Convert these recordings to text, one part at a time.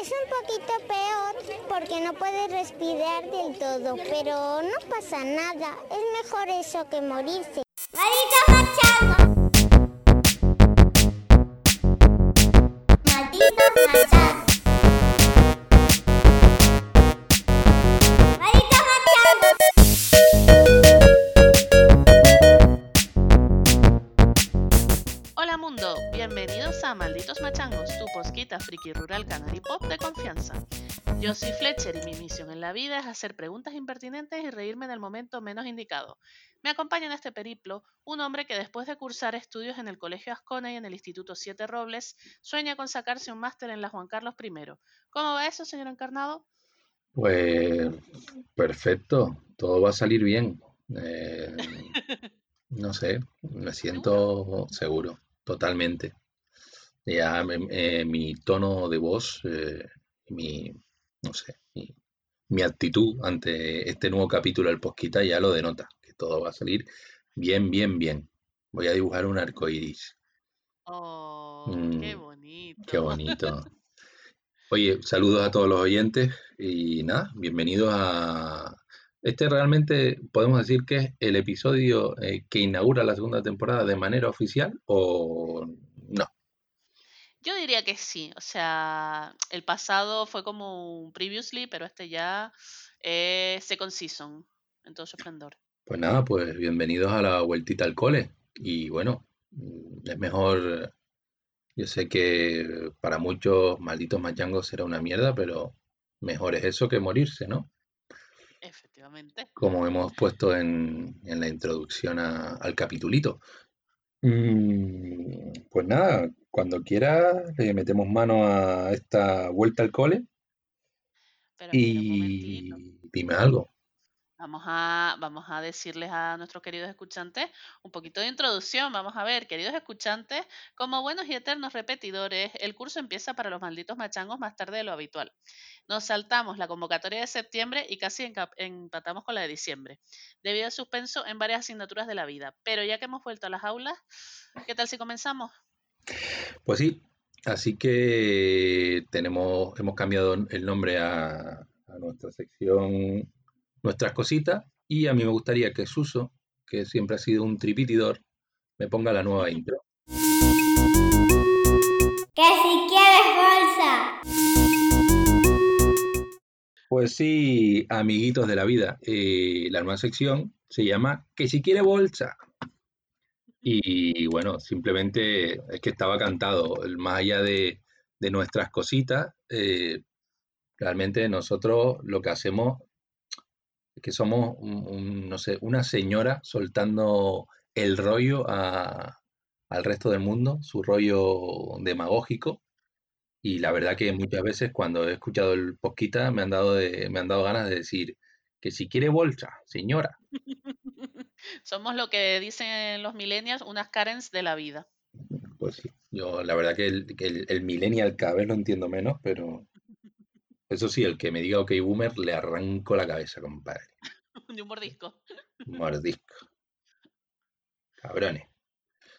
Es un poquito peor porque no puedes respirar del todo, pero no pasa nada. Es mejor eso que morirse. ¡Malditos machados! ¡Malditos mundo, bienvenidos a Malditos Machangos, friki rural canary pop de confianza. Yo soy Fletcher y mi misión en la vida es hacer preguntas impertinentes y reírme en el momento menos indicado. Me acompaña en este periplo un hombre que después de cursar estudios en el Colegio Ascona y en el Instituto Siete Robles, sueña con sacarse un máster en la Juan Carlos I. ¿Cómo va eso, señor Encarnado? Pues perfecto, todo va a salir bien. Eh, no sé, me siento seguro, totalmente. Ya eh, mi tono de voz, eh, mi, no sé, mi, mi actitud ante este nuevo capítulo del Posquita ya lo denota, que todo va a salir bien, bien, bien. Voy a dibujar un arco iris. Oh, qué Mm, bonito. Qué bonito. Oye, saludos a todos los oyentes y nada, bienvenidos a... Este realmente podemos decir que es el episodio eh, que inaugura la segunda temporada de manera oficial o. Yo diría que sí, o sea, el pasado fue como un previously, pero este ya es second season en todo su esplendor. Pues nada, pues bienvenidos a la vueltita al cole. Y bueno, mm, es mejor, yo sé que para muchos malditos machangos será una mierda, pero mejor es eso que morirse, ¿no? Efectivamente. Como hemos puesto en, en la introducción a- al capitulito. Mm, Pues nada, cuando quiera le metemos mano a esta vuelta al cole Pero espera un momentito. y dime algo. Vamos a, vamos a decirles a nuestros queridos escuchantes un poquito de introducción. Vamos a ver, queridos escuchantes, como buenos y eternos repetidores, el curso empieza para los malditos machangos más tarde de lo habitual. Nos saltamos la convocatoria de septiembre y casi empatamos con la de diciembre, debido al suspenso en varias asignaturas de la vida. Pero ya que hemos vuelto a las aulas, ¿qué tal si comenzamos? Pues sí, así que tenemos, hemos cambiado el nombre a, a nuestra sección, nuestras cositas, y a mí me gustaría que Suso, que siempre ha sido un tripitidor, me ponga la nueva intro. Que si quieres bolsa. Pues sí, amiguitos de la vida, eh, la nueva sección se llama Que si quiere bolsa. Y bueno, simplemente es que estaba cantado, el- más allá de, de nuestras cositas, eh, realmente nosotros lo que hacemos que somos, un- un, no sé, una señora soltando el rollo a- al resto del mundo, su rollo demagógico. Y la verdad que muchas veces cuando he escuchado el posquita me han dado, de- me han dado ganas de decir que si quiere bolsa, señora. Somos lo que dicen los millennials, unas Karens de la vida. Pues sí, yo la verdad que el, que el, el millennial cada vez lo entiendo menos, pero eso sí, el que me diga ok boomer le arranco la cabeza, compadre. De un mordisco. Mordisco. Cabrones.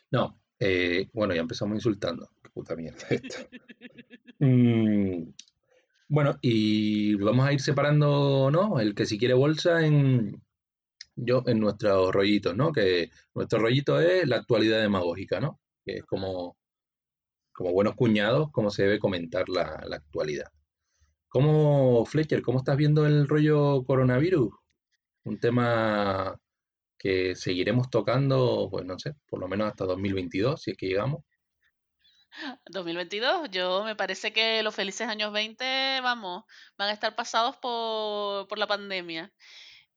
No, eh, bueno, ya empezamos insultando. Qué puta mierda esto. Mm, bueno, y vamos a ir separando, ¿no? El que si quiere bolsa en yo en nuestros rollitos, ¿no? Que nuestro rollito es la actualidad demagógica, ¿no? Que es como, como buenos cuñados, cómo se debe comentar la, la actualidad. ¿Cómo, Fletcher, cómo estás viendo el rollo coronavirus? Un tema que seguiremos tocando, pues no sé, por lo menos hasta 2022, si es que llegamos. 2022, yo me parece que los felices años 20, vamos, van a estar pasados por, por la pandemia.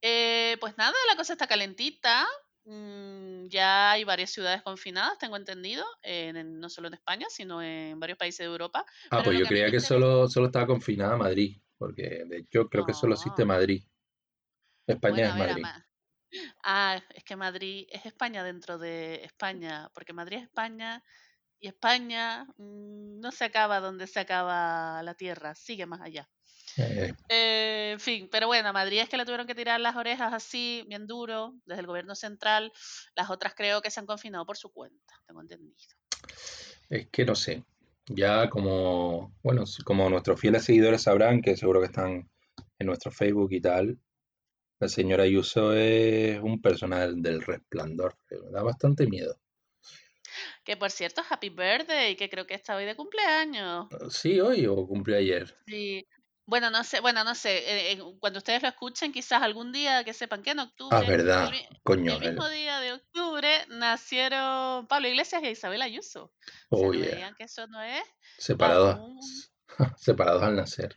Eh, pues nada, la cosa está calentita. Mm, ya hay varias ciudades confinadas, tengo entendido, en- en- no solo en España, sino en varios países de Europa. Ah, Pero pues yo que creía que solo, solo estaba confinada Madrid, porque de hecho creo que solo existe No, Madrid. España bueno, es ver, Madrid. Ah, es que Madrid es España dentro de España, porque Madrid es España y España mm, no se acaba donde se acaba la tierra, sigue más allá. Eh, Eh, en fin, pero bueno, a Madrid es que le tuvieron que tirar las orejas así, bien duro, desde el gobierno central. Las otras creo que se han confinado por su cuenta, tengo entendido. es que no sé. Ya como, bueno, como nuestros fieles seguidores sabrán, que seguro que están en nuestro Facebook y tal, la señora Ayuso es un personal del resplandor, que me da bastante miedo. Que por cierto, happy birthday, que creo que está hoy de cumpleaños. Sí, hoy o cumplió ayer. Sí. Bueno, no sé, bueno, no sé. eh, eh, cuando ustedes lo escuchen, quizás algún día que sepan que en octubre, Ah, verdad, el, coño. el mismo día de octubre, nacieron Pablo Iglesias y Isabel Ayuso. Oh, no digan que eso no es. Separados, un- separados al nacer.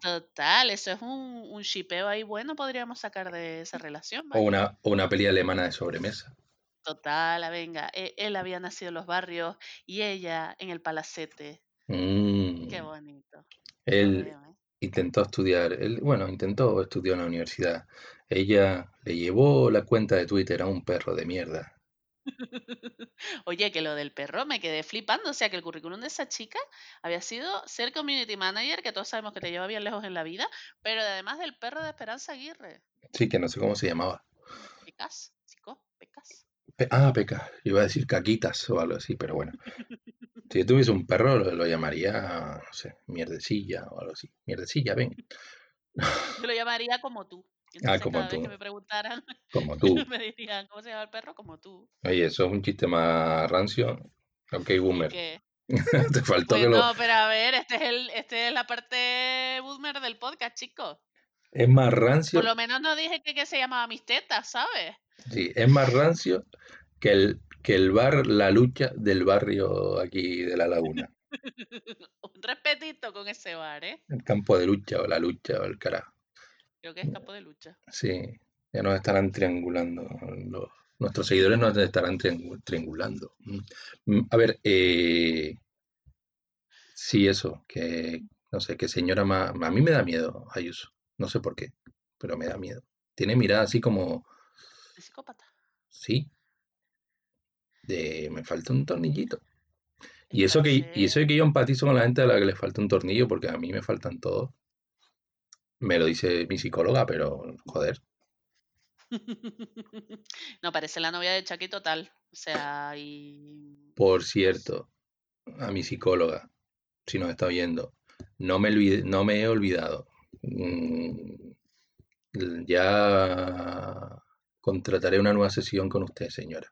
Total, eso es un, un shipeo ahí bueno, podríamos sacar de esa relación. O una, o una peli alemana de sobremesa. Total, ah, venga. e- Él había nacido en los barrios y ella en el palacete. Mm. Qué bonito. Lo Él. Intentó estudiar, él, bueno, intentó estudiar en la universidad. Ella le llevó la cuenta de Twitter a un perro de mierda. Oye, que lo del perro me quedé flipando. O sea, que el currículum de esa chica había sido ser community manager, que todos sabemos que te lleva bien lejos en la vida, pero además del perro de Esperanza Aguirre. Sí, que no sé cómo se llamaba. Pecas, chico, pecas. Ah, Peca, iba a decir caquitas o algo así, pero bueno. Si yo tuviese un perro, lo, lo llamaría, no sé, mierdecilla o algo así. Mierdecilla, ven, Yo lo llamaría como tú. Ah, como cada vez tú. que me preguntaran, como tú. me dirían, ¿cómo se llama el perro? Como tú. Oye, eso es un chiste más rancio. Ok, ¿Y boomer. qué? Te faltó que lo... Bueno, pero a ver, este es el, este es la parte boomer del podcast, chicos. Es más rancio, Por lo menos no dije que, que se llamaba mis tetas, ¿sabes? Sí, es más rancio que el, que el bar La Lucha del barrio aquí de La Laguna. Un respetito con ese bar, ¿eh? El campo de lucha o la lucha o el carajo. Creo que es campo de lucha. Sí, ya nos estarán triangulando. los- nuestros seguidores nos estarán triangu- triangulando. Mm. Mm, A ver, eh, sí, eso, que no sé, que señora más. A mí me da miedo, Ayuso. No sé por qué, pero me da miedo. Tiene mirada así como, De psicópata. sí, de me falta un tornillito. Y Es eso que y eso que yo empatizo con la gente a la que le falta un tornillo, porque a mí me faltan todos. Me lo dice mi psicóloga, pero joder. no, parece la novia de Chucky total. O sea, y. Por cierto, a mi psicóloga, si nos está oyendo, no me, olvide- no me he olvidado. Mm, Ya contrataré una nueva sesión con usted, señora.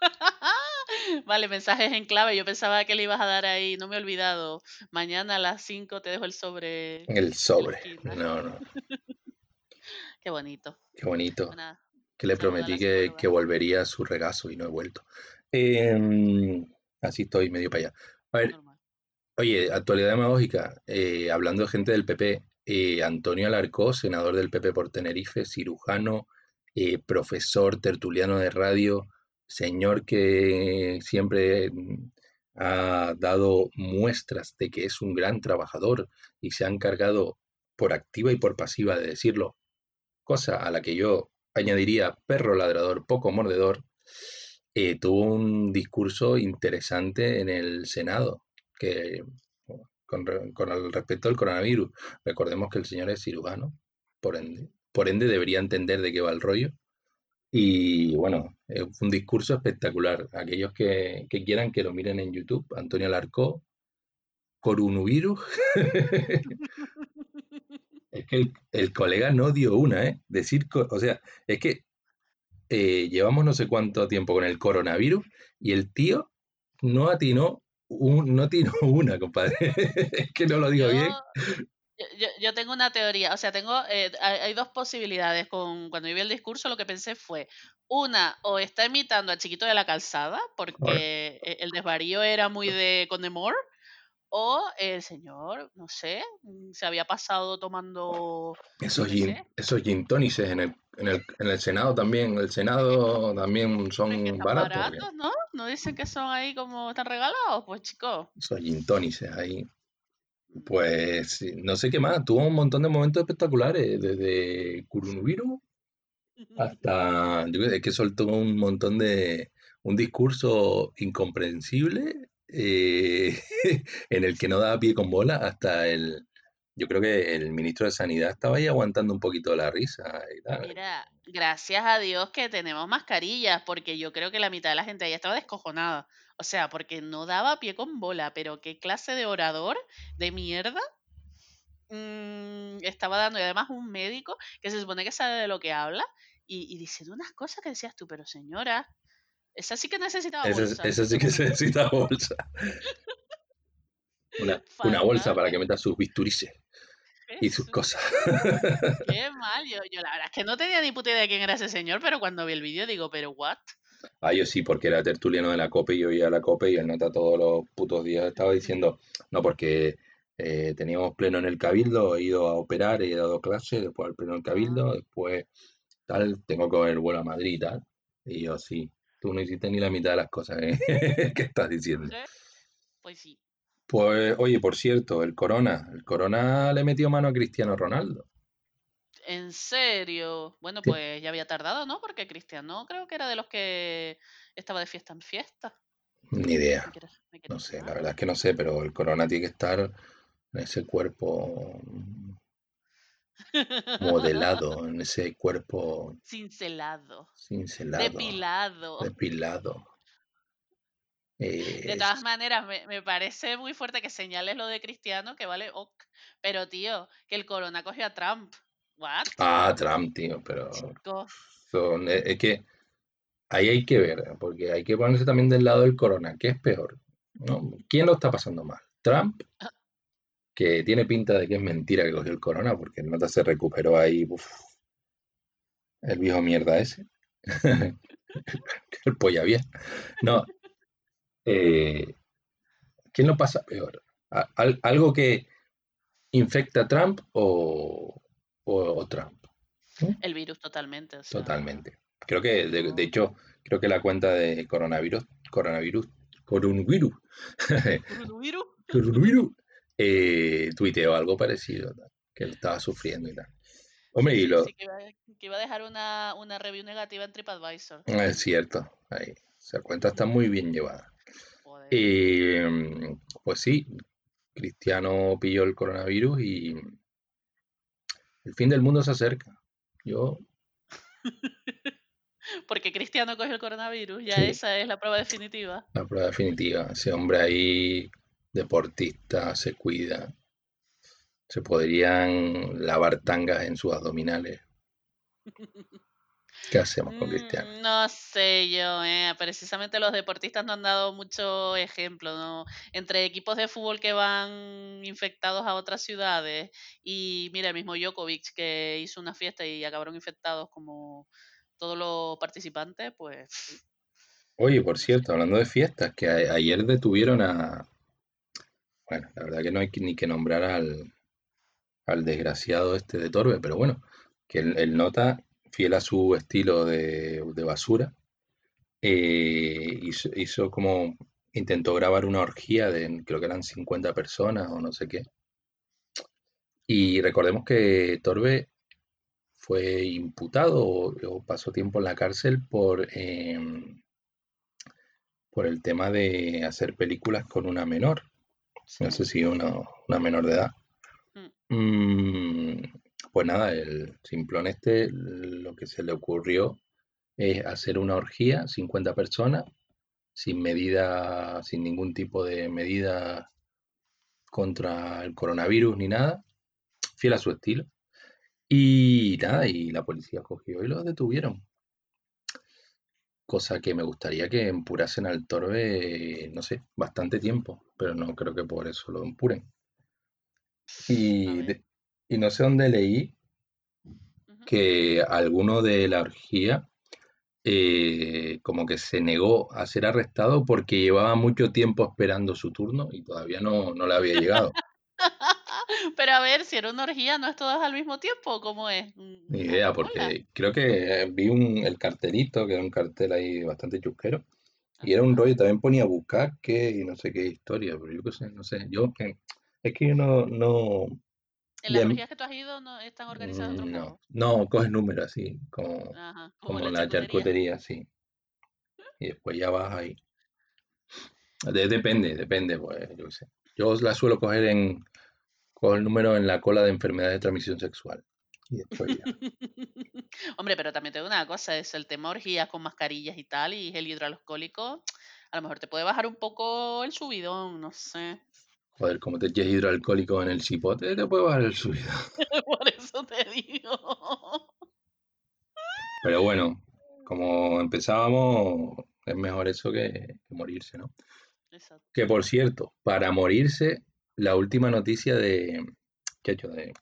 Vale, mensajes en clave. Yo pensaba que le ibas a dar ahí, no me he olvidado. Mañana a las 5 te dejo el sobre. El sobre. No, no, Qué bonito. qué bonito. Que le prometí que, volvería a su regazo y no he vuelto. Em, así estoy medio para allá. A ver, normal. Oye, actualidad demagógica, eh, hablando de gente del PP, eh, Antonio Alarcó, senador del PP por Tenerife, cirujano, eh, profesor, tertuliano de radio, señor que siempre mm, ha dado muestras de que es un gran trabajador y se ha encargado por activa y por pasiva de decirlo, cosa a la que yo añadiría perro ladrador, poco mordedor, eh, tuvo un discurso interesante en el Senado que con, el respecto al coronavirus, recordemos que el señor es cirujano, por ende, por ende debería entender de qué va el rollo. Y bueno, fue un discurso espectacular. Aquellos que, quieran que lo miren en YouTube, Antonio Alarcó, coronavirus. es que el, colega no dio una, ¿eh? Decir, o sea, es que eh, llevamos no sé cuánto tiempo con el coronavirus y el tío no atinó, un, no atinó una, compadre. es que no lo digo Yo, bien. yo, yo- tengo una teoría, o sea, tengo, eh, hay, dos posibilidades. Con, cuando yo vi el discurso, lo que pensé fue, una, o está imitando a Chiquito de la Calzada, porque e- el desvarío era muy de Condemore, o el señor, no sé, mm, se había pasado tomando, Esos gin, sé, esos gin en el, en el, en el Senado también, el Senado también es que son baratos. baratos, ¿no? ¿No dicen que son ahí como están regalados? Pues chicos. Esos gin tonices ahí. Pues no sé qué más, tuvo un montón de momentos espectaculares, desde coronavirus hasta, yo creo que soltó un montón de, un discurso incomprensible eh, en el que no daba pie con bola hasta el, yo creo que el ministro de Sanidad estaba ahí aguantando un poquito la risa y tal. Mira, gracias a Dios que tenemos mascarillas, porque yo creo que la mitad de la gente ahí estaba descojonada. O sea, porque no daba pie con bola, pero qué clase de orador de mierda mm, estaba dando. Y además un médico que se supone que sabe de lo que habla y, y diciendo unas cosas que decías tú, pero señora, esa sí que necesitaba Esa, bolsa. esa sí que se necesita bolsa. Una, una bolsa para que meta sus bisturices y sus cosas. Qué mal. Yo, yo la verdad es que no tenía ni puta idea de quién era ese señor, pero cuando vi el vídeo digo, pero what? Ah, yo sí, porque era tertuliano de la COPE y yo iba a la COPE y el nota todos los putos días estaba diciendo, no, porque eh, teníamos pleno en el Cabildo, he ido a operar, he dado clase, después al pleno del Cabildo, Ah, después tal, tengo que coger el vuelo a Madrid y tal. Y yo sí, tú no hiciste ni la mitad de las cosas ¿eh? que estás diciendo. Pues sí. Pues, oye, por cierto, el Corona, el Corona le metió mano a Cristiano Ronaldo. En serio. Bueno, Sí, pues ya había tardado, ¿no? Porque Cristiano creo que era de los que estaba de fiesta en fiesta. ni idea, ¿Me quieres, me no sé, la verdad es que no sé, pero el Corona tiene que estar en ese cuerpo modelado, en ese cuerpo Cincelado. cincelado, Depilado. depilado. De Eh, todas maneras, me, me parece muy fuerte que señales lo de Cristiano, que vale, ok. Pero, tío, que el corona cogió a Trump. ¿What? ah, Trump, tío, pero son- es es que ahí hay que ver, porque hay que ponerse también del lado del Corona, ¿qué es peor? ¿No? ¿Quién lo está pasando mal? ¿Trump? Que tiene pinta de que es mentira que cogió el corona, porque el nota se recuperó ahí, uf, el viejo mierda ese, el polla bien. No, eh, ¿quién lo pasa peor? Al- ¿Algo que infecta a Trump o, o- o Trump? El virus totalmente. O sea, Totalmente. Creo que, de, de hecho, creo que la cuenta de coronavirus, coronavirus, coronavirus, ¿Coronavirus? Eh, tuiteó algo parecido, que lo estaba sufriendo y tal. Hombre, y lo, sí, que iba, que iba a dejar una, una review negativa en TripAdvisor. es cierto, ahí, esa cuenta está muy bien llevada. Eh, pues sí, Cristiano pilló el coronavirus y el fin del mundo se acerca. Yo, Porque Cristiano cogió el coronavirus, ya sí, esa es la prueba definitiva. la prueba definitiva. Ese hombre ahí, deportista, se cuida. Se podrían lavar tangas en sus abdominales. ¿Qué hacemos con Cristiano? Mm, no sé yo, eh, precisamente los deportistas no han dado mucho ejemplo, ¿no? Entre equipos de fútbol que van infectados a otras ciudades y mira, el mismo Djokovic que hizo una fiesta y acabaron infectados como todos los participantes, pues Oye, por cierto, hablando de fiestas, que ayer detuvieron a... Bueno, la verdad que no hay ni que nombrar al, al desgraciado este de Torbe, pero bueno, que el, el nota, fiel a su estilo de, de basura, eh, hizo, hizo como, intentó grabar una orgía de, creo que eran 50 personas o no sé qué. Y recordemos que Torbe fue imputado o, o pasó tiempo en la cárcel por, em, por el tema de hacer películas con una menor, no sé si una, una menor de edad. Mm. Mm, pues nada, el simplón este lo que se le ocurrió es hacer una orgía, 50 personas, sin medida, sin ningún tipo de medida contra el coronavirus ni nada, fiel a su estilo. Y nada, y la policía cogió y lo detuvieron. Cosa que me gustaría que empurasen al Torbe, no sé, bastante tiempo, pero no creo que por eso lo empuren. Y, de- y no sé dónde leí que alguno de la orgía eh, como que se negó a ser arrestado porque llevaba mucho tiempo esperando su turno y todavía no, no le había llegado. Pero a ver, si era una orgía, ¿no es todas al mismo tiempo? ¿Cómo es? Mm, Ni ¿A idea, porque creo que eh, vi un, el cartelito, que era un cartel ahí bastante chusquero, y era un rollo, también ponía bucaque y no sé qué historia, pero yo qué sé, no sé, yo que- es que yo no, no, ¿En las orgías que tú has ido no están organizadas otro no, modo? no, coges números así, como, Ajá, como como la charcutería, sí, y después ya vas ahí. De- depende, depende, pues, yo qué sé. Yo la suelo coger en, cojo el número en la cola de enfermedades de transmisión sexual, y después ya. Hombre, pero también te digo una cosa, es el tema orgías con mascarillas y tal, y el hidroalcohólico. a lo mejor te puede bajar un poco el subidón, no sé. Joder, como te eches hidroalcohólico en el cipote, te puede bajar el subido. Por eso te digo. Pero bueno, como empezábamos, es mejor eso que, que morirse, ¿no? Exacto. Que por cierto, para morirse, la última noticia de. ¿Qué ha hecho? De.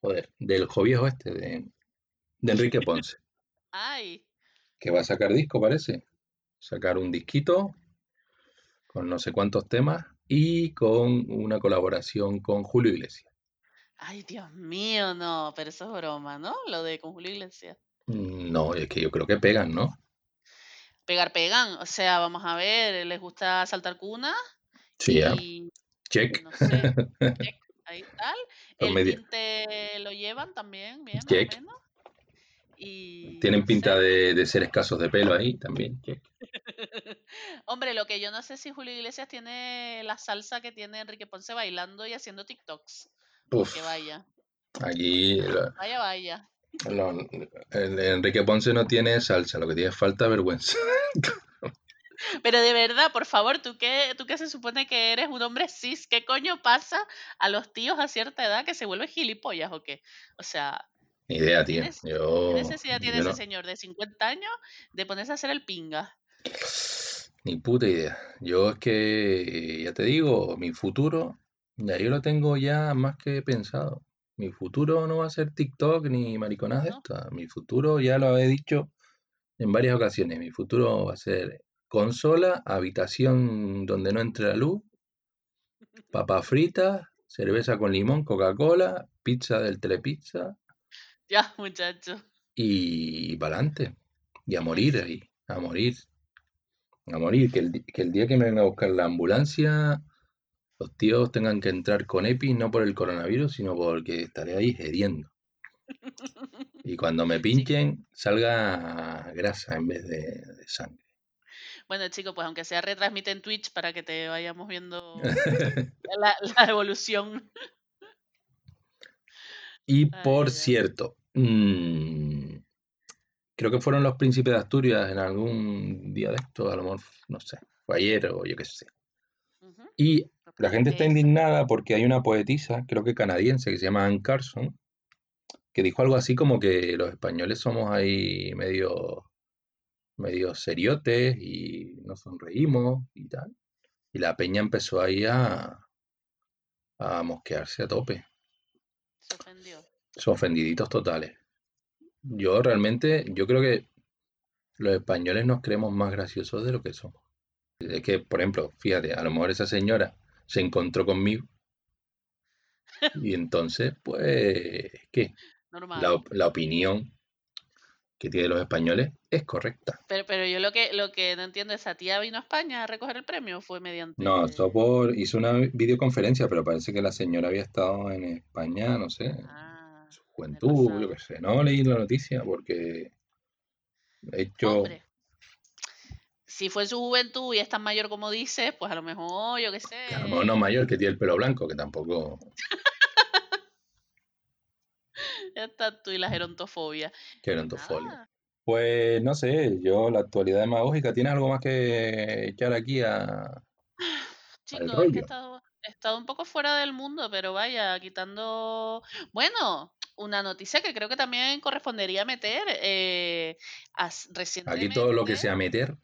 Joder, del joviejo este, de, de Enrique Ponce, Ay, que va a sacar disco, parece. Sacar un disquito con no sé cuántos temas y con una colaboración con Julio Iglesias. ay, Dios mío, no, pero eso es broma, ¿no? Lo de con Julio Iglesias. Mm, No, es que yo creo que pegan, ¿no? Pegar, pegan. O sea, vamos a ver, les gusta saltar cuna Sí, ya. y Check. no sé, check, ahí tal. El media- tinte lo llevan también, bien, Check. menos. Y Tienen no pinta sé. de, de ser escasos de pelo ahí también. Check. Hombre, lo que yo no sé si Julio Iglesias tiene la salsa que tiene Enrique Ponce bailando y haciendo TikToks. Que vaya, aquí vaya, vaya. el Enrique Ponce no tiene salsa, lo que tiene es falta vergüenza. Pero de verdad, por favor, tú que, tú que se supone que eres un hombre cis, ¿qué coño pasa a los tíos a cierta edad que se vuelven gilipollas o qué? O sea, Ni idea, ¿qué, tío. nes- qué Yo, necesidad tiene yo ese no, señor de 50 años de ponerse a hacer el pinga? ni puta idea. Yo es que, ya te digo, mi futuro, ya yo lo tengo ya más que pensado. Mi futuro no va a ser TikTok ni mariconadas de estas. Mi futuro, ya lo he dicho en varias ocasiones, mi futuro va a ser consola, habitación donde no entre la luz, papas fritas, cerveza con limón, Coca-Cola, pizza del Telepizza Ya, muchacho. y para adelante. Y a morir ahí, a morir, a morir. Que el, que el día que me venga a buscar la ambulancia, los tíos tengan que entrar con EPI, no por el coronavirus, sino porque estaré ahí hediendo. Y cuando me pinchen, salga grasa en vez de, de sangre. Bueno, chicos, pues aunque sea retransmite en Twitch para que te vayamos viendo la, la evolución. Y por ay, cierto, mm, creo que fueron los príncipes de Asturias en algún día de esto, a lo mejor, no sé, fue ayer o yo qué sé. Y la gente está indignada porque hay una poetisa, creo que canadiense, que se llama Anne Carson, que dijo algo así como que los españoles somos ahí medio, medio seriotes y nos sonreímos y tal. Y la peña empezó ahí a, a mosquearse a tope. Se ofendió. Son ofendiditos totales. Yo realmente, yo creo que los españoles nos creemos más graciosos de lo que somos. Es que, por ejemplo, fíjate, a lo mejor esa señora se encontró conmigo y entonces, pues, ¿qué? La, Normal. op- la opinión que tienen los españoles es correcta. Pero, pero yo lo que, lo que no entiendo, ¿esa tía vino a España a recoger el premio o fue mediante...? No, Sopor hizo una videoconferencia, pero parece que la señora había estado en España, no sé, Ah, en su juventud, yo qué sé. No leí la noticia porque he hecho... Hombre, si fue en su juventud y es tan mayor como dices, pues a lo mejor, yo qué Que a lo mejor no sé, mayor, que tiene el pelo blanco, que tampoco tú y la gerontofobia. que gerontofolio. Nada, Pues no sé, yo la actualidad demagógica, ¿tiene algo más que echar aquí a, chicos, es que he estado, he estado un poco fuera del mundo, pero vaya, quitando... Bueno, una noticia que creo que también correspondería meter. eh, as- Aquí todo lo que recientemente, sea meter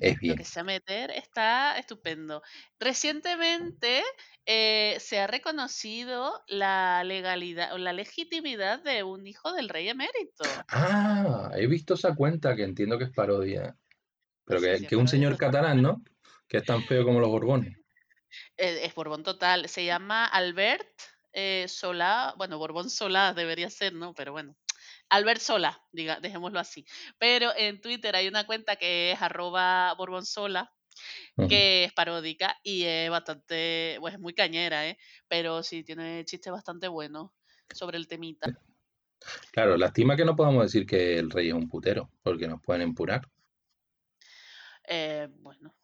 es lo que sea meter está estupendo. Recientemente eh, se ha reconocido la legalidad o la legitimidad de un hijo del rey emérito. Ah, he visto esa cuenta que entiendo que es parodia, pero Sí, que, sí, que un señor catalán, ¿no? Que es tan feo como los Borbones. Eh, es Borbón total. Se llama Albert eh, Solá. Bueno, Borbón Solá debería ser, ¿no? Pero bueno. Albert Sola, diga, dejémoslo así. Pero en Twitter hay una cuenta que es arroba Borbón Sola, Ujú. que es paródica y es bastante, pues es muy cañera, ¿eh? Pero sí tiene chistes bastante buenos sobre el temita. Claro, lástima que no podamos decir que el rey es un putero, porque nos pueden empurar. Eh, bueno,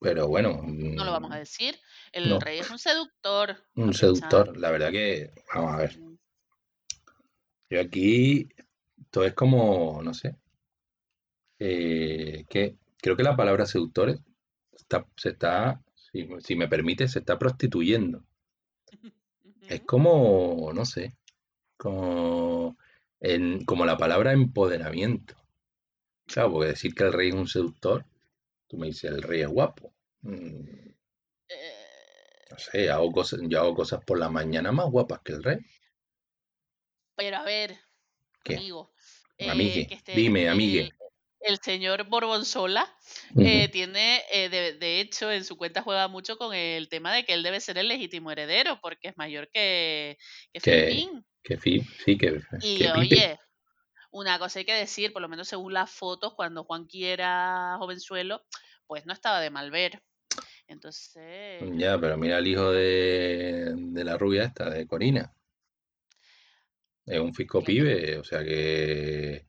Pero bueno, no lo vamos a mm, decir. El no, rey es un seductor, un seductor. La verdad que, vamos a ver, yo aquí, esto es como, no sé, eh, ¿qué, creo que la palabra seductores está, se está, si, si me permite, se está prostituyendo. Es como, no sé, como, en, como la palabra empoderamiento. Claro, porque decir que el rey es un seductor, tú me dices, el rey es guapo. Mm, Eh, no sé, hago cosas, yo hago cosas por la mañana más guapas que el rey. Pero a ver, ¿Qué? amigo, eh, Amigue, que este, dime, amigue. el señor Borbonzola eh, tiene, eh, de, de hecho, en su cuenta juega mucho con el tema de que él debe ser el legítimo heredero porque es mayor que, que Que, que sí, que, Y que pipe. oye, una cosa hay que decir, por lo menos según las fotos, cuando Juanqui era jovenzuelo, pues no estaba de mal ver. Entonces, Ya, pero mira el hijo de, de la rubia esta, de Corina. Es un fisco pibe, o sea que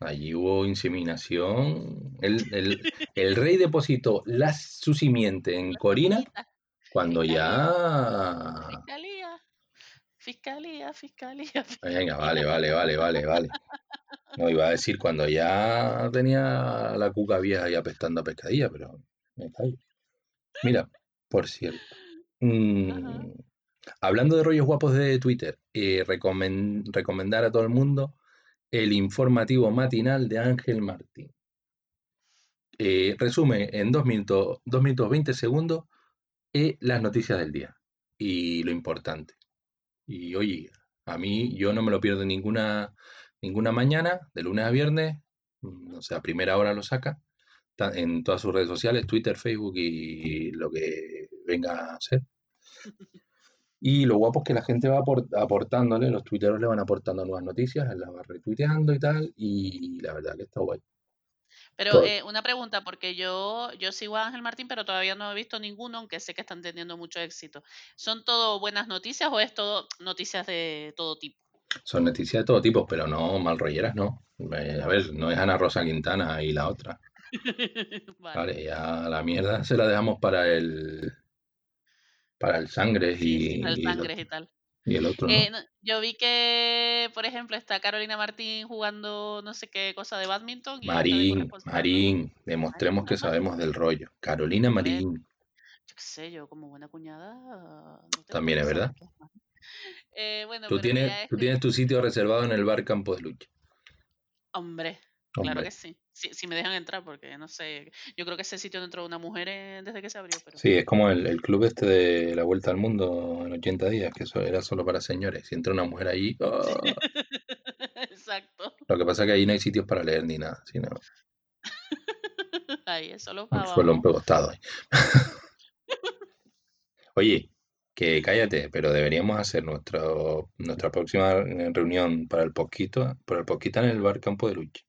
allí hubo inseminación. El, el, el rey depositó la, su simiente en Corina cuando ya... fiscalía, fiscalía, fiscalía, Venga, vale, vale, vale, vale, vale. No, iba a decir cuando ya tenía la cuca vieja y apestando a pescadilla, pero me. Mira, por cierto, mm, hablando de rollos guapos de Twitter, eh, recomen- recomendar a todo el mundo el informativo matinal de Ángel Martín. Eh, resume en dos minutos, dos minutos 20 segundos eh, las noticias del día y lo importante. Y oye, a mí yo no me lo pierdo ninguna, ninguna mañana, de lunes a viernes, mm, o sea, a primera hora lo saca, en todas sus redes sociales, Twitter, Facebook y lo que venga a ser. Y lo guapo es que la gente va aport- aportándole, los tuiteros le van aportando nuevas noticias, él las va retuiteando y tal, y la verdad que está guay. Pero eh, una pregunta, porque yo, yo sigo a Ángel Martín, pero todavía no he visto ninguno, aunque sé que están teniendo mucho éxito. ¿Son todo buenas noticias o es todo noticias de todo tipo? Son noticias de todo tipo, pero no mal rolleras, no. Eh, a ver, no es Ana Rosa Quintana y la otra. Vale. Vale, ya la mierda se la dejamos para el para el sangre Sí, sí, y, para el y sangre otro, y tal. y el otro, ¿no? Eh, no, yo vi que, por ejemplo, está Carolina Martín jugando no sé qué cosa de badminton y Marín. Marín, demostremos Marín, que sabemos del rollo. Carolina Marín, yo qué sé, yo como buena cuñada no también es verdad. Eh, bueno, Tú tienes, tú que, tienes tu sitio reservado en el bar Campo de Lucha. hombre, claro que sí. Si, si me dejan entrar, porque no sé, yo creo que ese sitio no entró una mujer eh, desde que se abrió, pero sí, es como el, el club este de la Vuelta al Mundo en 80 días, que eso era solo para señores. Si entra una mujer allí, ¡ah! exacto. lo que pasa es que ahí no hay sitios para leer ni nada, sino Ahí es solo para suelo abajo. empegostado. ahí. Oye, que cállate, pero deberíamos hacer nuestro, nuestra próxima reunión para el poquito, para el poquito en el bar Campo de Lucha.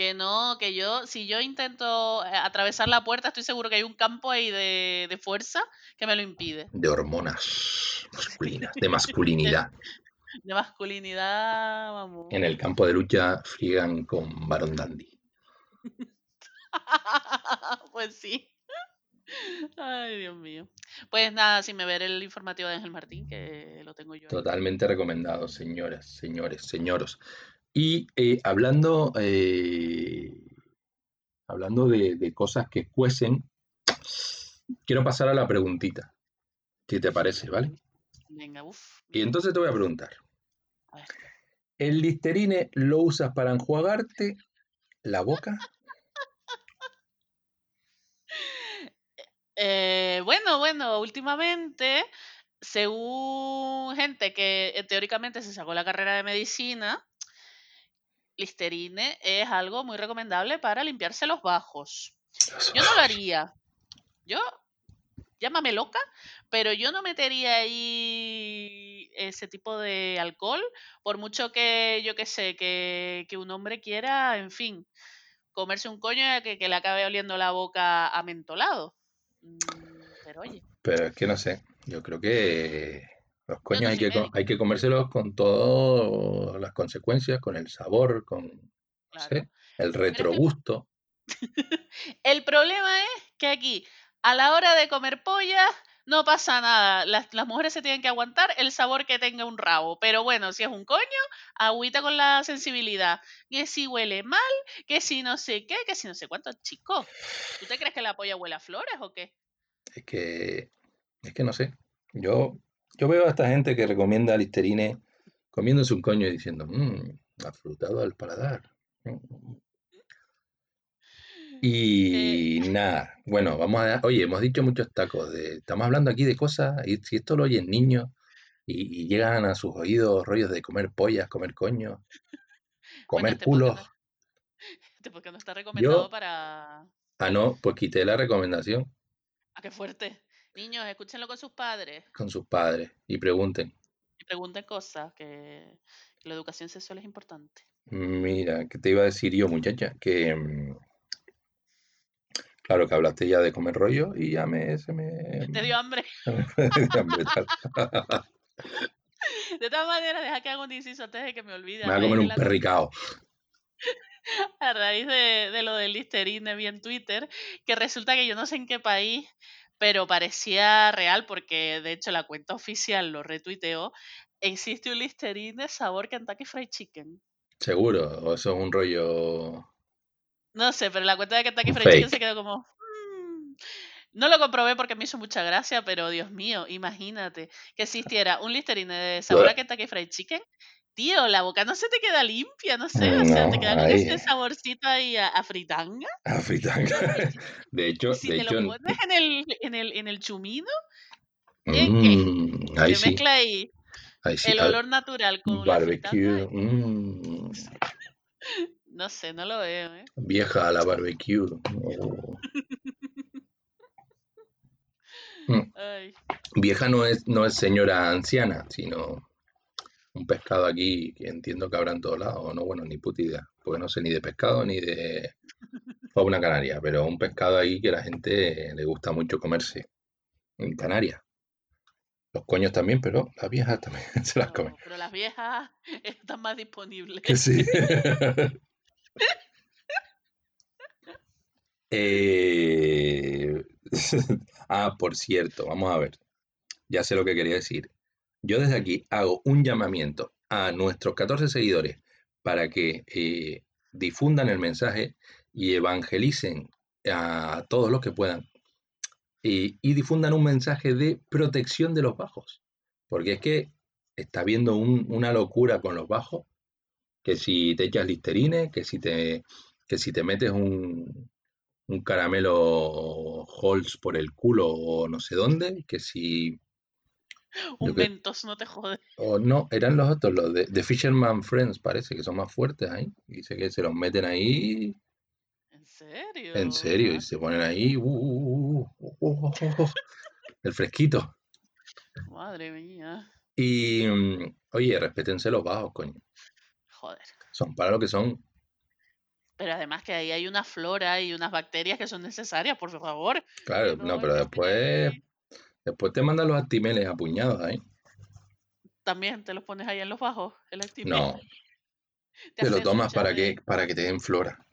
Que no, que yo, si yo intento eh, atravesar la puerta, estoy seguro que hay un campo ahí de, de fuerza que me lo impide. De hormonas masculinas, de masculinidad. de masculinidad, vamos. En el campo de lucha friegan con Baron Dandy. pues sí. Ay, Dios mío. Pues nada, sin me ver el informativo de Ángel Martín, que lo tengo yo. Totalmente recomendado, señoras, señores, señoros. Y eh, hablando, eh, hablando de, de cosas que cuecen, quiero pasar a la preguntita, si te parece, ¿vale? Venga, uff. Y entonces te voy a preguntar, A ver. ¿el Listerine lo usas para enjuagarte la boca? Eh, bueno, bueno, últimamente, según gente que eh, teóricamente se sacó la carrera de medicina, Listerine es algo muy recomendable para limpiarse los bajos. Yo no lo haría. Yo, llámame loca, pero yo no metería ahí ese tipo de alcohol, por mucho que yo que sé, que, que un hombre quiera, en fin, comerse un coño y que, que le acabe oliendo la boca a mentolado. Mm, Pero oye, Pero es que no sé, yo creo que los coños hay que, hay que comérselos con todas las consecuencias, con el sabor, con, no claro. sé, el retrogusto. el problema es que aquí, a la hora de comer polla, no pasa nada. Las, las mujeres se tienen que aguantar el sabor que tenga un rabo. Pero bueno, si es un coño, agüita con la sensibilidad. Que si huele mal, que si no sé qué, que si no sé cuánto. Chico, ¿tú te crees que la polla huele a flores o qué? Es que, es que no sé. Yo, yo veo a esta gente que recomienda Listerine comiéndose un coño y diciendo, mmm, afrutado al paladar. Mm". Y nada, bueno, vamos a... Oye, hemos dicho muchos tacos, de, estamos hablando aquí de cosas, y si esto lo oyen niños y, y llegan a sus oídos rollos de comer pollas, comer coño, comer este podcast culos. no- este podcast no está recomendado Yo- para... Ah, no, pues quité la recomendación Ah, qué fuerte. Niños, escúchenlo con sus padres con sus padres y pregunten. y pregunten cosas, que, la educación sexual es importante. Mira, ¿qué te iba a decir yo, muchacha? Que mm, claro que hablaste ya de comer rollo y ya me se me Te dio hambre. me dio hambre, tal. De todas maneras, deja que haga un inciso antes de que me olvide. Me voy a comer un perricao. a raíz de, de lo del Listerine vi en Twitter, que resulta que yo no sé en qué país, pero parecía real porque de hecho la cuenta oficial lo retuiteó. Existe un Listerine sabor Kentucky Fried Chicken. Seguro, o eso es un rollo. No sé, pero la cuenta de Kentucky Fried Chicken se quedó como... "Mm". No lo comprobé porque me hizo mucha gracia, pero Dios mío, imagínate que existiera un Listerine de sabor a Kentucky Fried Chicken. Tío, la boca no se te queda limpia, no sé, o sea, te queda con ese saborcito ahí a, a fritanga. Ah, fritanga. De hecho, si de te hecho, lo pones en el, en el, en el chumino, ¿en qué? mm, ahí sí, mezcla ahí sí. el olor natural con la Barbecue. mm, No sé, no lo veo, ¿eh? vieja a la barbecue. oh. Mm, Vieja no es, no es señora anciana, sino un pescado aquí que entiendo que habrá en todos lados. No, bueno, ni puta idea. Porque no sé ni de pescado ni de fauna canaria. Pero un pescado ahí que la gente le gusta mucho comerse en Canarias. Los coños también, pero las viejas también se las comen. no, pero las viejas están más disponibles. Sí. Eh, ah, por cierto, vamos a ver. Ya sé lo que quería decir. Yo desde aquí hago un llamamiento a nuestros 14 seguidores para que eh, difundan el mensaje y evangelicen a todos los que puedan y, difundan un mensaje de protección de los bajos. Porque es que está habiendo un- una locura con los bajos, que si te echas listerine, que si te, que si te metes un, un caramelo Halls por el culo o no sé dónde, que si... Un que- mentos, no te jode. o no, eran los otros, los de, de Fisherman Friends, parece que son más fuertes ahí. Dice que se los meten ahí, ¿En serio? en serio, y se ponen ahí, uh, uh, uh, uh, el fresquito. Madre mía. Y, mm, oye, respétense los bajos, coño. Joder. Son para lo que son. Pero además que ahí hay una flora y unas bacterias que son necesarias, por favor. Claro, no, no pero después, después te mandan los actimeles a puñados ahí. También te los pones ahí en los bajos, el actimel. No, Te te lo tomas para que, para que te den flora.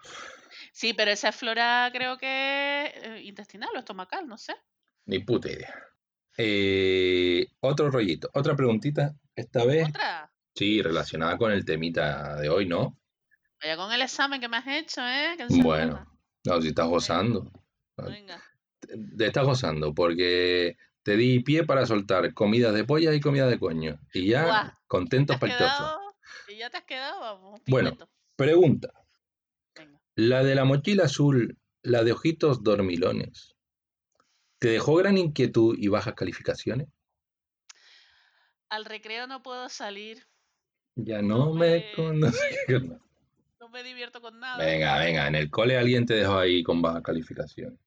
Sí, pero esa es flora creo que eh, intestinal o estomacal, no sé. Ni puta idea. Eh, otro rollito, otra preguntita, esta vez, Otra. sí, relacionada con el temita de hoy, ¿no? Vaya con el examen que me has hecho, ¿eh? Bueno, no, si estás gozando. Venga. Te estás gozando porque te di pie para soltar comidas de polla y comida de coño. Y ya Guau, ¿Te contento, has pactoso. quedado? ¿Y ya te has quedado? Vamos, Bueno. Pregunta, Venga. la de la mochila azul, la de ojitos dormilones, ¿te dejó gran inquietud y bajas calificaciones? Al recreo no puedo salir. Ya no No me me-. No me divierto con nada. Venga, venga, en el cole alguien te dejó ahí con baja calificación.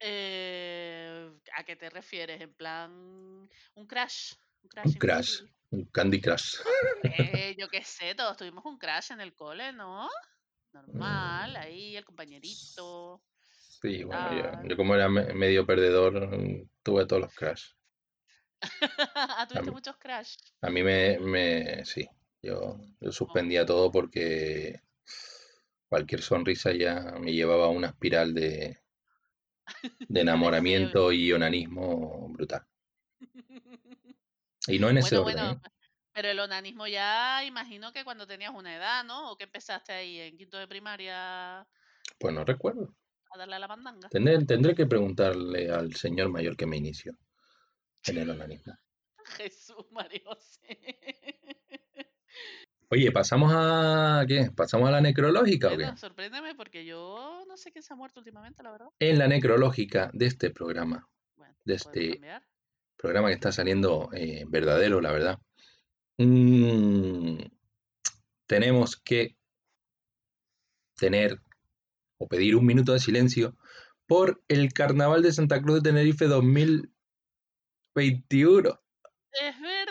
Eh, ¿A qué te refieres? En plan, un crash. Un crash. Un crash, Candy Crush. Eh, yo qué sé, todos tuvimos un crash en el cole, ¿no? Normal, Mm. ahí el compañerito. Sí, bueno, yo, yo como era me- medio perdedor, mm, tuve todos los crash. ah, tuviste muchos crash. A mí me, me sí, yo, yo suspendía todo porque cualquier sonrisa ya me llevaba a una espiral de, de enamoramiento y onanismo brutal. Y no en ese Bueno, orden, bueno, ¿eh? Pero el onanismo ya, imagino que cuando tenías una edad, ¿no? O que empezaste ahí en quinto de primaria Pues no recuerdo. a darle a la mandanga. Tendré, tendré que preguntarle al señor mayor que me inició en el onanismo. Jesús, María José. Oye, ¿pasamos a qué? ¿Pasamos a la necrológica o qué? Sorpréndeme porque yo no sé quién se ha muerto últimamente, la verdad. En la necrológica de este programa, Bueno, de este cambiar. programa que está saliendo eh, verdadero, la verdad. Mm, tenemos que tener o pedir un minuto de silencio por el Carnaval de Santa Cruz de Tenerife 2021. Es verdad.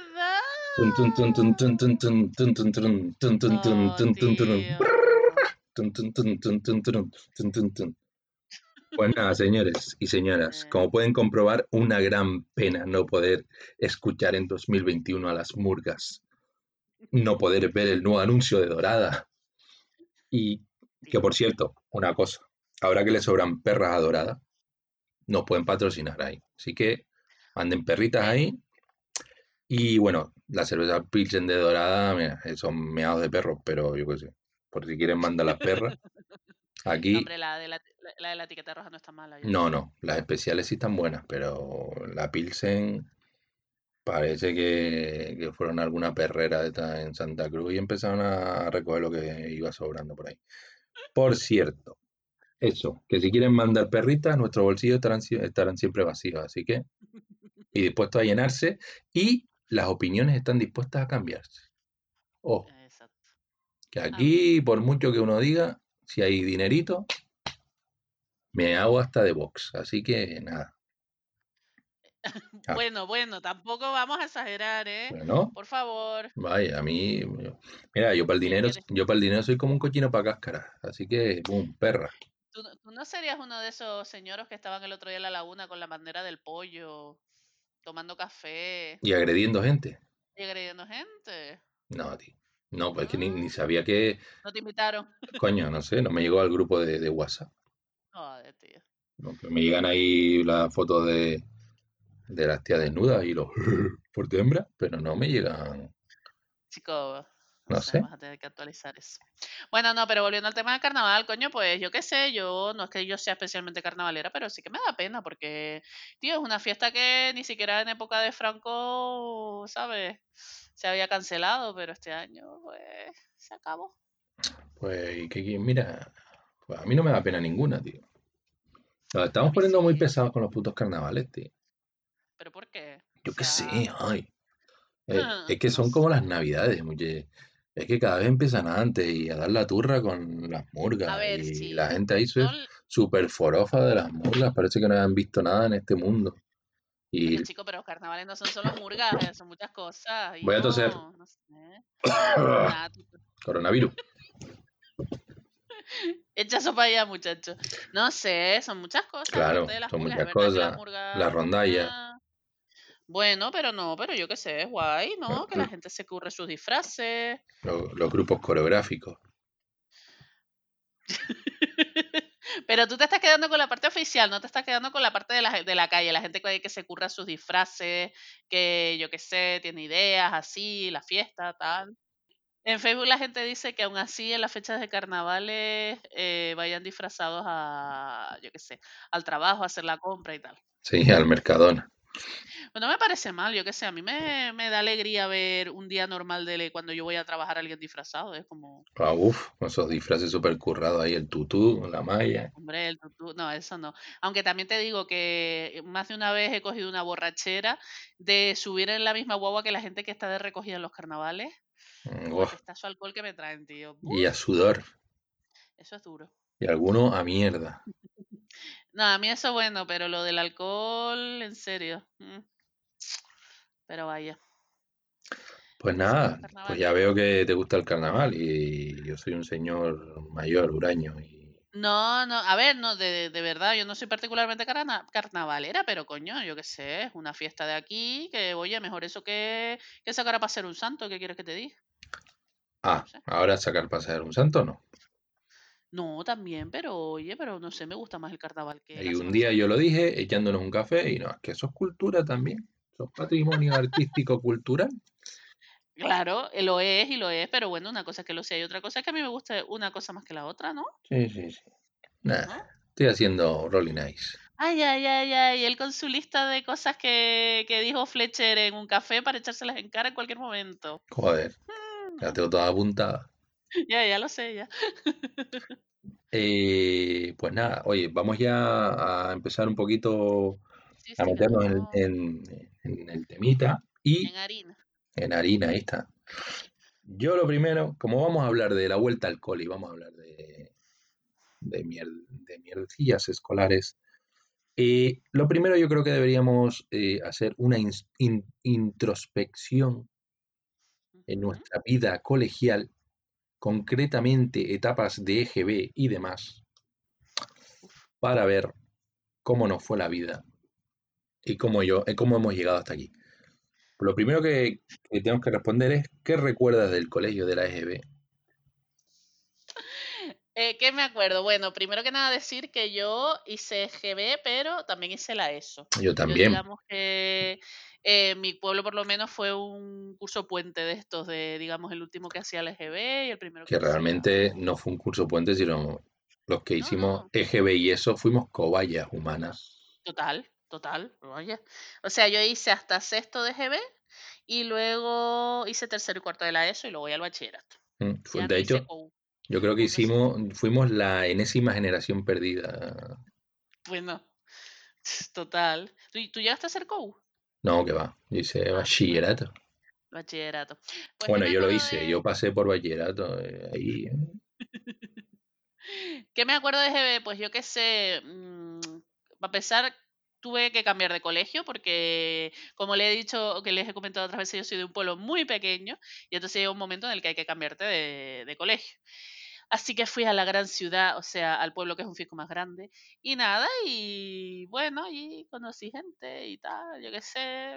Pues nada, señores y señoras, Eh. como pueden comprobar, una gran pena no poder escuchar en 2021 a las murgas, no poder ver el nuevo anuncio de Dorada. Y que por cierto, una cosa, ahora que le sobran perras a Dorada, nos pueden patrocinar ahí. Así que manden perritas ahí. Y bueno, la cerveza Pilsen de Dorada, mira, son meados de perros, pero yo qué sé, por si quieren mandar las perras. No, Aquí, hombre, la de la, la- la de la etiqueta roja no está mala. yo no, no, las especiales sí están buenas, pero la Pilsen parece que, que fueron alguna perrera de esta en Santa Cruz y empezaron a recoger lo que iba sobrando por ahí. Por cierto, eso, que si quieren mandar perritas, nuestros bolsillos estarán, estarán siempre vacíos, así que, y dispuestos a llenarse, y las opiniones están dispuestas a cambiarse. Ojo, Exacto. que aquí, por mucho que uno diga, si hay dinerito, me hago hasta de box, así que nada. Ah. Bueno, bueno, tampoco vamos a exagerar, ¿eh? Bueno, Por favor. vaya, a mí, mira, yo para el ¿Qué dinero, yo para el dinero soy como un cochino para cáscara, así que, boom, perra. ¿Tú, no- tú no serías uno de esos señores que estaban el otro día en la laguna con la bandera del pollo, tomando café Y agrediendo gente. y agrediendo gente? No, tío. No, pues es que ni, ni sabía que, ¿No te invitaron? coño, no sé, no me llegó al grupo de, de WhatsApp. Joder, tío. No, me llegan ahí las fotos de, de las tías desnudas y los por hembra, pero no me llegan. Chico, No sé. sé, vas a tener que actualizar eso. Bueno, no, pero volviendo al tema del carnaval, coño, pues yo qué sé, yo no es que yo sea especialmente carnavalera, pero sí que me da pena porque, tío, es una fiesta que ni siquiera en época de Franco, ¿sabes? Se había cancelado, pero este año, pues, se acabó. Pues, que, mira, pues a mí no me da pena ninguna, tío. Nos estamos poniendo muy pesados con los putos carnavales, tío. ¿Pero por qué? Yo O qué sé, ay. Eh, ah, es que no son como las navidades, muche. Es que cada vez empiezan antes y a dar la turra con las A murgas ver, y sí. la gente ahí No, es súper forofa de las murgas, parece que no han visto nada en este mundo. Y Oye, chico, pero los carnavales no son solo murgas, eh, son muchas cosas. Voy a toser. No sé. Tú- coronavirus. Echa sopa allá, muchacho. No sé, son muchas cosas. Claro, son muchas cosas. murgas. La rondalla. Bueno, pero no, pero yo qué sé, es guay, ¿no? Que la gente se curre sus disfraces. lo- los grupos coreográficos. Pero tú te estás quedando con la parte oficial, no te estás quedando con la parte de la, de la calle, la gente que, que se curra sus disfraces, que yo qué sé, tiene ideas así, la fiesta, tal. En Facebook la gente dice que aún así en las fechas de carnavales eh, vayan disfrazados a, yo qué sé, al trabajo, a hacer la compra y tal. Sí, al Mercadona. Pues no me parece mal, yo qué sé, a mí me, me da alegría ver un día normal de cuando yo voy a trabajar a alguien disfrazado, es como, Ah, uf, con esos disfraces súper currados ahí, el tutú, la malla. hombre, el tutú, no, eso no. Aunque también te digo que más de una vez he cogido una borrachera de subir en la misma guagua que la gente que está de recogida en los carnavales, Mm, está su alcohol que me traen, tío. y a sudor. eso es duro. Y algunos a mierda. No, a mí eso bueno, pero lo del alcohol, en serio. mm. Pero vaya. Pues nada, pues ya veo que te gusta el carnaval y yo soy un señor mayor, huraño. Y... No, no, a ver, no, de, de verdad, yo no soy particularmente carna- carnavalera, pero coño, yo qué sé, es una fiesta de aquí, que oye, mejor eso que, que sacar a pasear un santo, ¿qué quieres que te diga? Ah, No sé. ahora sacar pasear un santo, no. No, también, pero oye, pero no sé, me gusta más el carnaval que la Y un día yo lo dije echándonos un café y no, es que eso es cultura también. Eso es patrimonio artístico cultural. Claro, eh, lo es y lo es, pero bueno, una cosa es que lo sea y otra cosa es que a mí me gusta una cosa más que la otra, ¿no? Sí, sí, sí. Nada, ¿No? estoy haciendo Rolling Eyes. Ay, ay, ay, ay, él con su lista de cosas que, que dijo Fletcher en un café para echárselas en cara en cualquier momento. Joder, ya tengo toda apuntada. Ya, ya lo sé, ya. Eh, pues nada, oye, vamos ya a empezar un poquito Sí, a sí, meternos en, no, en- en el temita y en harina. en harina, ahí está. Yo lo primero, como vamos a hablar de la vuelta al cole y vamos a hablar de, de, mier- de mierdecillas escolares, eh, lo primero yo creo que deberíamos eh, hacer una in- introspección en nuestra vida colegial, concretamente etapas de EGB y demás, para ver cómo nos fue la vida y cómo, yo, eh, cómo hemos llegado hasta aquí. Lo primero que, que tenemos que responder es, ¿qué recuerdas del colegio de la EGB? Eh, ¿Qué me acuerdo? Bueno, primero que nada decir que yo hice GB, pero también hice la ESO. Yo Yo también. digamos que eh, mi pueblo por lo menos fue un curso puente de estos, de digamos el último que hacía la EGB y el primero que, que hacía... realmente no fue un curso puente, sino los que No, hicimos no. EGB y eso fuimos cobayas humanas. Total, total, vaya. O sea, yo hice hasta sexto de GB y luego hice tercero y cuarto de la ESO y luego ya al bachillerato. Mm, fue- de hecho. Yo creo que Entonces, hicimos, fuimos la enésima generación perdida. Bueno, total. ¿Tú, tú llegaste a hacer COU? No, que va, yo hice Ah, bachillerato. Bachillerato. Pues, ¿qué Bueno, yo lo hice, de- yo pasé por bachillerato eh, ahí. eh. ¿Qué me acuerdo de GB? Pues yo qué sé, mm, para empezar, tuve que cambiar de colegio porque, como le he dicho, que les he comentado otras veces, yo soy de un pueblo muy pequeño y entonces llega un momento en el que hay que cambiarte de, de colegio. Así que fui a la gran ciudad, o sea, al pueblo que es un fico más grande. Y nada, y bueno, y conocí gente y tal, yo qué sé.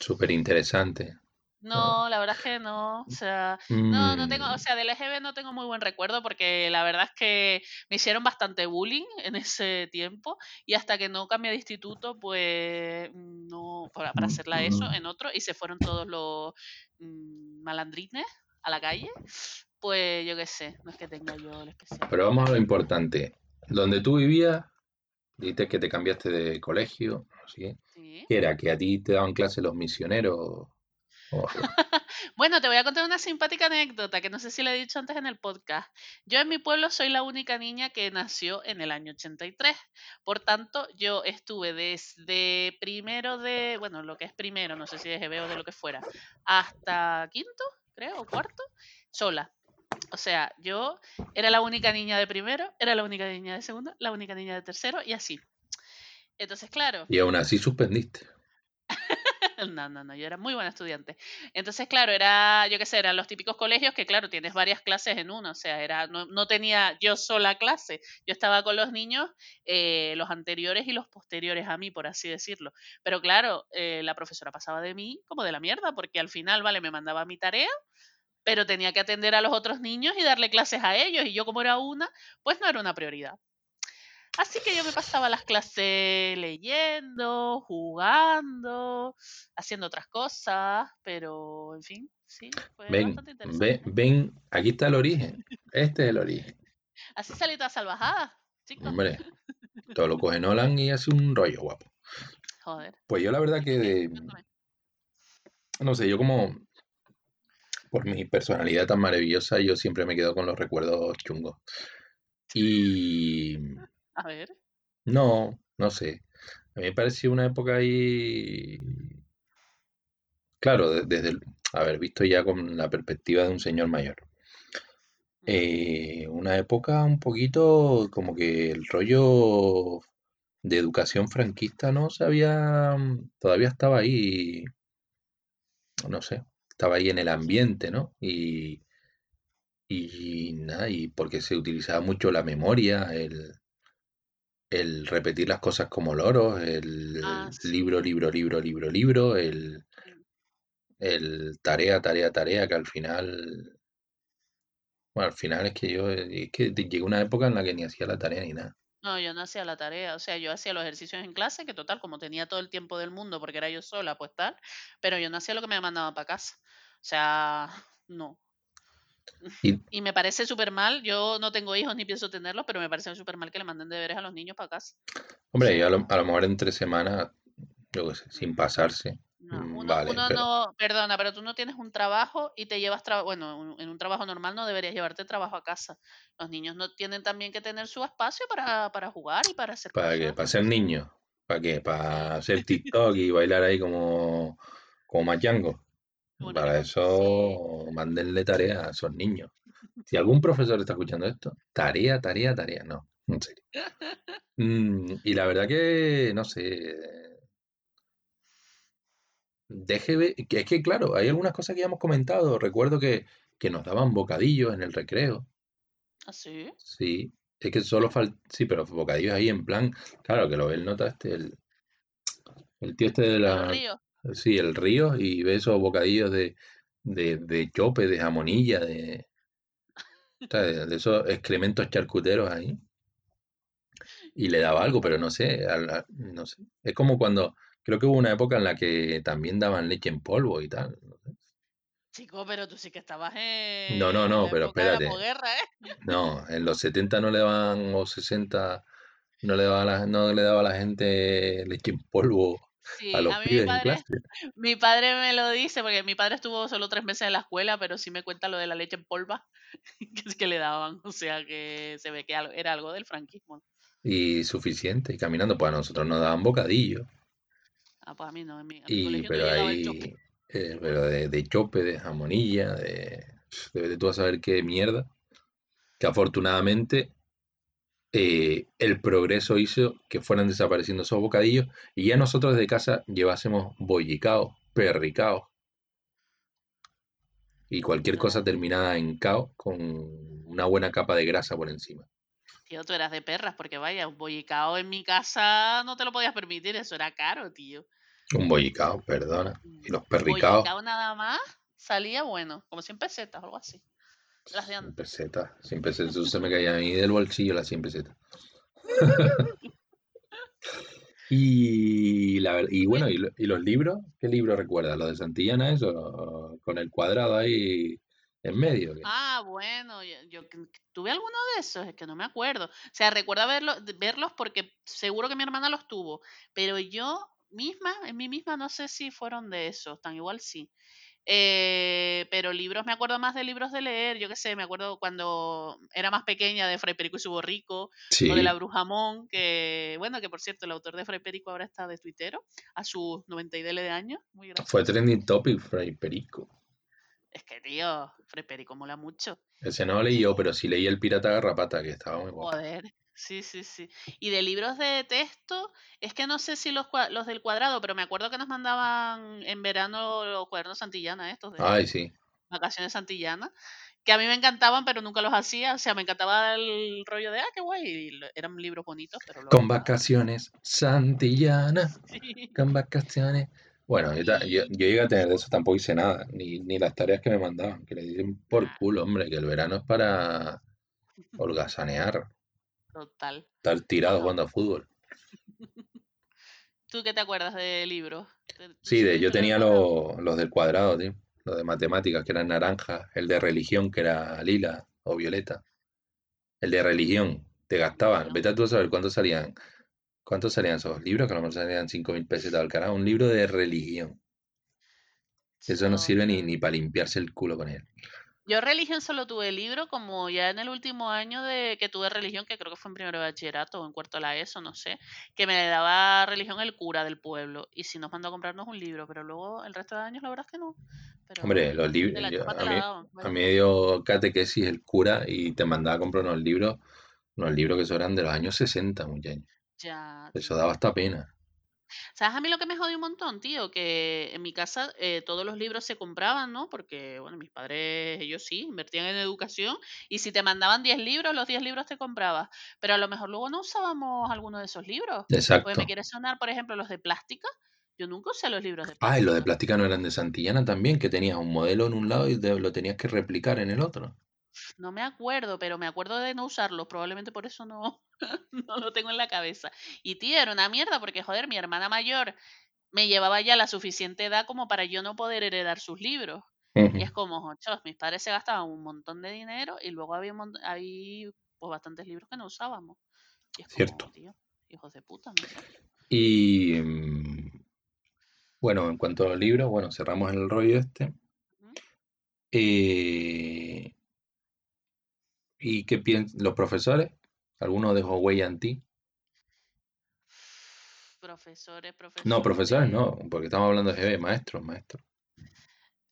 Súper interesante. No, la verdad es que no. O sea, no, no tengo, o Mm, sea, del EGB no tengo muy buen recuerdo porque la verdad es que me hicieron bastante bullying en ese tiempo y hasta que no cambié de instituto, pues no, para, para hacerla eso en otro y se fueron todos los mm, malandrines a la calle, pues yo qué sé, no es que tenga yo el especial. Pero vamos a lo importante. Donde tú vivías, dices que te cambiaste de colegio, ¿sí? Sí. ¿Qué era? ¿Que a ti te daban clase los misioneros? Bueno, te voy a contar una simpática anécdota que no sé si le he dicho antes en el podcast. Yo en mi pueblo soy la única niña que nació en el año 83. Por tanto, yo estuve desde primero de, bueno, lo que es primero, no sé si de GB o de lo que fuera, hasta quinto, creo, o cuarto, sola. O sea, yo era la única niña de primero, era la única niña de segundo, la única niña de tercero y así. Entonces, claro, Y aún así suspendiste. no, no, no, yo era muy buena estudiante. Entonces, claro, era, yo qué sé, eran los típicos colegios que, claro, tienes varias clases en uno, o sea, era, no, no tenía yo sola clase, yo estaba con los niños, eh, los anteriores y los posteriores a mí, por así decirlo. Pero claro, eh, la profesora pasaba de mí como de la mierda, porque al final, vale, me mandaba mi tarea, pero tenía que atender a los otros niños y darle clases a ellos, y yo como era una, pues no era una prioridad. Así que yo me pasaba las clases leyendo, jugando, haciendo otras cosas, pero en fin, sí, fue Ven, bastante interesante. ven, aquí está el origen. Este es el origen. Así salí toda salvajada, chicos. Hombre, todo lo coge Nolan y hace un rollo guapo. Joder. Pues yo la verdad que, no sé, yo como, por mi personalidad tan maravillosa, yo siempre me quedo con los recuerdos chungos. Y A ver. no, no sé. A mí me pareció una época ahí, claro, de- desde, el- haber visto ya con la perspectiva de un señor mayor. Eh, una época un poquito como que el rollo de educación franquista no se había, todavía estaba ahí, no sé, estaba ahí en el ambiente, ¿no? Y, y nada, y porque se utilizaba mucho la memoria, el, el repetir las cosas como loros, el Ah, sí. libro, libro, libro, libro, libro, el, Mm. el tarea, tarea, tarea, que al final, bueno, al final es que yo, es que llegó una época en la que ni hacía la tarea ni nada. No, yo no hacía la tarea, o sea, yo hacía los ejercicios en clase, que total, como tenía todo el tiempo del mundo, porque era yo sola, pues tal, pero yo no hacía lo que me mandaban para casa. O sea, no. Y- Y, me parece súper mal. Yo no tengo hijos ni pienso tenerlos, pero me parece súper mal que le manden deberes a los niños para casa. Hombre, y a lo, a lo mejor en tres semanas, yo qué sé, sin pasarse. No, mm, uno, Vale, uno pero no, perdona, pero tú no tienes un trabajo y te llevas, tra- bueno, un- en un trabajo normal no deberías llevarte trabajo a casa. Los niños no tienen también que tener su espacio para, para jugar y para hacer ¿para qué? ¿Para ser niños? ¿Para qué? ¿Para hacer TikTok y bailar ahí como, como machango? Para animal. Sí. eso, mándenle tarea a esos niños. Si algún profesor está escuchando esto, tarea, tarea, tarea, no, en serio. Mm, y la verdad que, no sé, deje ver, que es que claro, hay algunas cosas que ya hemos comentado. Recuerdo que, que nos daban bocadillos en el recreo. ¿Ah, sí? Sí, es que solo falta, sí, pero bocadillos ahí en plan, claro, que lo ve el nota este, el, el tío este de ¿El la, río? sí, el río, y ve esos bocadillos de, de, de chope, de jamonilla, de, de, de esos excrementos charcuteros ahí, y le daba algo, pero no sé, no sé. Es como cuando, creo que hubo una época en la que también daban leche en polvo y tal. no. Chico, pero tú sí que estabas No, no, en no, la pero época de la espérate. ¿eh? No, en los 70 no le daban, o 60, no le daba a la, no le daba a la gente leche en polvo a Sí, los a mí mi pibes en padre, clase. mi padre me lo dice, porque mi padre estuvo solo tres meses en la escuela, pero sí me cuenta lo de la leche en polva que es que le daban. O sea que se ve que era algo del franquismo. Y suficiente, y caminando, pues a nosotros nos daban bocadillo. Ah, pues a mí no, en mi, a mi Y, colegio no pero llegaba el chope. ahí, eh, pero de, de chope, de jamonilla, de, de, de tú a saber qué mierda. Que afortunadamente eh, el progreso hizo que fueran desapareciendo esos bocadillos y ya nosotros desde casa llevásemos bollicaos, perricaos y cualquier cosa terminada en cao con una buena capa de grasa por encima. Tío, tú eras de perras, porque vaya, un bollicao en mi casa no te lo podías permitir, eso era caro, tío. Un bollicao, perdona. Y los perricaos, bollicao nada más salía bueno, como 100 pesetas o algo así. Las de 100 antes. pesetas. 100 pesetas, eso se me caía a mí del bolsillo las 100 pesetas. Y, la, y bueno, ¿y, y los libros? ¿Qué libros recuerdas? ¿Los de Santillana, eso? Con el cuadrado ahí en medio. ¿qué? Ah, bueno, yo, tuve alguno de esos, es que no me acuerdo. O sea, recuerdo verlo, verlos porque seguro que mi hermana los tuvo, pero yo misma, en mí misma, no sé si fueron de esos, tan igual sí. Eh, pero libros, me acuerdo más de libros de leer, yo qué sé, me acuerdo cuando era más pequeña de Fray Perico y su borrico, o de la Brujamón, que, bueno, que por cierto, el autor de Fray Perico ahora está de tuitero, a sus 90 y dele de años, muy fue trending topic, Fray Perico. Es que, tío, Fray Perico mola mucho. Ese no lo leí yo, pero sí leí El Pirata Garrapata, que estaba muy guapo. Joder, sí, sí, sí. Y de libros de texto, es que no sé si los, los del cuadrado, pero me acuerdo que nos mandaban en verano los cuadernos Santillana, estos de Ay, sí. vacaciones Santillana, que a mí me encantaban, pero nunca los hacía. O sea, me encantaba el rollo de, ah, qué guay. y eran libros bonitos, pero Con vacaciones, Santillana, Sí. con vacaciones. Bueno, yo, yo, llegué a tener de eso, tampoco hice nada, ni, ni las tareas que me mandaban, que le dicen por culo, hombre, que el verano es para holgazanear, total. estar tirado jugando a fútbol. ¿tú qué te acuerdas de libros? ¿Te- ¿Tú Sí, de, yo tenía los, los del cuadrado, tío. Los de matemáticas, que eran naranja. El de religión, que era lila o violeta. El de religión, te gastaban. Vete a tú a saber cuántos salían. ¿Cuántos salían esos libros? Que a lo mejor salían 5.000 pesetas al carajo. Un libro de religión. Eso no Yo, sirve ni, ni para limpiarse el culo con él. Yo religión solo tuve libro como ya en el último año de que tuve religión, que creo que fue en primero de bachillerato o en cuarto de la ESO, no sé, que me daba religión el cura del pueblo y si nos mandó a comprarnos un libro, pero luego el resto de años la verdad es que no. Hombre, los libros, a daban, a mí dio catequesis el cura y te mandaba a comprar unos libros, unos libros que eso eran de los años 60, muchachos. Ya, Eso daba hasta pena. ¿Sabes a mí lo que me jodió un montón, tío? Que en mi casa eh, todos los libros se compraban, ¿no? Porque, bueno, mis padres, ellos sí, invertían en educación y si te mandaban 10 libros, los 10 libros te comprabas. Pero a lo mejor luego no usábamos alguno de esos libros. Porque me Exacto. quiere sonar, por ejemplo, los de plástica. Yo nunca usé los libros de Ah, y los de plástica. plástica no eran de Santillana también, que tenías un modelo en un lado y te- lo tenías que replicar en el otro. No me acuerdo, pero me acuerdo de no usarlos. Probablemente por eso no, no lo tengo en la cabeza. Y tío, era una mierda porque, joder, mi hermana mayor me llevaba ya la suficiente edad como para yo no poder heredar sus libros. Y es como, ochos, mis padres se gastaban un montón de dinero y luego había, hay pues, bastantes libros que no usábamos. Y es Cierto. tío, hijos de puta, Y mm, bueno, en cuanto a los libros, bueno, cerramos el rollo este. Eh, ¿Y qué piensan los profesores? ¿Alguno dejó huella en ti? Profesores, profesores. No, profesores no, porque estamos hablando de GB, maestros, maestros.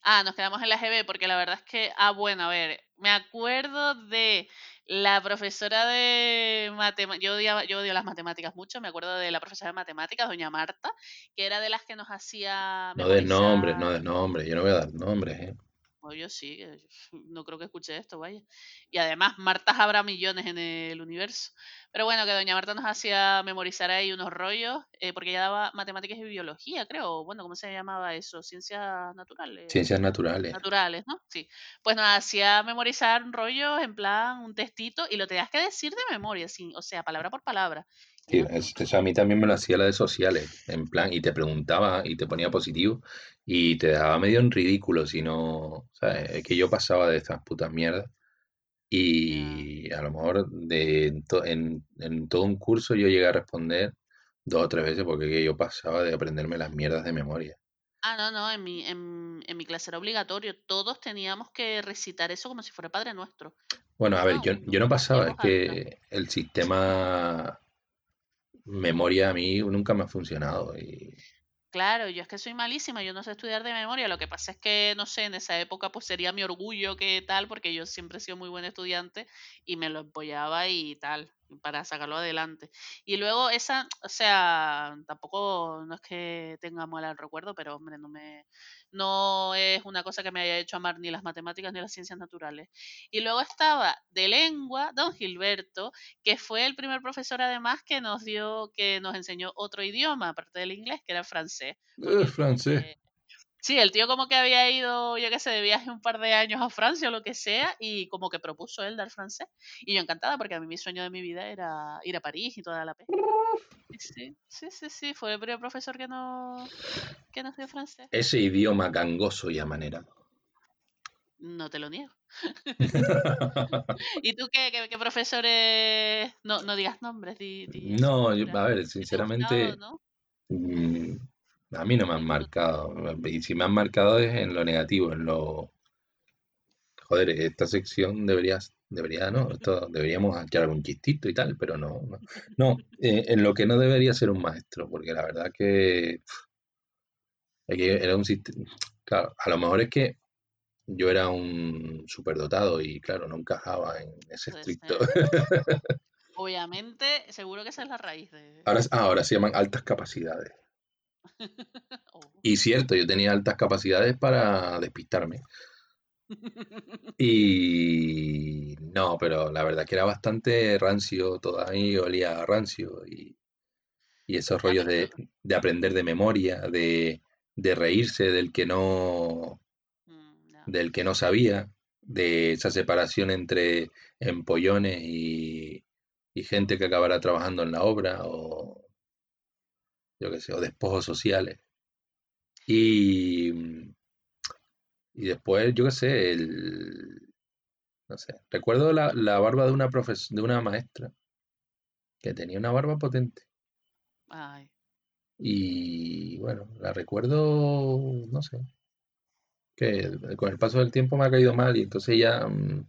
Ah, nos quedamos en la GB porque la verdad es que, ah, bueno, a ver, me acuerdo de la profesora de matemáticas, yo, yo odio las matemáticas mucho, me acuerdo de la profesora de matemáticas, doña Marta, que era de las que nos hacía... No des nombres, no des nombres, yo no voy a dar nombres, ¿eh? Yo sí, no creo que escuche esto, vaya. Y además, Marta habrá millones en el universo. Pero bueno, que doña Marta nos hacía memorizar ahí unos rollos, eh, porque ella daba matemáticas y biología, creo. Bueno, ¿cómo se llamaba eso? Ciencias naturales. Ciencias naturales. Naturales, ¿no? Sí. Pues nos hacía memorizar rollos en plan un textito y lo tenías que decir de memoria, sí, o sea, palabra por palabra. Sí, eso a mí también me lo hacía la de sociales, en plan, y te preguntaba y te ponía positivo y te daba medio en ridículo, si no, ¿sabes? Es que yo pasaba de estas putas mierdas y a lo mejor de, en, en, todo un curso yo llegué a responder dos o tres veces porque yo pasaba de aprenderme las mierdas de memoria. Ah, no, no, en mi, en, en mi clase era obligatorio, todos teníamos que recitar eso como si fuera Padre Nuestro. Bueno, a ver, yo, yo no pasaba, es que el sistema memoria a mí nunca me ha funcionado. Y... Claro, yo es que soy malísima, yo no sé estudiar de memoria. Lo que pasa es que, no sé, en esa época pues sería mi orgullo que tal, porque yo siempre he sido muy buen estudiante y me lo apoyaba y tal para sacarlo adelante. Y luego esa, o sea, tampoco no es que tenga mal recuerdo, pero hombre, no me no es una cosa que me haya hecho amar ni las matemáticas ni las ciencias naturales. Y luego estaba de lengua don Gilberto, que fue el primer profesor además que nos dio que nos enseñó otro idioma aparte del inglés, que era el francés. El francés. Sí, el tío como que había ido, yo qué sé, de viaje un par de años a Francia o lo que sea, y como que propuso él dar francés. Y yo encantada, porque a mí mi sueño de mi vida era ir a París y toda la pe. Sí, sí, sí, sí, fue el primer profesor que, no, que nos dio francés. Ese idioma gangoso y amanerado. No te lo niego. ¿Y tú qué, qué, profesores? No, no digas nombres. no, a ver, sinceramente... Mm, a mí no me han marcado. Y si me han marcado es en lo negativo, en lo. Joder, esta sección deberías, debería, ¿no? Esto, deberíamos echar algún chistito y tal, pero no. No, eh, en lo que no debería ser un maestro, porque la verdad que. era un sistema. Claro, a lo mejor es que yo era un superdotado y, claro, no encajaba en ese estricto. Obviamente, seguro que esa es la raíz de. Ahora, ahora se llaman altas capacidades. Oh. Y cierto, yo tenía altas capacidades para despistarme. Y no, pero la verdad que era bastante rancio, todo ahí olía rancio. Y, esos rollos de, aprender de memoria, de, reírse del que no, mm, del que no sabía, de esa separación entre empollones y, y gente que acabará trabajando en la obra o, yo qué sé, o despojos sociales. Y, y después, yo qué sé, el, no sé, recuerdo la, la barba de una, de una maestra que tenía una barba potente. Ay. Y bueno, la recuerdo, no sé, que con el paso del tiempo me ha caído mal y entonces ya mm,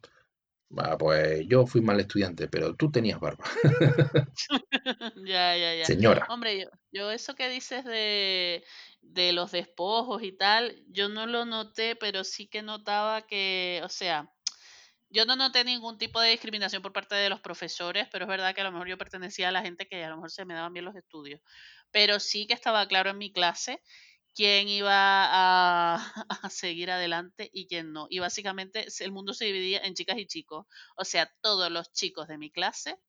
Ah, pues yo fui mal estudiante, pero tú tenías barba. ya, ya, ya. Señora. Hombre, yo, yo eso que dices de, de los despojos y tal, yo no lo noté, pero sí que notaba que, o sea, yo no noté ningún tipo de discriminación por parte de los profesores, pero es verdad que a lo mejor yo pertenecía a la gente que a lo mejor se me daban bien los estudios. Pero sí que estaba claro en mi clase quién iba a, seguir adelante y quién no. Y básicamente el mundo se dividía en chicas y chicos. O sea, todos los chicos de mi clase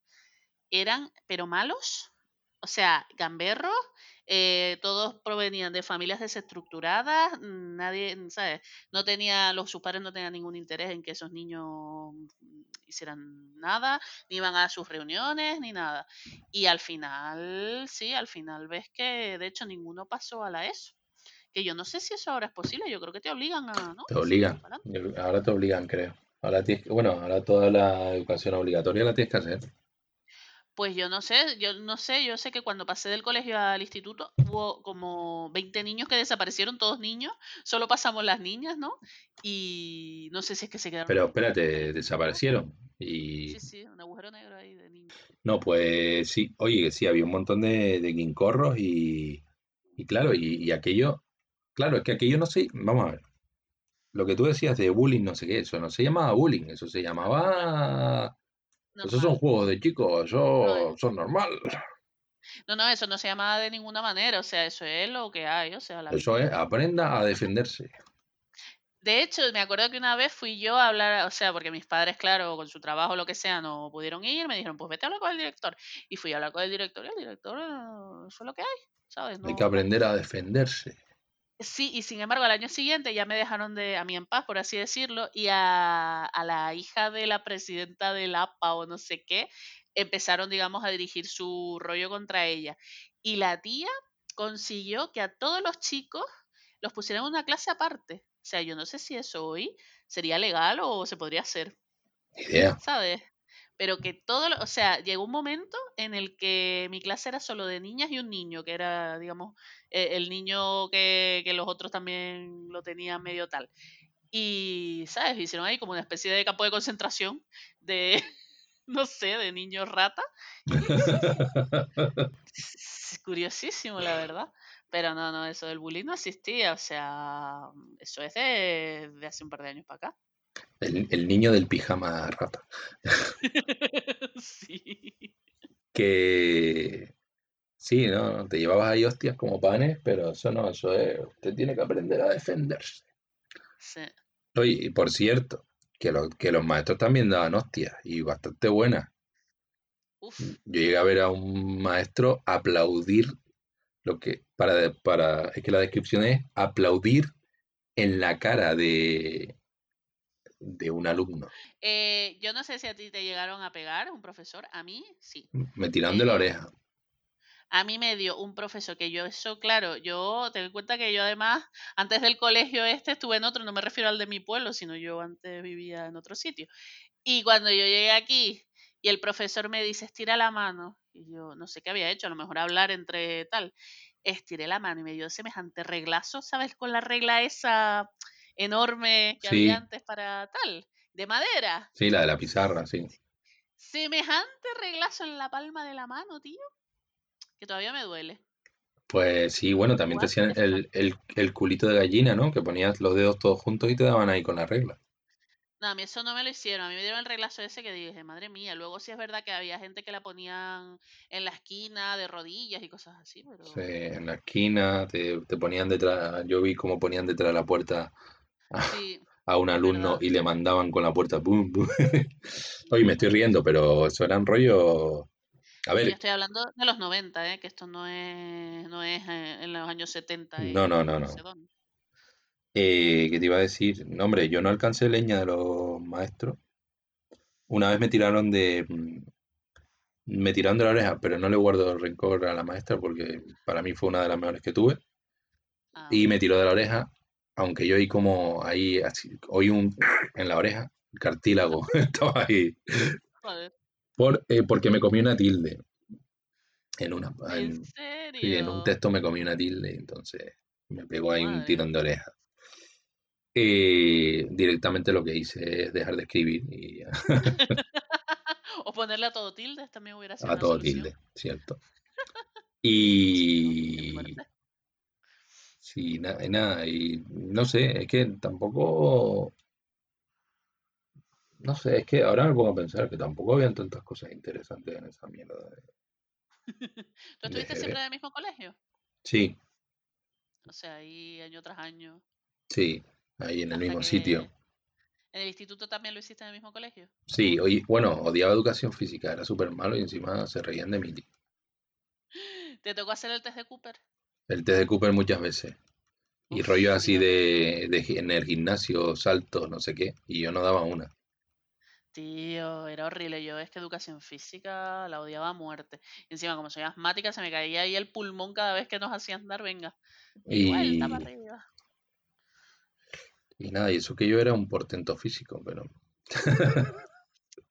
eran, pero malos, o sea, gamberros, eh, todos provenían de familias desestructuradas, nadie, ¿sabes? No tenía, los sus padres no tenían ningún interés en que esos niños hicieran nada, ni iban a sus reuniones, ni nada. Y al final, sí, al final ves que de hecho ninguno pasó a la ESO. Que yo no sé si eso ahora es posible, yo creo que te obligan a, ¿no? Te obligan. Ahora te obligan, creo. Ahora tienes bueno, ahora toda la educación obligatoria la tienes que hacer. Pues yo no sé, yo no sé, yo sé que cuando pasé del colegio al instituto hubo como 20 niños que desaparecieron, todos niños, solo pasamos las niñas, ¿no? Y no sé si es que se quedaron. Pero espérate, desaparecieron. Y Sí, sí, un agujero negro ahí de niños. no, pues sí, oye, que sí, había un montón de, de guincorros y, y claro, y, y aquello, claro, es que aquello no sé, vamos a ver, lo que tú decías de bullying, no sé qué, eso no se llamaba bullying, eso se llamaba, esos son juegos de chicos, eso No, son normal, No, no, eso no se llama de ninguna manera, o sea, eso es lo que hay, o sea, la eso vida. es, aprenda a defenderse. De hecho, me acuerdo que una vez fui yo a hablar, o sea, porque mis padres, claro, con su trabajo o lo que sea, no pudieron ir, me dijeron, pues vete a hablar con el director. Y fui a hablar con el director y el director, eh, eso es lo que hay, ¿sabes? Hay No, que aprender a defenderse. Sí, y sin embargo, al año siguiente ya me dejaron de, a mí en paz, por así decirlo, y a, a la hija de la presidenta del APA o no sé qué, empezaron, digamos, a dirigir su rollo contra ella. Y la tía consiguió que a todos los chicos los pusieran en una clase aparte. O sea, yo no sé si eso hoy sería legal o se podría hacer, idea. ¿sabes? Pero que todo, lo- o sea, llegó un momento en el que mi clase era solo de niñas y un niño, que era, digamos, eh, el niño que, que los otros también lo tenían medio tal. Y, ¿sabes? Hicieron ahí como una especie de campo de concentración de, no sé, de niños rata. Es curiosísimo, la verdad. Pero no, no, eso del bullying no existía. O sea, eso es de, de hace un par de años para acá. El, el niño del pijama rata. sí. Que sí, ¿no? Te llevabas ahí hostias como panes, pero eso no, eso es, usted tiene que aprender a defenderse. sí. Oye, y por cierto, que, lo- que los maestros también daban hostias y bastante buenas. Uf. Yo llegué a ver a un maestro aplaudir lo que, para, para, es que la descripción es aplaudir en la cara de, de un alumno. Eh, yo no sé si a ti te llegaron a pegar un profesor. A mí sí. Me tiraron de la Eh, oreja. A mí me dio un profesor que yo, eso, claro, yo ten en cuenta que yo además, antes del colegio este, estuve en otro, no me refiero al de mi pueblo, sino yo antes vivía en otro sitio. Y cuando yo llegué aquí y el profesor me dice, estira la mano, y yo no sé qué había hecho, a lo mejor hablar entre tal, estiré la mano y me dio semejante reglazo, ¿sabes? Con la regla esa enorme que Sí. había antes para tal, de madera. Sí, la de la pizarra, sí. Semejante reglazo en la palma de la mano, tío, que todavía me duele. Pues sí, bueno, también te hacían el, el, el culito de gallina, ¿no? Que ponías los dedos todos juntos y te daban ahí con la regla. No, a mí eso no me lo hicieron. A mí me dieron el reglazo ese que dije, madre mía. Luego sí es verdad que había gente que la ponían en la esquina de rodillas y cosas así, pero Sí, en la esquina, te, te ponían detrás, yo vi cómo ponían detrás de la puerta sí, a un alumno verdad. y le mandaban con la puerta, pum, pum. Oye, me estoy riendo, pero eso eran rollo... A yo ver, estoy hablando de los 90, ¿eh? que esto no es, no es eh, en los años 70 y no, no, no, no. Eh, ¿qué te iba a decir? No, hombre, yo no alcancé leña de los maestros. Una vez me tiraron de... mm, Me tiraron de la oreja, pero no le guardo rencor a la maestra porque para mí fue una de las mejores que tuve. Ah, Y me tiró de la oreja, aunque yo oí como ahí, así, oí un en la oreja, el cartílago, estaba ahí. Por, eh, porque me comí una tilde. En una, ¿En en, sí, en un texto me comí una tilde, entonces me pegó ahí un tirón de oreja. Eh, directamente lo que hice es dejar de escribir y o ponerle a todo tildes también hubiera sido a una todo solución. tilde, ¿cierto? Y. sí, na- y nada, y no sé, es que tampoco, no sé, es que ahora me pongo a pensar que tampoco habían tantas cosas interesantes en esa mierda. de- ¿Tú de estuviste siempre en el mismo colegio? Sí, O sea, ahí año tras año. sí, ahí en el Hasta mismo que sitio. en el instituto también lo hiciste en el mismo colegio. Sí, oye, bueno, odiaba educación física, era súper malo y encima se reían de mí. ¿Te tocó hacer el test de Cooper? El test de Cooper muchas veces. Y Uf, rollo así de, en el gimnasio, saltos, no sé qué, y yo no daba una. Tío, era horrible. Yo es que educación física la odiaba a muerte. Encima, como soy asmática, se me caía ahí el pulmón cada vez que nos hacían andar, venga. Y vuelta para arriba. y nada, y eso que yo era un portento físico, pero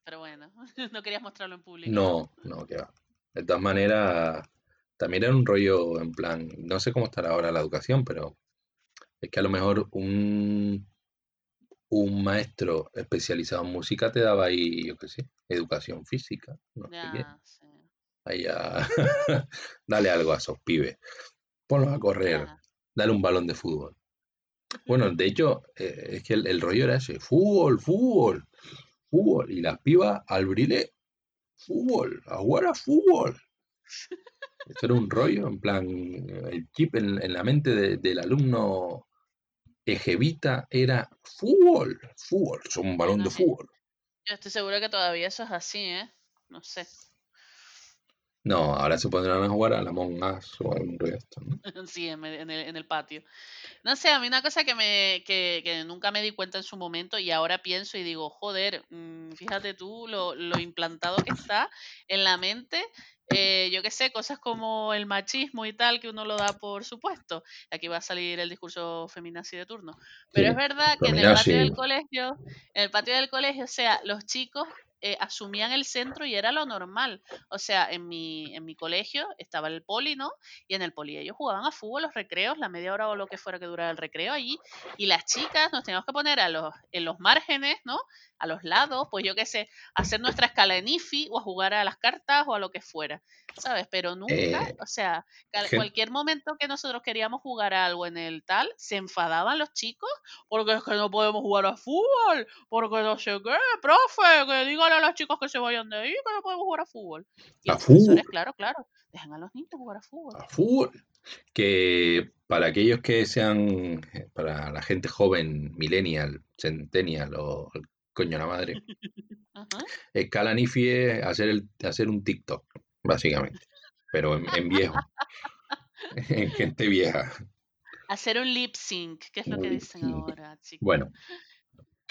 Pero bueno, no querías mostrarlo en público, no, ¿no? no, que va. De todas maneras, también era un rollo en plan, no sé cómo estará ahora la educación, pero es que a lo mejor un, un maestro especializado en música te daba ahí, yo qué sé, educación física, no sé qué. Ya, sí. Ahí ya, dale algo a esos pibes, ponlos a correr, Ya. dale un balón de fútbol. Bueno, de hecho, eh, es que el, el rollo era ese, fútbol, fútbol, fútbol, y las pibas al brile, fútbol, a jugar a fútbol. Esto era un rollo, en plan, el chip en, en la mente de- del alumno ejevita era fútbol, fútbol, son un balón de fútbol. yo estoy segura que todavía eso es así, ¿eh? No sé. No, ahora se pondrán a jugar a la Us o algún rollo de esto, ¿no? Sí, en el, en patio. No sé, a mí una cosa que me que, que nunca me di cuenta en su momento y ahora pienso y digo, joder, mm, fíjate tú lo, lo implantado que está en la mente, eh, yo qué sé, cosas como el machismo y tal, que uno lo da por supuesto. Aquí va a salir el discurso feminazi de turno. Pero es verdad que en el patio del colegio, en el patio del colegio, o sea, los chicos eh, asumían el centro y era lo normal. O sea, en mi, en mi colegio estaba el poli, ¿no? Y en el poli ellos jugaban a fútbol, los recreos, la media hora o lo que fuera que durara el recreo allí. Y las chicas nos teníamos que poner a los, en los márgenes, ¿no? A los lados, pues yo qué sé, a hacer nuestra escala en IFI o a jugar a las cartas o a lo que fuera, ¿sabes? Pero nunca, Eh, o sea, cualquier momento que nosotros queríamos jugar a algo en el tal, se enfadaban los chicos porque es que no podemos jugar a fútbol, porque no sé qué, profe, que a los chicos que se vayan de ahí, que no podemos jugar a fútbol. Y a los fútbol, claro, claro, dejan a los niños jugar a fútbol. a fútbol. Que para aquellos que sean, para la gente joven, millennial, centennial o coño la madre, Ajá. escala Nifi es hacer, el, hacer un TikTok, básicamente, pero en, en viejo, en gente vieja. Hacer un lip sync, que es lo que dicen ahora, chicos. Bueno,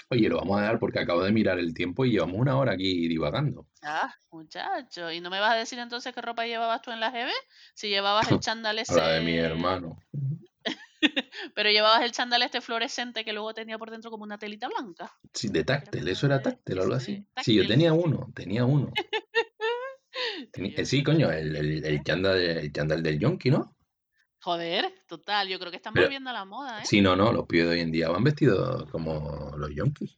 oye, lo vamos a dar porque acabo de mirar el tiempo y llevamos una hora aquí divagando. Ah, muchacho. ¿Y no me vas a decir entonces qué ropa llevabas tú en la GB? Si llevabas el chándal A la de mi ese... hermano. Pero llevabas el chándal este fluorescente que luego tenía por dentro como una telita blanca. Sí, de táctil, eso era táctil o algo así. Sí, Sí, yo tenía uno, tenía uno. Eh, sí, coño, el, el, el chándal, el chándal del yonki, ¿no? Joder, total. Yo creo que están Pero volviendo a la moda, ¿eh? sí, no, no, los pibes de hoy en día van vestidos como los yonkis.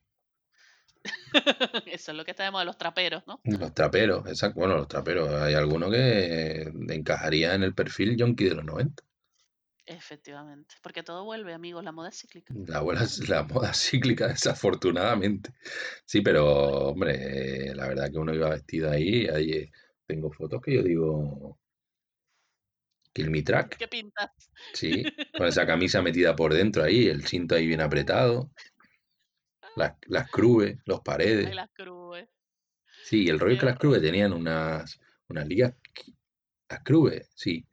Eso es lo que está de moda, los traperos, ¿no? Los traperos, exacto. Bueno, los traperos. Hay alguno que encajaría en el perfil yonki de los 90. Efectivamente. Porque todo vuelve, amigos. La moda es cíclica. La, bola, la moda cíclica, desafortunadamente. Sí, pero, hombre, la verdad que uno iba vestido ahí. ahí eh, tengo fotos que yo digo, Kill Me Track. ¿Qué pintas? Sí, con esa camisa metida por dentro ahí, el cinto ahí bien apretado, las, las crubes, los Ay, paredes. las cruz. Sí, el rollo es que las crubes tenían unas, unas ligas, las crubes, sí,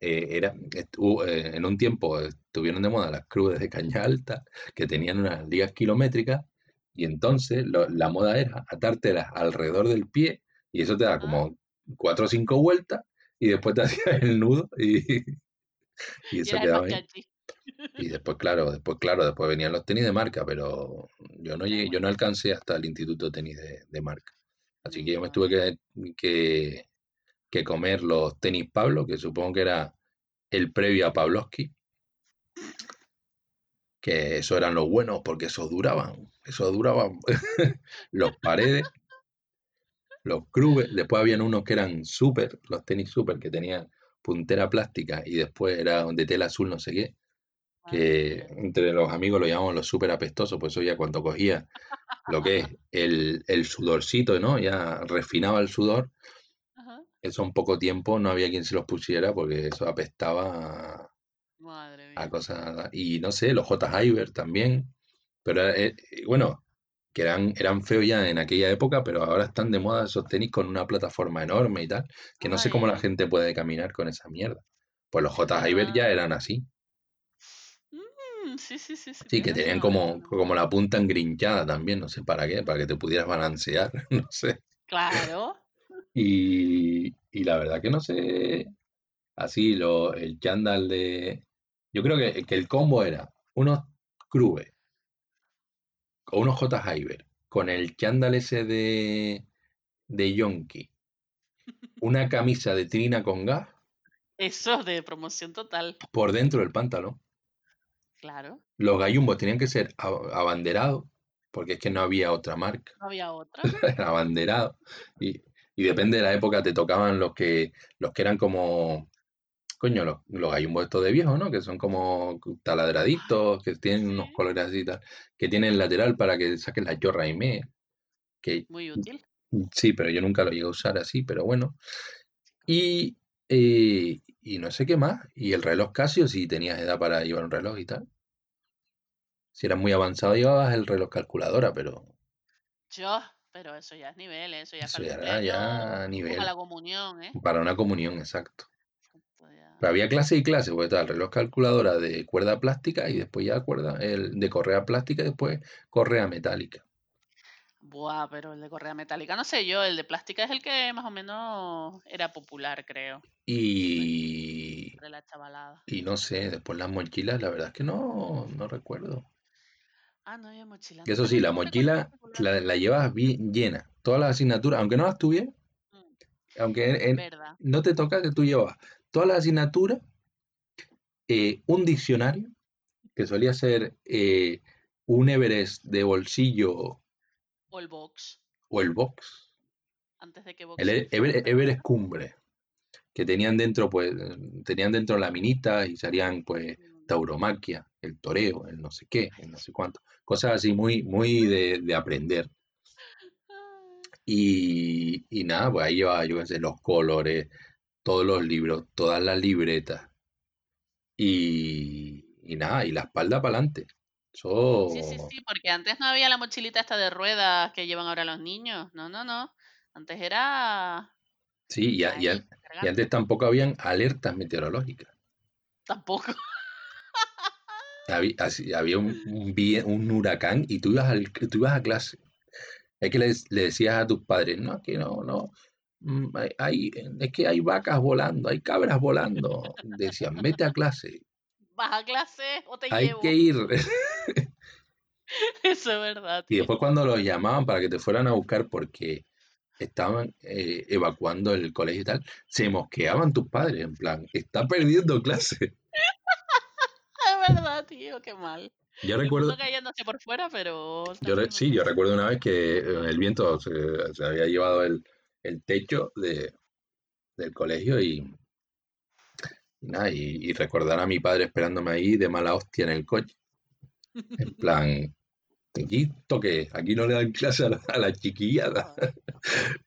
eh, era, estuvo, eh, en un tiempo estuvieron de moda las crubes de caña alta, que tenían unas ligas kilométricas, y entonces lo- la moda era atártelas alrededor del pie, y eso te da Ah, como cuatro o cinco vueltas, y después te hacías el nudo, y, y quedaba ahí. Y después, claro, después, claro, después venían los tenis de marca, pero yo no llegué, yo no alcancé hasta el instituto de tenis de, de marca. Así que yo me tuve yo. que, que, que comer los tenis Pablo, que supongo que era el previo a Pavlovsky, que eso eran los buenos, porque esos duraban, esos duraban los paredes, los crubes, después habían unos que eran súper, los tenis súper, que tenían puntera plástica y después era de tela azul no sé qué, que mía. entre los amigos lo llamamos los súper apestosos, pues eso ya cuando cogía lo que es el, el sudorcito, ¿no? Ya refinaba el sudor, Ajá. eso en poco tiempo no había quien se los pusiera porque eso apestaba a, Madre a cosas, y no sé, los J. Iver también, pero eh, eh, bueno, que eran, eran feos ya en aquella época, pero ahora están de moda esos tenis con una plataforma enorme y tal, que no sé cómo la gente puede caminar con esa mierda. Pues los J. Ya ajá. eran así. Mm, sí, sí, sí. Sí, Sí, que tenían como, como la punta engrinchada también, no sé para qué, para que te pudieras balancear, no sé. Claro. Y, y la verdad que no sé, así lo, el chándal de... Yo creo que, que el combo era unos Crube o unos J. Hyber con el chándal ese de, de Yonki, una camisa de trina con gas Eso de promoción total. por dentro del pantalón. Claro. Los gallumbos tenían que ser abanderados, porque es que no había otra marca. No había otra. era abanderado. Y, y depende de la época, te tocaban los que, los que eran como, coño, los, los gallumbos estos de viejos, ¿no? Que son como taladraditos, que tienen unos colores así, tal, que tienen lateral para que saquen la chorra y me. Que Muy útil. sí, pero yo nunca lo llegué a usar así, pero bueno. Y, eh, y no sé qué más. Y el reloj Casio, si tenías edad para llevar un reloj y tal. Si eras muy avanzado, llevabas el reloj calculadora, pero Yo, pero eso ya es nivel, eso ya es eso ya era ya nivel. para la comunión, ¿eh? Para una comunión, exacto. Pero había clase y clase, porque estaba el reloj calculadora de cuerda plástica y después ya cuerda, el de correa plástica y después correa metálica. Buah, pero el de correa metálica, no sé yo, el de plástica es el que más o menos era popular, creo, Y, entre la chavalada. y no sé, después las mochilas, la verdad es que no, no recuerdo. Ah, no había mochila. Que ¿no eso sí, la mochila la, la llevas bien llena. Todas las asignaturas, aunque no las tuvieras, Mm, aunque en- en- Verdad. no te toca que tú llevas todas las asignaturas, eh, un diccionario, que solía ser eh, un Everest de bolsillo O el box, o el box. antes de que box El E- Everest. Cumbre, que tenían dentro, pues, tenían dentro laminitas y salían, pues, Mm, tauromaquia, el toreo, el no sé qué, el no sé cuánto. Cosas así muy, muy de, de aprender. Y, y nada, pues ahí llevaba, yo qué sé, los colores, todos los libros, todas las libretas. Y, y nada, y la espalda para adelante. Sí, sí, sí, porque antes no había la mochilita esta de ruedas que llevan ahora los niños. No, no, no. Antes era sí, y, a- antes tampoco habían alertas meteorológicas. Tampoco. Había, había un, un huracán y tú ibas, al, tú ibas a clase. Es que le, le decías a tus padres, no, que no, no, hay, hay- es que hay vacas volando, hay cabras volando. Decían, vete a clase, Vas a clase o te hay llevo. que ir. Eso es verdad, Y después cuando los llamaban para que te fueran a buscar porque estaban eh, evacuando el colegio y tal, se mosqueaban tus padres, en plan, está perdiendo clase. Es verdad, tío, qué mal. Yo recuerdo, cayéndose por fuera, pero yo re- sí, yo recuerdo una vez que eh, el viento se, se había llevado el, el techo de, del colegio y, y nada, y, y recordar a mi padre esperándome ahí de mala hostia en el coche, en plan, aquí toque, aquí no le dan clase a la, a la chiquillada. Joder,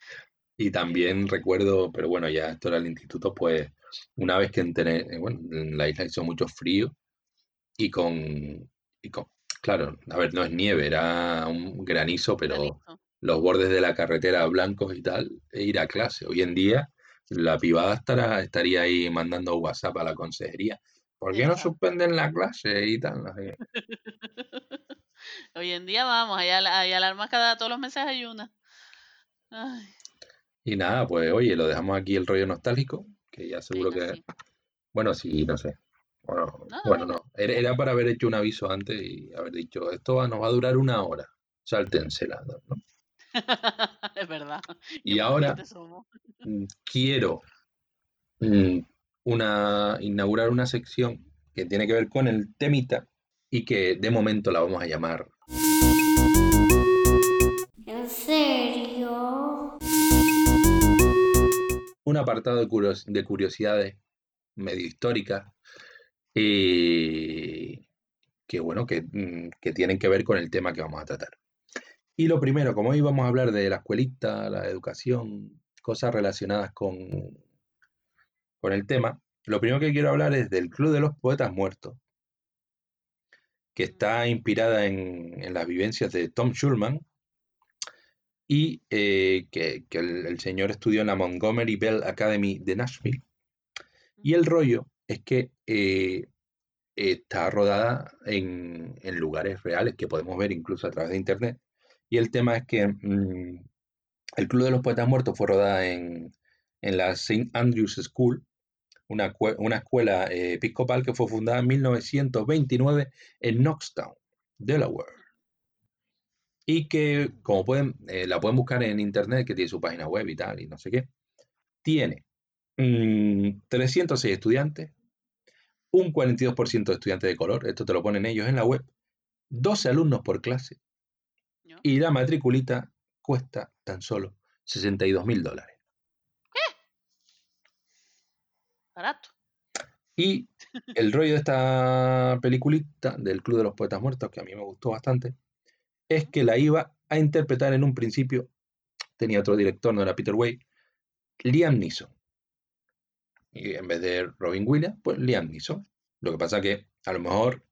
Y también recuerdo, pero bueno, ya esto era el instituto, pues una vez que entré, eh, bueno, en la isla hizo mucho frío y con, y con, claro, a ver, no es nieve, era un granizo, pero Granizo. Los bordes de la carretera blancos y tal, e ir a clase. Hoy en día la pibada estará, estaría ahí mandando WhatsApp a la consejería. ¿Por qué no suspenden la clase y tal? No sé qué. Hoy en día vamos, hay, hay alarmas cada todos los meses hay una. Ay, Y nada, pues oye, lo dejamos aquí el rollo nostálgico, que ya seguro que, sí. bueno, sí, no sé. Bueno, No, bueno, no. Era, era para haber hecho un aviso antes y haber dicho, esto va- nos va a durar una hora. Sáltensela, ¿no? es verdad. Y Qué ahora mm, quiero mm, una, inaugurar una sección que tiene que ver con el temita y que de momento la vamos a llamar ¿En serio? un apartado de, curios- de curiosidades medio históricas eh, que bueno, que, mm, que tienen que ver con el tema que vamos a tratar. Y lo primero, como hoy vamos a hablar de la escuelita, la educación, cosas relacionadas con, con el tema, lo primero que quiero hablar es del Club de los Poetas Muertos, que está inspirada en, en las vivencias de Tom Schulman y eh, que, que el, el señor estudió en la Montgomery Bell Academy de Nashville. Y el rollo es que eh, está rodada en, en lugares reales que podemos ver incluso a través de internet. Y el tema es que mm, el Club de los Poetas Muertos fue rodada en, en la St. Andrews School, una, una escuela eh, episcopal que fue fundada en 1929 en Knoxtown, Delaware. Y que, como pueden, eh, la pueden buscar en internet, que tiene su página web y tal, y no sé qué. Tiene 306 mm, estudiantes, un 42% de estudiantes de color, esto te lo ponen ellos en la web, 12 alumnos por clase, y la matriculita cuesta tan solo 62 mil dólares. ¿Qué? Barato. Y el rollo de esta peliculita del Club de los Poetas Muertos, que a mí me gustó bastante, es que la iba a interpretar en un principio, tenía otro director, no era Peter Way, Liam Neeson. Y en vez de Robin Williams, pues Liam Neeson. Lo que pasa que a lo mejor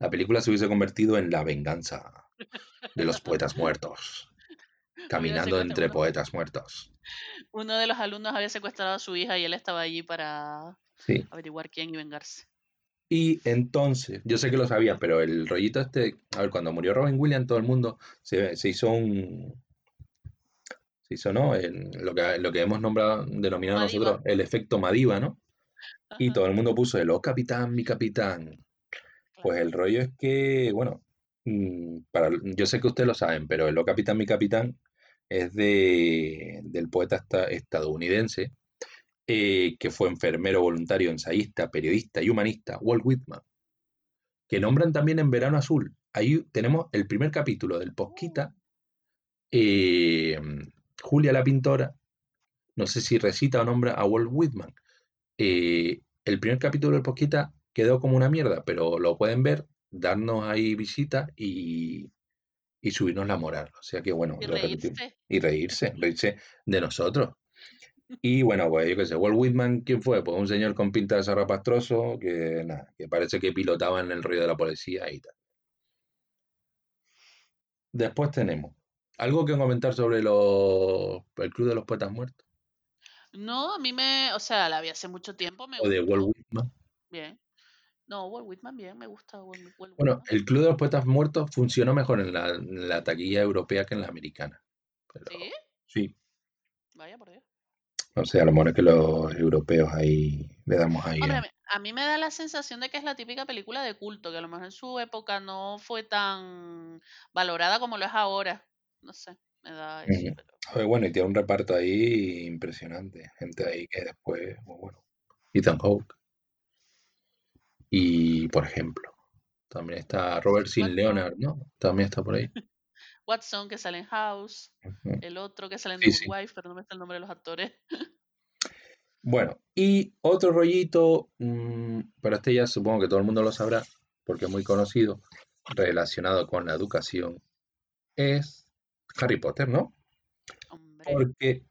la película se hubiese convertido en la venganza de los poetas muertos. Caminando entre poetas muertos. Uno de los alumnos había secuestrado a su hija y él estaba allí para averiguar quién y vengarse. Y entonces, yo sé que lo sabía, pero el rollito este, a ver, cuando murió Robin Williams, todo el mundo se, hizo un. Se hizo, ¿no? lo, que, lo que hemos nombrado, denominado nosotros el efecto Madiva, ¿no? Y todo el mundo puso el oh capitán, mi capitán. Pues el rollo es que, bueno, para, yo sé que ustedes lo saben, pero el oh capitán, mi capitán es de, del poeta estadounidense eh, que fue enfermero voluntario, ensayista, periodista y humanista, Walt Whitman, que nombran también en Verano Azul. Ahí tenemos el primer capítulo del Posquita, eh, Julia la pintora, no sé si recita o nombra a Walt Whitman. Eh, el primer capítulo del Posquita quedó como una mierda, pero lo pueden ver, darnos ahí visita y, y subirnos la moral. O sea que bueno, y reírse. y reírse, reírse de nosotros. Y bueno, pues yo qué sé, Walt Whitman, ¿quién fue? Pues un señor con pinta de zarrapastroso que nada, que parece que pilotaba en el río de la policía y tal. Después tenemos, ¿algo que comentar sobre los, el Club de los Poetas Muertos? No, a mí me, o sea, la vi hace mucho tiempo. o de Walt Whitman. Bien. No, Walt Whitman bien, me gusta Walt, Whitman. Bueno, el Club de los Poetas Muertos funcionó mejor en la, taquilla europea que en la americana. ¿Sí? Sí. Vaya por Dios. No sé, a lo mejor es que los europeos ahí le damos ahí. a... mí me da la sensación de que es la típica película de culto, que a lo mejor en su época no fue tan valorada como lo es ahora. No sé, me da eso. Bueno, y tiene un reparto ahí impresionante. Gente ahí que después, bueno. Ethan Hawke. Y, por ejemplo, también está Robert Sin Leonard, ¿no? También está por ahí. Watson, que sale en House, el otro que sale en The Wife, pero no me está el nombre de los actores. Bueno, y otro rollito, mm, pero este ya supongo que todo el mundo lo sabrá, porque es muy conocido, relacionado con la educación, es Harry Potter, ¿no? Porque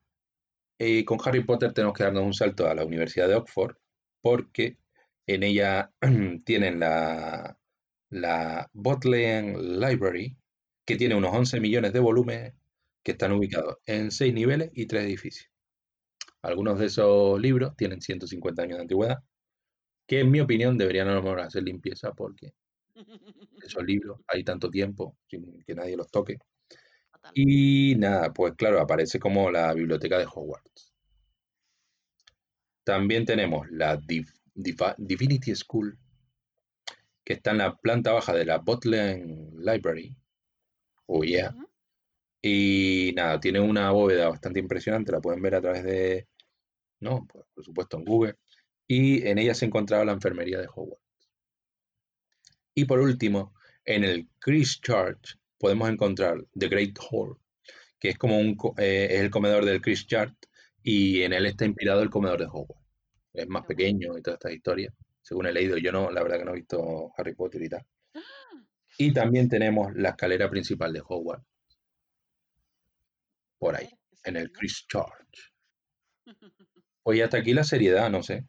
eh, con Harry Potter tenemos que darnos un salto a la Universidad de Oxford, porque en ella tienen la, la Bodleian Library, que tiene unos 11 millones de volúmenes que están ubicados en seis niveles y tres edificios. Algunos de esos libros tienen 150 años de antigüedad, que en mi opinión deberían a lo mejor hacer limpieza porque esos libros hay tanto tiempo sin que nadie los toque. Y nada, pues claro, aparece como la biblioteca de Hogwarts. También tenemos la Divinity School, que está en la planta baja de la Bodleian Library, Oh yeah. Y nada, tiene una bóveda bastante impresionante, la pueden ver a través de, no, por supuesto en Google. Y en ella se encontraba la enfermería de Hogwarts. Y por último, en el Church podemos encontrar The Great Hall, que es como un, eh, es el comedor del Church y en él está inspirado el comedor de Hogwarts. Es más pequeño y toda esta historia, según he leído. Yo no, la verdad que no he visto Harry Potter y tal. Y también tenemos la escalera principal de Hogwarts. Por ahí, en el Chris Church. Oye, hasta aquí la seriedad, no sé.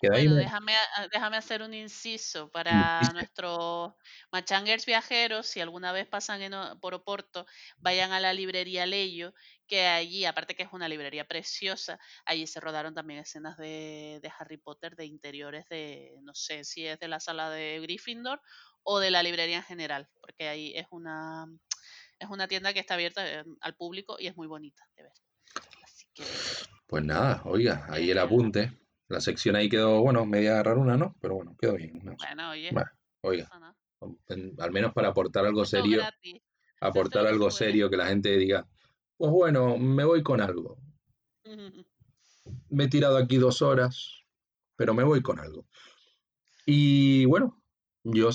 Bueno, déjame, déjame hacer un inciso para nuestros machangers viajeros. Si alguna vez pasan por Oporto, vayan a la librería Leyo, que allí, aparte que es una librería preciosa, allí se rodaron también escenas de, de Harry Potter, de interiores de, no sé si es de la sala de Gryffindor o de la librería en general, porque ahí es una, es una tienda que está abierta eh, al público y es muy bonita de ver. Así que, Pues nada, oiga, ahí el apunte. La sección ahí quedó, bueno, media raruna, ¿no? Pero bueno, quedó bien. ¿no? bueno, oye, Bueno, oiga, al menos para aportar algo serio, gratis. aportar algo serio que la gente diga, pues bueno, me voy con algo. Me he tirado aquí dos horas, pero me voy con algo. Y bueno, yo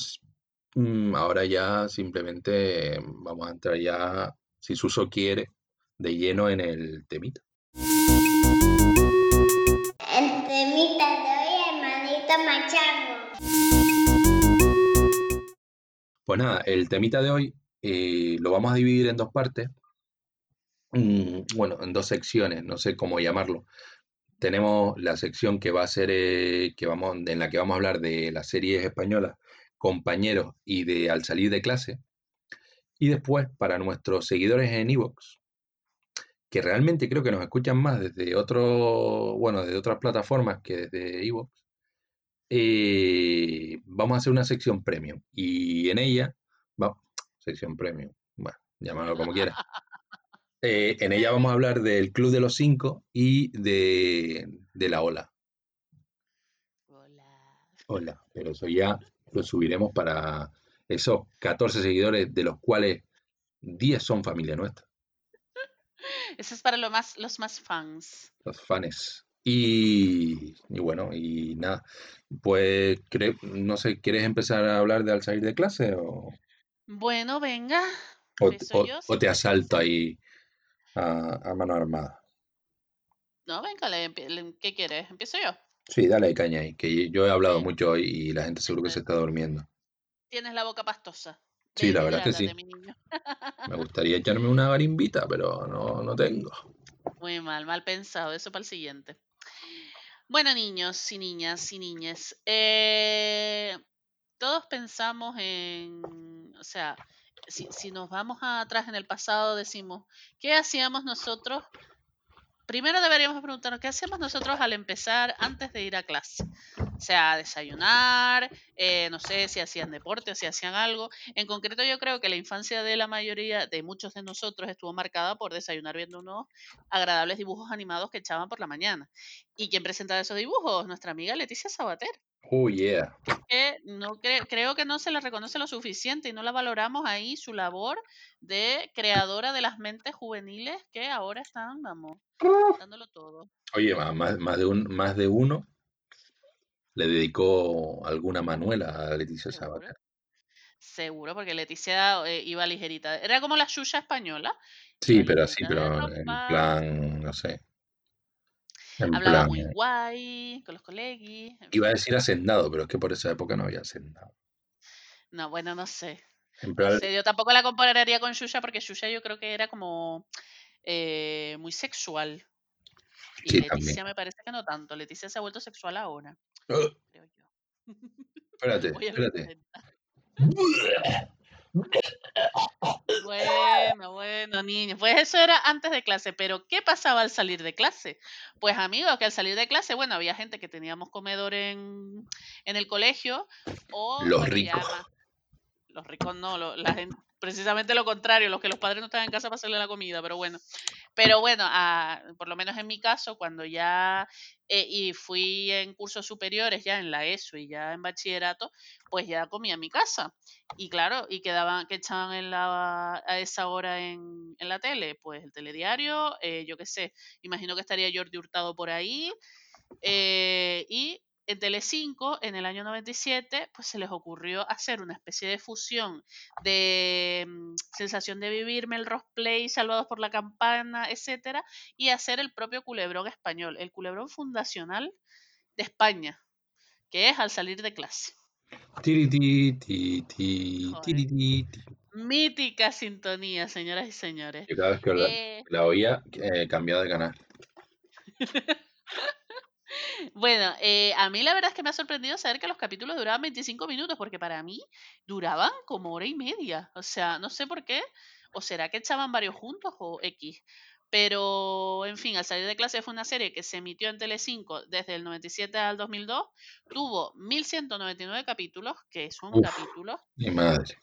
mm, ahora ya simplemente vamos a entrar ya, si Suso quiere, de lleno en el temita. El temita de hoy, hermanito machango. Pues nada, el temita de hoy eh, lo vamos a dividir en dos partes. Bueno, en dos secciones, no sé cómo llamarlo. Tenemos la sección que va a ser, eh, que vamos, en la que vamos a hablar de las series españolas, compañeros y de al salir de clase. Y después, para nuestros seguidores en Evox, que realmente creo que nos escuchan más desde otro, bueno, desde otras plataformas que desde Evox, eh, vamos a hacer una sección premium. Y en ella, va, sección premium, bueno, llámalo como quieras. Eh, en ella vamos a hablar del Club de los Cinco y de, de la Ola. Hola. Hola, pero eso ya lo subiremos para esos 14 seguidores, de los cuales 10 son familia nuestra, Eso es para lo más, los más fans. los fans. Y, y bueno, y nada, pues no sé, ¿quieres empezar a hablar de al salir de clase o, Bueno, venga. o, o- yo, o si te asalto ahí a, a mano armada? No, venga, ¿qué quieres? ¿Empiezo yo? Sí, dale caña ahí, que yo he hablado mucho hoy y la gente seguro que se está durmiendo. Tienes la boca pastosa. Sí, la verdad que hidrátate, sí. Me gustaría echarme una garimbita, pero no, no tengo. Muy mal, mal pensado. Eso para el siguiente. Bueno, niños y niñas y niñas. eh, todos pensamos en, o sea, si, nos vamos atrás en el pasado, decimos, ¿qué hacíamos nosotros? Primero deberíamos preguntarnos, ¿qué hacíamos nosotros al empezar antes de ir a clase? O sea, desayunar, eh, no sé si hacían deporte o si hacían algo. En concreto, yo creo que la infancia de la mayoría, de muchos de nosotros, estuvo marcada por desayunar viendo unos agradables dibujos animados que echaban por la mañana. ¿Y quién presentaba esos dibujos? Nuestra amiga Leticia Sabater Oh, yeah. que no cre- creo que no se le reconoce lo suficiente y no la valoramos ahí su labor de creadora de las mentes juveniles que ahora están, vamos, dándolo todo. Oye, más, más de un, más de uno le dedicó alguna manuela a Leticia Seguro. Sabater. Seguro, porque Leticia eh, iba ligerita. Era como la Xuxa española. Sí, pero así, pero en plan, no sé. En Hablaba plan, muy eh, guay con los colegis. iba a decir hacendado, pero es que por esa época no había hacendado. No, bueno, no sé. En No plan, sé, yo tampoco la compararía con Xuxa porque Xuxa yo creo que era como eh, muy sexual. Y sí, Leticia también. me parece que no tanto. Leticia se ha vuelto sexual ahora, ¡Ugh! creo yo. espérate, espérate. 90. Bueno, bueno, niños. Pues eso era antes de clase, pero ¿qué pasaba al salir de clase? Pues amigos, que al salir de clase, bueno, había gente que teníamos comedor en, en el colegio o, Los bueno, ricos. Los ricos no, lo- la gente, precisamente lo contrario, los que los padres no estaban en casa para hacerle la comida, pero bueno. Pero bueno, ah, por lo menos en mi caso, cuando ya eh, y fui en cursos superiores, ya en la ESO y ya en bachillerato, pues ya comía en mi casa. Y claro, y quedaban, que echaban en la, a esa hora en, en la tele, pues el telediario, eh, yo qué sé, imagino que estaría Jordi Hurtado por ahí, eh, y en Telecinco, en el año 97, pues se les ocurrió hacer una especie de fusión de mm, Sensación de Vivir, Melrose Play, Salvados por la Campana, etcétera, y hacer el propio culebrón español, el culebrón fundacional de España, que es al salir de clase. Tiri, tiri, ti, ti. Mítica sintonía, señoras y señores. Yo cada vez que la, Eh, la oía, eh, cambiaba de canal. bueno, eh, a mí la verdad es que me ha sorprendido saber que los capítulos duraban 25 minutos, porque para mí duraban como hora y media. O sea, no sé por qué, o será que echaban varios juntos o X. Pero, en fin, Al salir de clase fue una serie que se emitió en Telecinco desde el 97 al 2002. Tuvo 1199 capítulos, que son Uf. capítulos. Mi madre.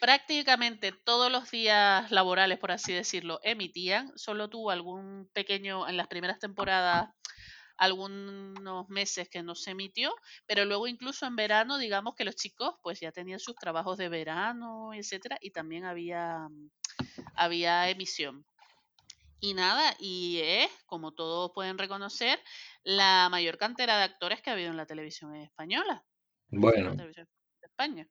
Prácticamente todos los días laborales, por así decirlo, emitían. Solo tuvo algún pequeño, en las primeras temporadas, algunos meses que no se emitió, pero luego incluso en verano, digamos que los chicos pues ya tenían sus trabajos de verano, etcétera, y también había, había emisión. Y nada, y es, como todos pueden reconocer, la mayor cantera de actores que ha habido en la televisión española. en la Bueno, televisión de España.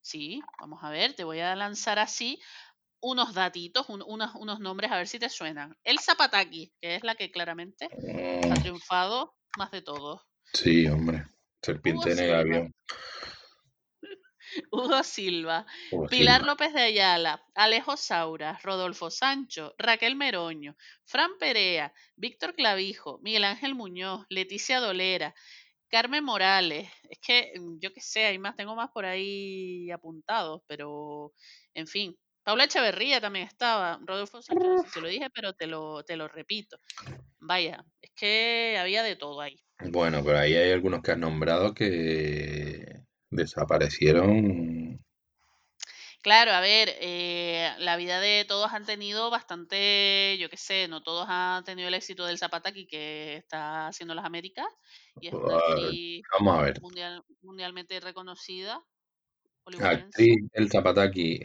Sí, vamos a ver, te voy a lanzar así unos datitos, un- unos, unos nombres, a ver si te suenan. El Zapataki, que es la que claramente ha mm, triunfado más de todos. sí, hombre. Serpiente en el avión. Hugo Silva, Hugo Pilar Silva. López de Ayala, Alejo Saura, Rodolfo Sancho, Raquel Meroño, Fran Perea, Víctor Clavijo, Miguel Ángel Muñoz, Leticia Dolera, Carmen Morales. Es que mm, yo qué sé, hay más, tengo más por ahí apuntados, pero en fin. Paula Echeverría también estaba, Rodolfo sé si lo dije, pero te lo, te lo repito. Vaya, es que había de todo ahí. Bueno, pero ahí hay algunos que has nombrado que desaparecieron. Claro, a ver, eh, la vida de todos han tenido bastante, yo qué sé, no todos han tenido el éxito del Zapataki que está haciendo las Américas y es una actriz Vamos a ver. mundial, mundialmente reconocida, Actriz, hollywoodiense. el Zapataki,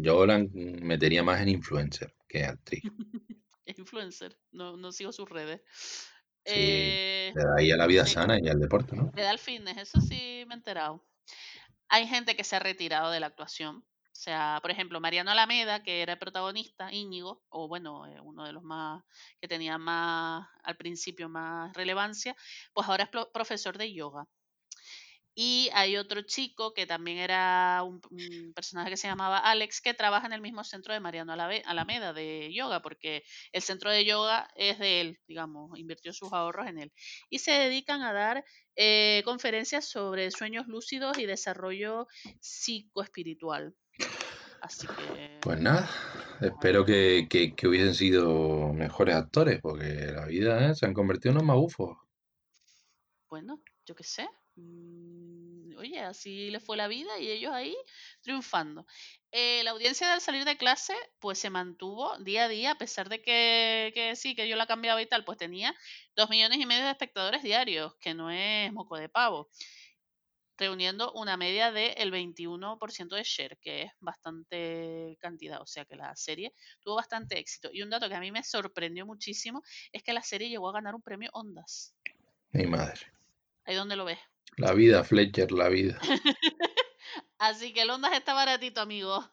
yo la metería más en influencer que actriz. Influencer, no, no sigo sus redes. Sí, Eh, le da ahí a la vida sí, sana y al deporte, ¿no? le da el fitness, eso sí me he enterado. Hay gente que se ha retirado de la actuación. O sea, por ejemplo, Mariano Alameda, que era el protagonista, Íñigo, o bueno, eh, uno de los más que tenía más, al principio más relevancia, pues ahora es pro- profesor de yoga. Y hay otro chico que también era un, un personaje que se llamaba Alex, que trabaja en el mismo centro de Mariano Alameda de yoga, porque el centro de yoga es de él, digamos, invirtió sus ahorros en él. Y se dedican a dar eh, conferencias sobre sueños lúcidos y desarrollo psicoespiritual. Así que, Pues nada, espero que, que- que hubiesen sido mejores actores, porque la vida, ¿eh? se han convertido en unos magufos. bueno, yo qué sé. Mm, Oye, así les fue la vida y ellos ahí triunfando. Eh, la audiencia al salir de clase, pues se mantuvo día a día, a pesar de que, que sí, que yo la cambiaba y tal, pues tenía dos millones y medio de espectadores diarios, que no es moco de pavo, reuniendo una media del 21% de share, que es bastante cantidad, o sea que la serie tuvo bastante éxito. Y un dato que a mí me sorprendió muchísimo es que la serie llegó a ganar un premio Ondas. Mi madre. Ahí donde lo ves. La vida, Fletcher, la vida. Así que el Ondas está baratito, amigo.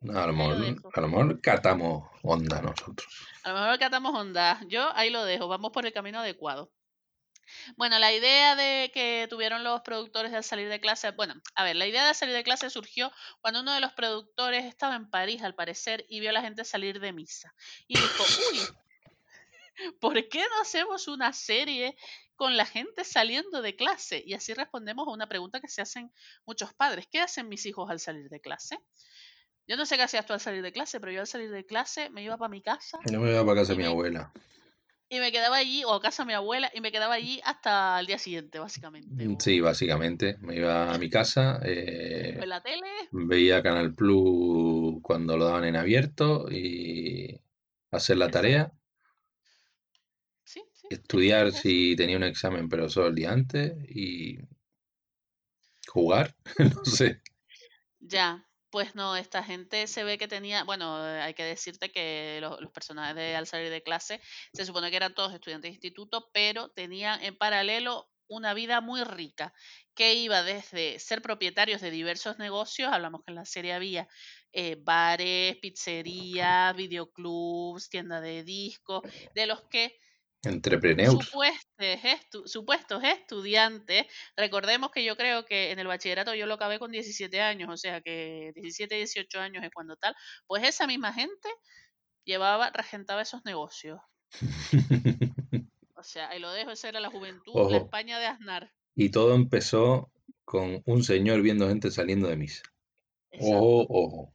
No, a, lo mejor, a lo mejor catamos onda nosotros. A lo mejor catamos Ondas. Yo ahí lo dejo. Vamos por el camino adecuado. Bueno, la idea de que tuvieron los productores de salir de clase, bueno, a ver, la idea de salir de clase surgió cuando uno de los productores estaba en París, al parecer, y vio a la gente salir de misa. Y dijo, uy, ¿por qué no hacemos una serie con la gente saliendo de clase? Y así respondemos a una pregunta que se hacen muchos padres. ¿Qué hacen mis hijos al salir de clase? Yo no sé qué hacías tú al salir de clase, pero yo al salir de clase me iba para mi casa Yo me iba para casa de mi me, abuela. y me quedaba allí, o a casa de mi abuela, y me quedaba allí hasta el día siguiente, básicamente. Mm, Sí, básicamente. Me iba a mi casa, eh, la tele. veía Canal Plus cuando lo daban en abierto y hacer la tarea, estudiar si tenía un examen, pero solo el día antes y jugar, no sé. Ya, pues no, esta gente se ve que tenía, bueno, hay que decirte que los, los personajes de al salir de clase se supone que eran todos estudiantes de instituto, pero tenían en paralelo una vida muy rica, que iba desde ser propietarios de diversos negocios, hablamos que en la serie había eh, bares, pizzerías, videoclubs, tienda de discos, de los que Entrepreneurs. supuestos, estu- supuestos estudiantes, recordemos que yo creo que en el bachillerato yo lo acabé con 17 años, o sea que 17, 18 años es cuando tal, pues esa misma gente llevaba, regentaba esos negocios. O sea, ahí lo dejo, esa era la juventud, la Ojo. España de Aznar. Y todo empezó con un señor viendo gente saliendo de misa. Exacto. Ojo, ojo.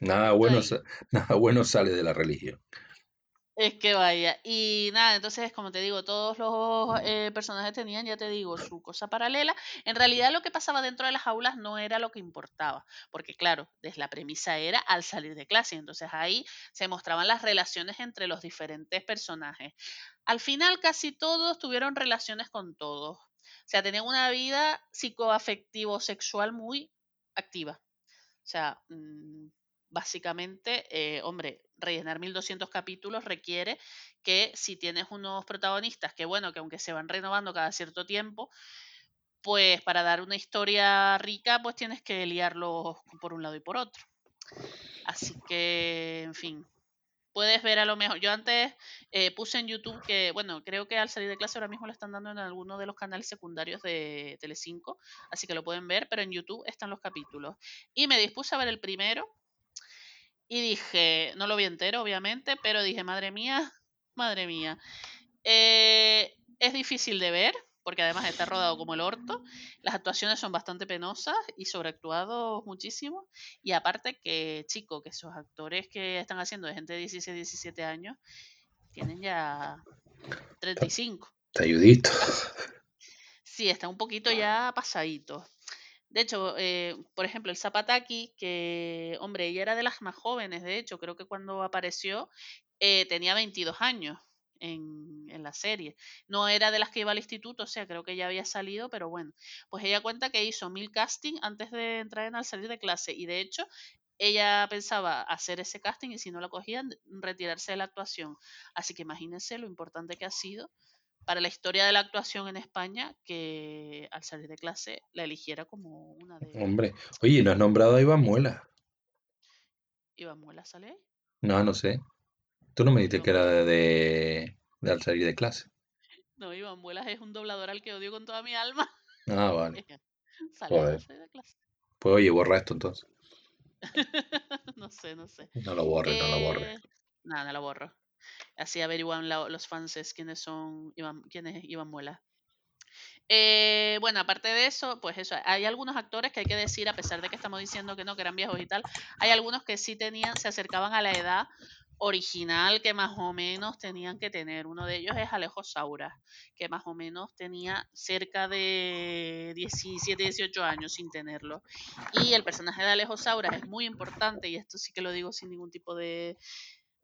Nada bueno, nada bueno sale de la religión. Es que vaya. Y nada, entonces, como te digo, todos los eh, personajes tenían, ya te digo, su cosa paralela. En realidad lo que pasaba dentro de las aulas no era lo que importaba, porque claro, desde la premisa era al salir de clase. Entonces ahí se mostraban las relaciones entre los diferentes personajes. Al final casi todos tuvieron relaciones con todos. O sea, tenían una vida psicoafectivo-sexual muy activa. O sea, mm, básicamente, eh, hombre, rellenar 1200 capítulos requiere que si tienes unos protagonistas que, bueno, que aunque se van renovando cada cierto tiempo, pues para dar una historia rica, pues tienes que liarlos por un lado y por otro. Así que, en fin, puedes ver a lo mejor. Yo antes eh, puse en YouTube que, bueno, creo que al salir de clase ahora mismo lo están dando en alguno de los canales secundarios de Telecinco, así que lo pueden ver, pero en YouTube están los capítulos. Y me dispuse a ver el primero, y dije, no lo vi entero, obviamente, pero dije, madre mía, madre mía. Eh, es difícil de ver, porque además está rodado como el orto. Las actuaciones son bastante penosas y sobreactuados muchísimo. Y aparte que, chico, que esos actores que están haciendo de gente de 16, 17 años, tienen ya 35. Está ayudito. Sí, está un poquito ya pasadito. De hecho, eh, por ejemplo, el Zapataki, que, hombre, ella era de las más jóvenes, de hecho, creo que cuando apareció eh, tenía 22 años en, en, la serie. No era de las que iba al instituto, o sea, creo que ya había salido, pero bueno, pues ella cuenta que hizo mil casting antes de entrar en al salir de clase y de hecho ella pensaba hacer ese casting y si no la cogían, retirarse de la actuación. Así que imagínense lo importante que ha sido para la historia de la actuación en España que al salir de clase la eligiera como una de... Hombre, oye, ¿no has nombrado a Iván Muela? ¿Iván Muela sale ahí? No, no sé. Tú no me dijiste que era de, de, al salir de clase. No, Iván Muelas es un doblador al que odio con toda mi alma. Ah, vale. Sale al salir de clase. Pues oye, borra esto entonces. no sé, no sé. No lo borres, no lo borres. No, no lo borro. Así averiguan los fans quiénes son Iván, quién es Muela. Eh, bueno, aparte de eso, pues eso, hay algunos actores que hay que decir, a pesar de que estamos diciendo que no, que eran viejos y tal, hay algunos que sí tenían, se acercaban a la edad original que más o menos tenían que tener. Uno de ellos es Alejo Saura, que más o menos tenía cerca de 17, 18 años sin tenerlo. Y el personaje de Alejo Saura es muy importante, y esto sí que lo digo sin ningún tipo de,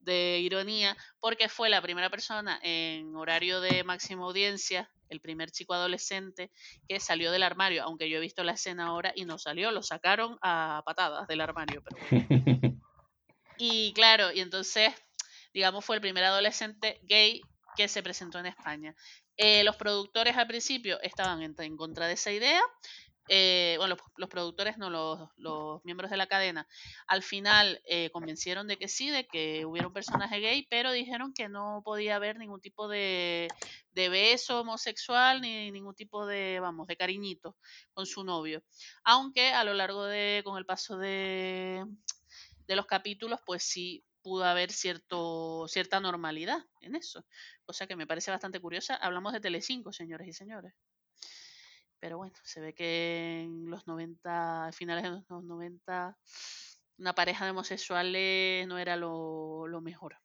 de ironía, porque fue la primera persona en horario de máxima audiencia, el primer chico adolescente que salió del armario, aunque yo he visto la escena ahora y no salió, lo sacaron a patadas del armario. Pero y claro, y entonces, digamos, fue el primer adolescente gay que se presentó en España. Eh, los productores al principio estaban en contra de esa idea, eh, bueno, los, productores, no, los, miembros de la cadena, al final eh, convencieron de que sí, de que hubiera un personaje gay, pero dijeron que no podía haber ningún tipo de, beso homosexual ni ningún tipo de, vamos, de cariñito con su novio. Aunque a lo largo de, con el paso de, de los capítulos, pues sí pudo haber cierto, cierta normalidad en eso, cosa que me parece bastante curiosa. Hablamos de Telecinco, señores y señores. Pero bueno, se ve que en los 90, finales de los 90, una pareja de homosexuales no era lo, lo mejor.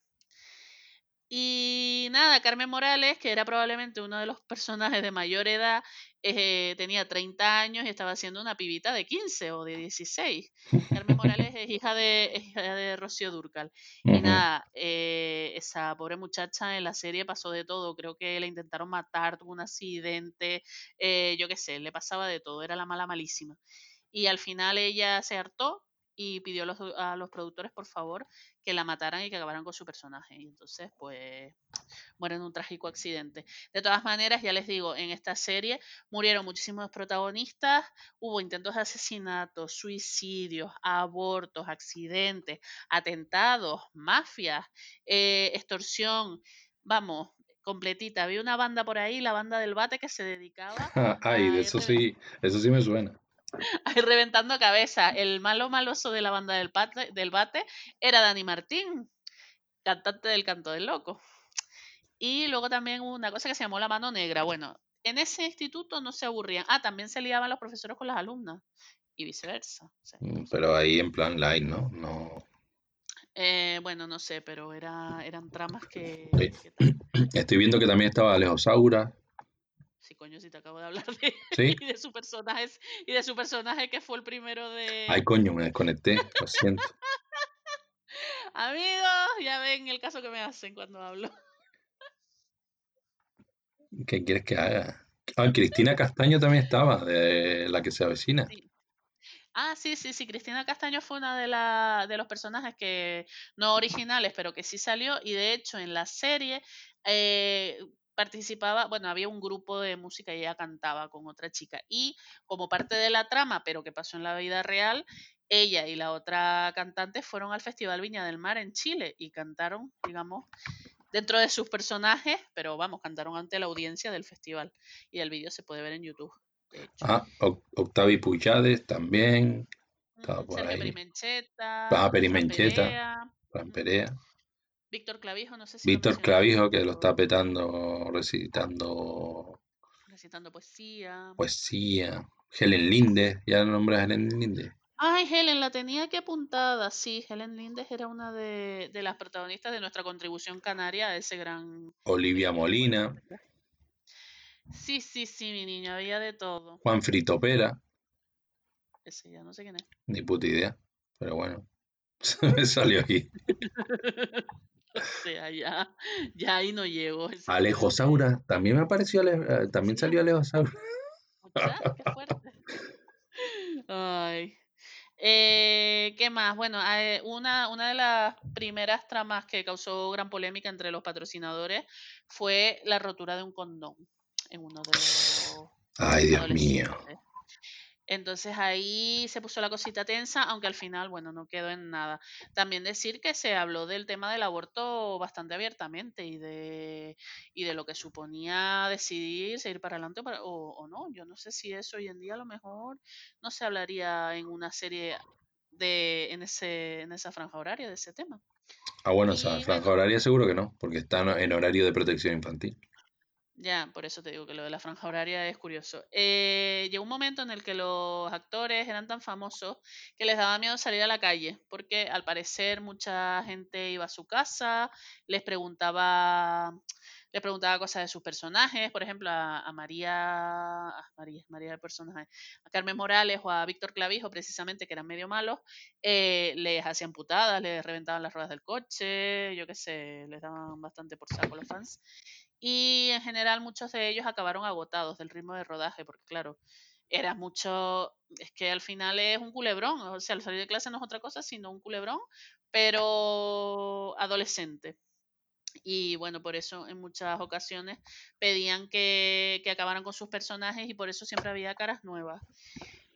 Y nada, Carmen Morales, que era probablemente uno de los personajes de mayor edad, eh, tenía 30 años y estaba haciendo una pibita de 15 o de 16. Carmen Morales es hija de, hija de Rocío Durcal. Y nada, eh, esa pobre muchacha en la serie pasó de todo. Creo que la intentaron matar, tuvo un accidente, eh, yo qué sé, le pasaba de todo, era la mala malísima. Y al final ella se hartó y pidió a los, a los, productores, por favor, que la mataran y que acabaran con su personaje. Y entonces, pues, muere en un trágico accidente. De todas maneras, ya les digo, en esta serie murieron muchísimos protagonistas, hubo intentos de asesinatos, suicidios, abortos, accidentes, atentados, mafias, eh, extorsión, vamos, completita. Había una banda por ahí, la banda del bate, que se dedicaba. Ay, de eso sí, eso sí me suena. Ahí reventando cabeza. El malo maloso de la banda del, bate, del bate era Dani Martín, cantante del Canto del Loco. Y luego también una cosa que se llamó La Mano Negra. Bueno, en ese instituto no se aburrían. Ah, también se liaban los profesores con las alumnas y viceversa. Mm, pero ahí en plan light, ¿no? No. Eh, bueno, no sé, pero era, eran tramas que, Sí. que tal. Estoy viendo que también estaba Alejo Saura, Sí, coño, si te acabo de hablar de ¿sí? y de su personaje y de su personaje que fue el primero de Ay, coño, me desconecté, lo siento. amigos, ya ven el caso que me hacen cuando hablo. ¿Qué quieres que haga? Ah, Cristina Castaño también estaba, de la que se avecina. Sí. Ah, sí, sí, sí. Cristina Castaño fue una de, la, de los personajes que no originales, pero que sí salió. Y de hecho, en la serie eh, participaba, bueno, había un grupo de música y ella cantaba con otra chica. Y como parte de la trama, pero que pasó en la vida real, ella y la otra cantante fueron al Festival Viña del Mar en Chile y cantaron, digamos, dentro de sus personajes, pero vamos, cantaron ante la audiencia del festival. Y el vídeo se puede ver en YouTube. De hecho. Ah, Oc- Octavi Puchades también, estaba por Sergio ahí. Perimencheta, Ah, Perea, Perea. Víctor Clavijo, no sé si Víctor Clavijo, que lo está petando recitando recitando poesía. poesía. Helen Linde, ya nombras a Helen Linde. Ay, Helen, la tenía que apuntada. Sí, Helen Lindes era una de, de las protagonistas de nuestra contribución canaria a ese gran Olivia bueno, Molina. Sí, sí, sí, mi niña, había de todo. Juan Fritopera, Ese ya no sé quién es. ni puta idea, pero bueno, se me salió aquí. O sea, ya, ya ahí no llego. Ese Alejo creo que. Saura, también me apareció, Ale- eh, también Sí, salió Alejo Saura. mucha, qué fuerte. Ay. Eh, ¿qué más? Bueno, eh, una, una de las primeras tramas que causó gran polémica entre los patrocinadores fue la rotura de un condón en uno de los Ay, Dios mío. Entonces ahí se puso la cosita tensa, aunque al final, bueno, no quedó en nada. También decir que se habló del tema del aborto bastante abiertamente y de, y de lo que suponía decidir seguir para adelante o, o no. Yo no sé si eso hoy en día a lo mejor no se hablaría en una serie de en ese en esa franja horaria de ese tema. Ah, bueno, esa Y franja bueno, horaria seguro que no, porque está en horario de protección infantil. Ya, por eso te digo que lo de la franja horaria es curioso. Eh, llegó un momento en el que los actores eran tan famosos que les daba miedo salir a la calle, porque al parecer mucha gente iba a su casa, les preguntaba, les preguntaba cosas de sus personajes, por ejemplo, a, María, a María, María el personaje, a Carmen Morales o a Víctor Clavijo, precisamente, que eran medio malos, eh, les hacían putadas, les reventaban las ruedas del coche, yo qué sé, les daban bastante por saco los fans. Y en general muchos de ellos acabaron agotados del ritmo de rodaje, porque claro, era mucho, es que al final es un culebrón, o sea, al salir de clase no es otra cosa, sino un culebrón, pero adolescente. Y bueno, por eso en muchas ocasiones pedían que, que acabaran con sus personajes y por eso siempre había caras nuevas.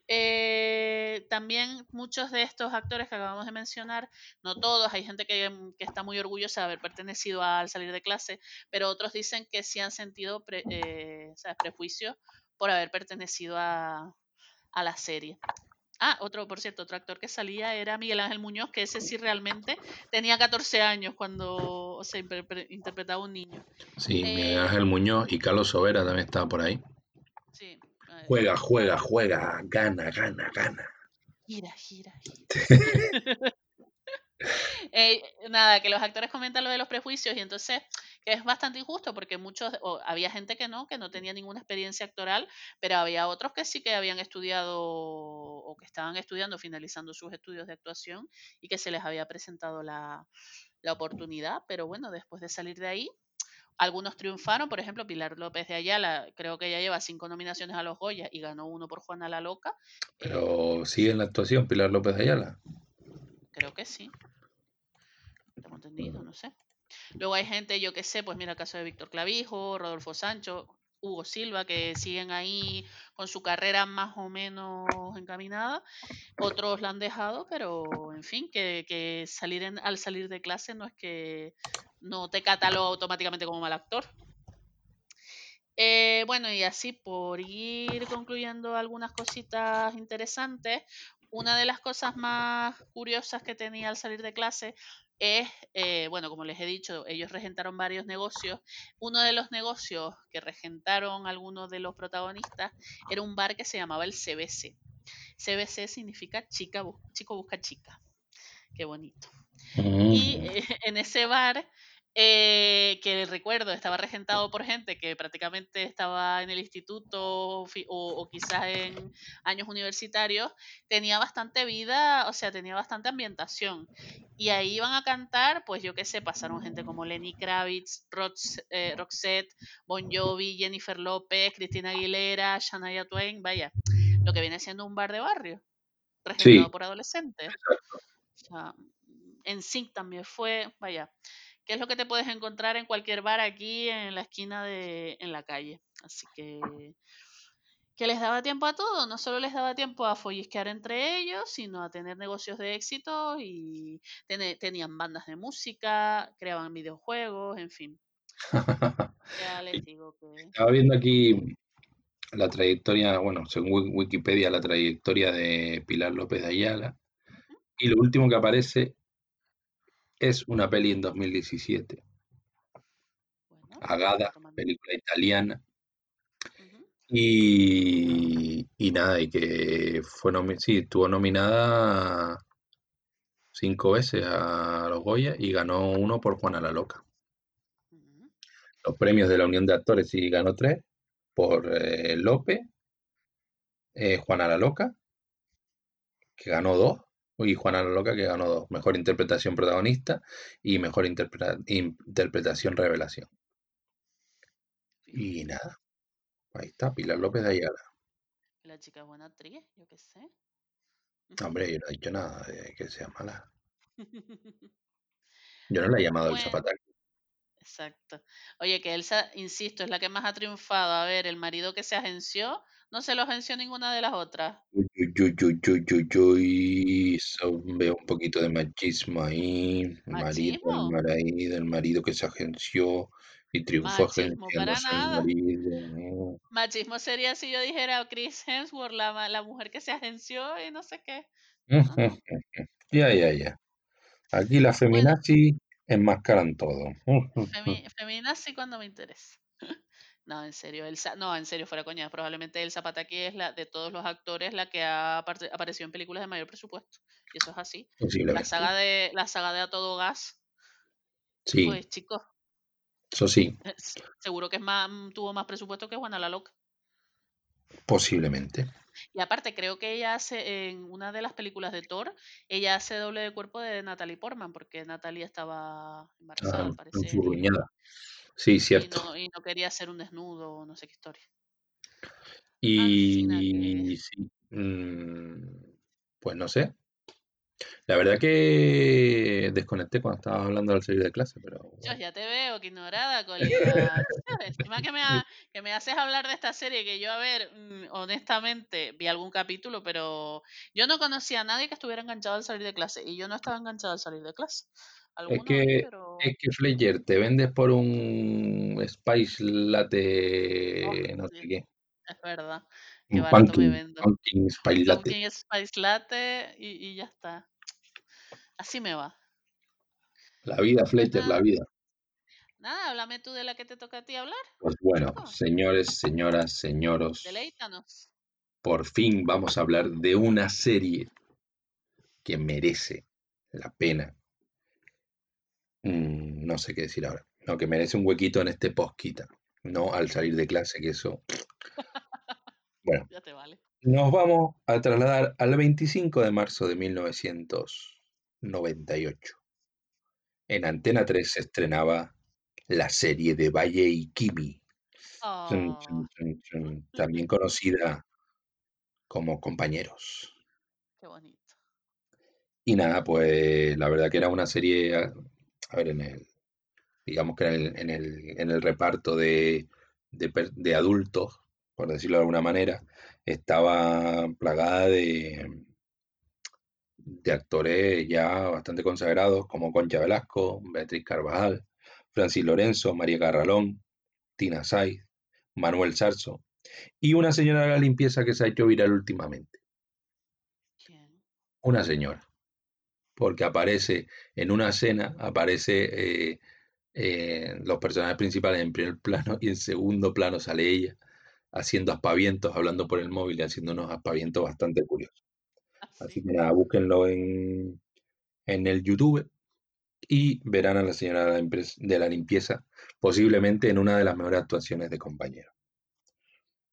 Eh, también muchos de estos actores que acabamos de mencionar, no todos, hay gente que, mm, que está muy orgullosa de haber pertenecido al salir de clase, pero otros dicen que sí han sentido pre- eh, o sea, prejuicios por haber pertenecido a, a la serie. Ah, otro, por cierto, otro actor que salía era Miguel Ángel Muñoz, que ese sí realmente tenía 14 años cuando o interpre- interpretaba a un niño. Sí, Miguel Eh, Ángel Muñoz y Carlos Sobera también estaba por ahí. sí, Juega, juega, juega, gana, gana, gana. gira, gira, gira. Eh, nada, que los actores comentan lo de los prejuicios y entonces que es bastante injusto porque muchos, o había gente que no, que no tenía ninguna experiencia actoral, pero había otros que sí que habían estudiado o que estaban estudiando, finalizando sus estudios de actuación y que se les había presentado la, la oportunidad, pero bueno, después de salir de ahí, algunos triunfaron, por ejemplo, Pilar López de Ayala, creo que ya lleva cinco nominaciones a los Goya y ganó uno por Juana la Loca. eh, Pero sigue en la actuación Pilar López de Ayala. Creo que sí. Tengo entendido, no sé. Luego hay gente, yo que sé, pues mira el caso de Víctor Clavijo, Rodolfo Sancho, Hugo Silva, que siguen ahí con su carrera más o menos encaminada. Otros la han dejado, pero en fin, que, que salir en- al salir de clase no es que no te cataloga automáticamente como mal actor. Eh, bueno, y así por ir concluyendo algunas cositas interesantes, una de las cosas más curiosas que tenía al salir de clase es, eh, bueno, como les he dicho, ellos regentaron varios negocios. Uno de los negocios que regentaron algunos de los protagonistas era un bar que se llamaba el CBC. CBC significa chica, chico busca chica. Qué bonito. Y Mm. eh, en ese bar, eh, que recuerdo estaba regentado por gente que prácticamente estaba en el instituto o, o quizás en años universitarios, tenía bastante vida, o sea, tenía bastante ambientación. Y ahí iban a cantar, pues yo qué sé, pasaron gente como Lenny Kravitz, Rox- eh, Roxette, Bon Jovi, Jennifer López, Cristina Aguilera, Shania Twain, vaya, lo que viene siendo un bar de barrio, regentado Sí, por adolescentes. O sea, en Sync también fue, vaya, ¿qué es lo que te puedes encontrar en cualquier bar aquí en la esquina de, en la calle? Así que, que les daba tiempo a todo, no solo les daba tiempo a follisquear entre ellos, sino a tener negocios de éxito y tenían bandas de música, creaban videojuegos, en fin. Ya les digo que... Estaba viendo aquí la trayectoria, bueno, según Wi- Wikipedia, la trayectoria de Pilar López de Ayala. Y lo último que aparece es una peli en 2017, Bueno, Agada, película italiana. Y, y nada, y que fue nomi- sí, estuvo nominada cinco veces a los Goya y ganó uno por Juana la Loca. Los premios de la Unión de Actores y ganó tres por eh, Lope, eh, Juana la Loca, que ganó dos, y Juana la Loca, que ganó dos. Mejor interpretación protagonista y mejor interpreta- interpretación revelación. Y nada, ahí está, Pilar López de Ayala. La chica es buena actriz, yo qué sé. Hombre, yo no he dicho nada de que sea mala. Yo no la he llamado el zapataco. Exacto. Oye, que Elsa, insisto, es la que más ha triunfado. A ver, el marido que se agenció, no se lo agenció ninguna de las otras. Uy, uy, uy, uy, uy, uy, eso veo un poquito de machismo ahí. El marido, el ¿Machismo? marido, el marido que se agenció y triunfó Machismo para agenciándose nada. marido. Machismo sería si yo dijera Chris Hemsworth, la, ma- la mujer que se agenció y no sé qué. No, no. Ya, ya, ya. Aquí las Bueno, enmascaran todo. Mm, mm, mm. femi feminazi cuando me interesa. No, en serio, Elsa, no, en serio, fuera coña, probablemente Elsa Pataki es la de todos los actores la que ha aparecido en películas de mayor presupuesto. Y eso es así. La Posiblemente. saga de la saga de A Todo Gas, Sí, pues chicos, eso sí, es- seguro que es más, mm, tuvo más presupuesto que Juana la Loca. posiblemente. Y aparte, creo que ella hace en una de las películas de Thor, ella hace doble de cuerpo de Natalie Portman, porque Natalie estaba embarazada Ah, al parecer. Sí, y cierto. no, y no quería hacer un desnudo no sé qué historia. Y sí, mm, pues no sé. La verdad que desconecté cuando estaba hablando al salir de clase, pero Dios, bueno. ya te veo, que ignorada, colega. Que me, ha- que me haces hablar de esta serie que yo, a ver, mm, honestamente, vi algún capítulo, pero yo no conocía a nadie que estuviera enganchado al salir de clase. Y yo no estaba enganchado al salir de clase. Es que, pero... es que Fletcher, te vendes por un Spice Oh, Latte, no sé qué. es verdad. Qué Un barato me pumpkin, vendo. pumpkin Spice Latte. Pumpkin Spice Latte y, y ya está. Así me va. La vida, Fletcher, la vida. nada, háblame tú de la que te toca a ti hablar, Pues bueno, chico. señores, señoras, señoros, Deleítanos. por fin vamos a hablar de una serie que merece la pena. Mm, no sé qué decir ahora. No, que merece un huequito en este posquita. No al salir de clase, que eso. Bueno, Ya te vale. nos vamos a trasladar al 25 de marzo de 1998. En Antena 3 se estrenaba la serie de Valle y Kimi, Oh, también conocida como Compañeros. qué bonito. Y nada, pues la verdad que era una serie, a, ver, en el, digamos que en el, en el, en el reparto de, de adultos, por decirlo de alguna manera, estaba plagada de, de actores ya bastante consagrados como Concha Velasco, Beatriz Carvajal, Francis Lorenzo, María Carralón, Tina Saiz, Manuel Sarso y una señora de la limpieza que se ha hecho viral últimamente. ¿Quién? Una señora, porque aparece en una escena, aparece eh, eh, los personajes principales en primer plano y en segundo plano sale ella haciendo aspavientos, hablando por el móvil y haciendo unos aspavientos bastante curiosos. Así que nada, búsquenlo en, en el YouTube y verán a la señora de la limpieza posiblemente en una de las mejores actuaciones de compañero.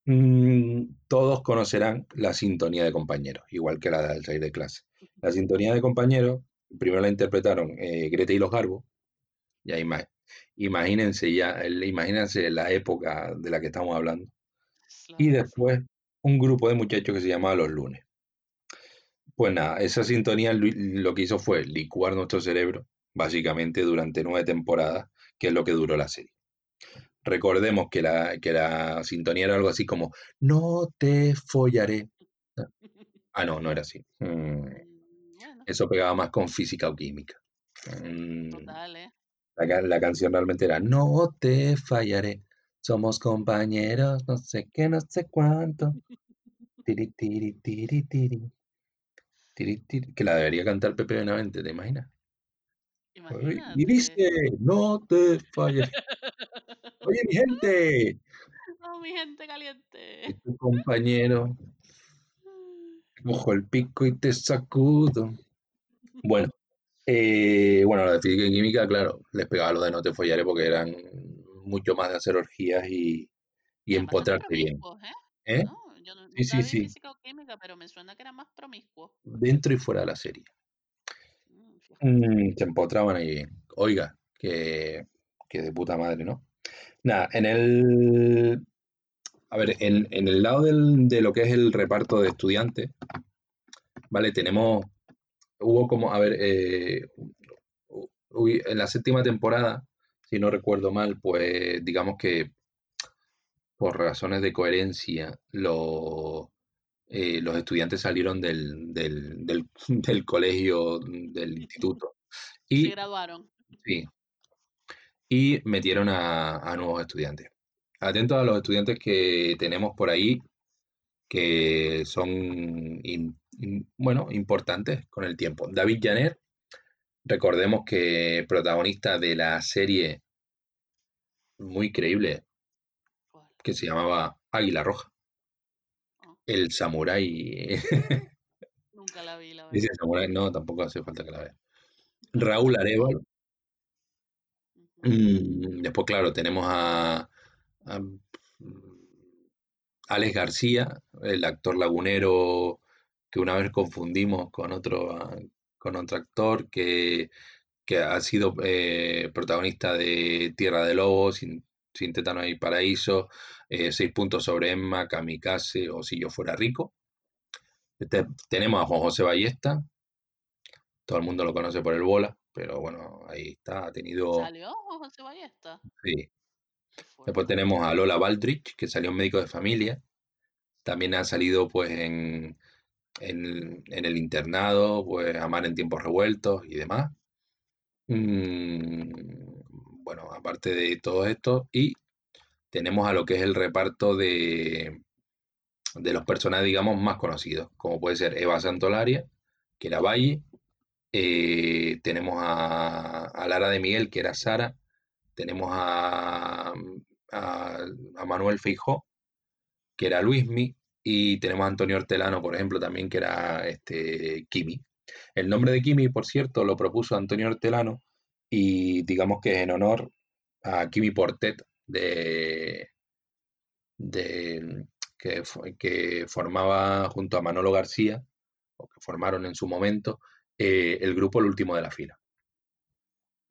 Mm, todos conocerán la sintonía de compañeros, igual que la del salir de clase. La sintonía de compañeros, primero la interpretaron eh, Greta y los Garbo, ya ima- imagínense ya, el- imagínense la época de la que estamos hablando. Y después un grupo de muchachos que se llamaba Los Lunes. Pues nada, esa sintonía lo, que hizo fue licuar nuestro cerebro, básicamente durante nueve temporadas, que es lo que duró la serie. Recordemos que la, que la sintonía era algo así como, no te follaré. Ah, no, no era así. Mm, Mm, Eso pegaba más con física o química. Mm, total, ¿eh? La, la canción realmente era No te fallaré, somos compañeros, no sé qué, no sé cuánto. Tiri, tiri, tiri, tiri. Tiri, tiri, que la debería cantar Pepe Benavente, ¿te imaginas? Y Imagínate. dice, no te fallaré. Oye, mi gente, Oh, mi gente y caliente. tu compañero, cojo el pico y te sacudo. Bueno, eh, bueno, la de física y química, claro, les pegaba lo de no te follaré porque eran mucho más de hacer orgías y, y empotrarte bien. ¿eh? ¿Eh? No, yo no- Sí, nunca sí, vi sí. física o química, pero me suena que eran más promiscuos. Dentro y fuera de la serie. Mm. Mm, se empotraban ahí. Oiga, que, que de puta madre, ¿no? Nada, en el. A ver, en, en el lado del- de lo que es el reparto de estudiantes, ¿vale? Tenemos. Hubo como, a ver, eh, en la séptima temporada, si no recuerdo mal, pues digamos que por razones de coherencia, lo- eh, los estudiantes salieron del, del, del, del colegio, del instituto. Se Y graduaron. Sí. Y metieron a, a nuevos estudiantes. Atentos a los estudiantes que tenemos por ahí, que son, in- in- bueno, importantes con el tiempo. David Janer, recordemos que protagonista de la serie muy creíble. Que se llamaba Águila Roja. Ah, El samurái. nunca la vi, la Dice verdad. samurái, no, tampoco hace falta que la vea. Raúl Arevalo. Ujú. Mm, después, claro, tenemos a, a, mm, Alex García, el actor lagunero que una vez confundimos con otro, ah, con otro actor que, que ha sido eh, protagonista de Tierra de Lobos, Sin, Sin Tétano y Paraíso, eh, Seis Puntos sobre Emma, Kamikaze o Si Yo Fuera Rico. Este- tenemos a Juan José Ballesta, todo el mundo lo conoce por el bola, pero bueno, ahí está, ha tenido... ¿Salió Juan José Ballesta? sí. Después tenemos a Lola Baldrich, que salió en Médico de Familia. También ha salido pues en, en, en el internado, pues Amar en tiempos revueltos y demás. Mm, bueno, aparte de todo esto, y tenemos a lo que es el reparto de, de los personajes, digamos, más conocidos, como puede ser Eva Santolaria, que era Valle, eh, tenemos a, Lara de Miguel, que era Sara, tenemos a, Manuel Feijó, que era Luismi, y tenemos a Antonio Hortelano, por ejemplo, también, que era este, Kimi. El nombre de Kimi, por cierto, lo propuso Antonio Hortelano, y digamos que en honor a Kimi Portet, de, de, que, que formaba junto a Manolo García, o que formaron en su momento, eh, el grupo El Último de la Fila.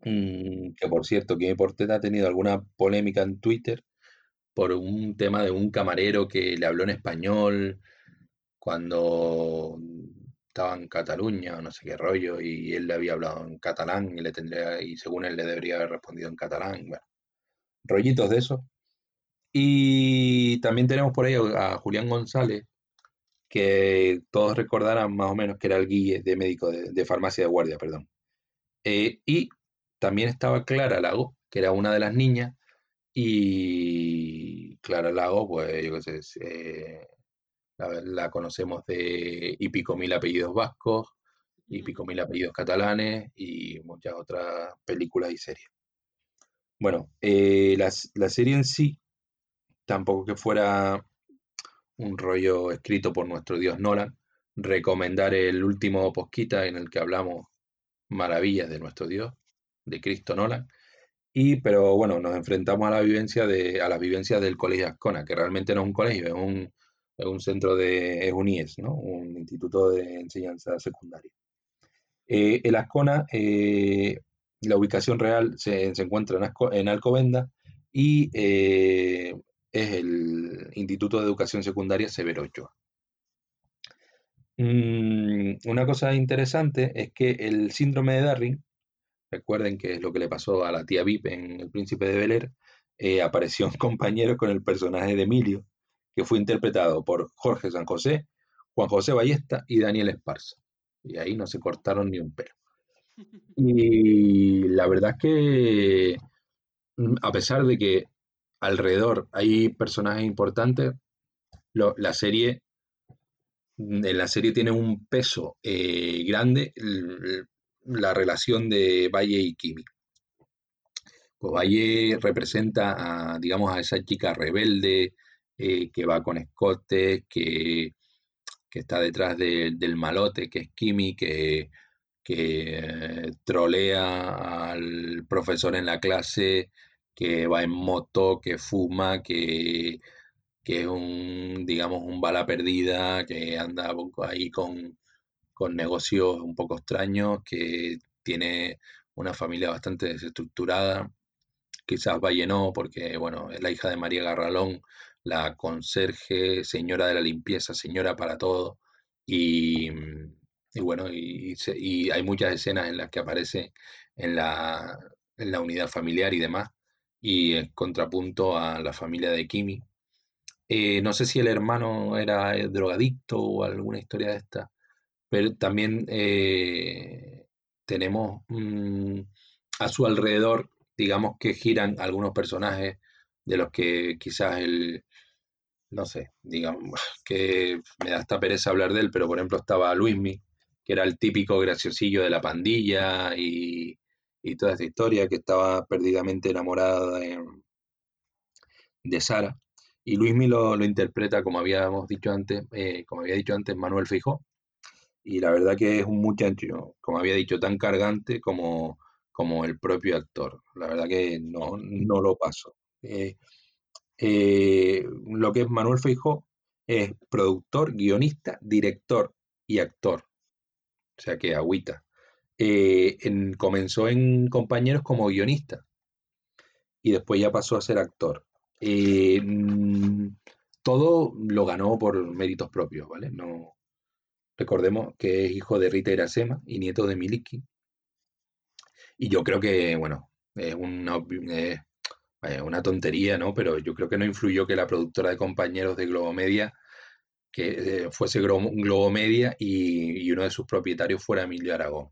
Mm, que por cierto, Kimi Portet ha tenido alguna polémica en Twitter por un tema de un camarero que le habló en español cuando estaba en Cataluña o no sé qué rollo y él le había hablado en catalán y le tendría y según él le debería haber respondido en catalán, bueno, rollitos de eso. Y también tenemos por ahí a Julián González, que todos recordarán más o menos que era el guille de médico de, de farmacia de guardia, perdón. Eh, y también estaba Clara Lago, que era una de las niñas, y Clara Lago, pues yo qué sé, eh, la, la conocemos de y pico mil apellidos vascos, y pico mil apellidos catalanes, y muchas otras películas y series. Bueno, eh, la, serie en sí, tampoco que fuera un rollo escrito por nuestro dios Nolan, recomendar el último posquita en el que hablamos maravillas de nuestro dios, de Cristo Nolan. Y, pero bueno, nos enfrentamos a la vivencia de, a las vivencias del Colegio Ascona, que realmente no es un colegio, es un, es un centro de, es un IES, ¿no? Un instituto de enseñanza secundaria. Eh, el Ascona, eh, la ubicación real se, encuentra en, en, Alcobenda y eh, es el Instituto de Educación Secundaria Severo Ochoa. Mm, una cosa interesante es que el síndrome de Darwin, recuerden que es lo que le pasó a la tía Vip en El Príncipe de Bel Air, eh, apareció un compañero con el personaje de Emilio, que fue interpretado por Jorge San José, Juan José Ballesta y Daniel Esparza. Y ahí no se cortaron ni un pelo. Y la verdad es que, mm, a pesar de que alrededor hay personajes importantes, la serie en la serie tiene un peso eh, grande la relación de Valle y Kimi. Pues Valle representa a, digamos, a esa chica rebelde eh, que va con escotes, que, está detrás del malote, que es Kimi, que, que trolea al profesor en la clase, que va en moto, que fuma, que que es un, digamos, un bala perdida, que anda ahí con, negocios un poco extraños, que tiene una familia bastante desestructurada, quizás Valle no, porque, bueno, es la hija de María Garralón, la conserje, señora de la limpieza, señora para todo, y, bueno, y, hay muchas escenas en las que aparece en la, en la unidad familiar y demás, y en contrapunto a la familia de Kimi, eh, no sé si el hermano era eh, drogadicto o alguna historia de esta, pero también eh, tenemos mm, a su alrededor, digamos que giran algunos personajes de los que quizás el, no sé, digamos, que me da esta pereza hablar de él, pero por ejemplo estaba Luismi, que era el típico graciosillo de la pandilla y, y toda esta historia, que estaba perdidamente enamorada de, de Sara. Y Luismi lo, lo interpreta, como habíamos dicho antes, eh, como había dicho antes, Manuel Fijó. Y la verdad que es un muchacho, como había dicho, tan cargante como, como el propio actor. La verdad que no, no lo paso. Eh, eh, lo que es Manuel Feijó es productor, guionista, director y actor. O sea que agüita. comenzó en Compañeros como guionista y después ya pasó a ser actor. Eh, mm, todo lo ganó por méritos propios, ¿vale? No, recordemos que es hijo de Rita Iracema y nieto de Miliki. Y yo creo que, bueno, es una, una tontería, ¿no? Pero yo creo que no influyó que la productora de compañeros de Globomedia, que eh, fuese Globomedia y, y, uno de sus propietarios fuera Emilio Aragón.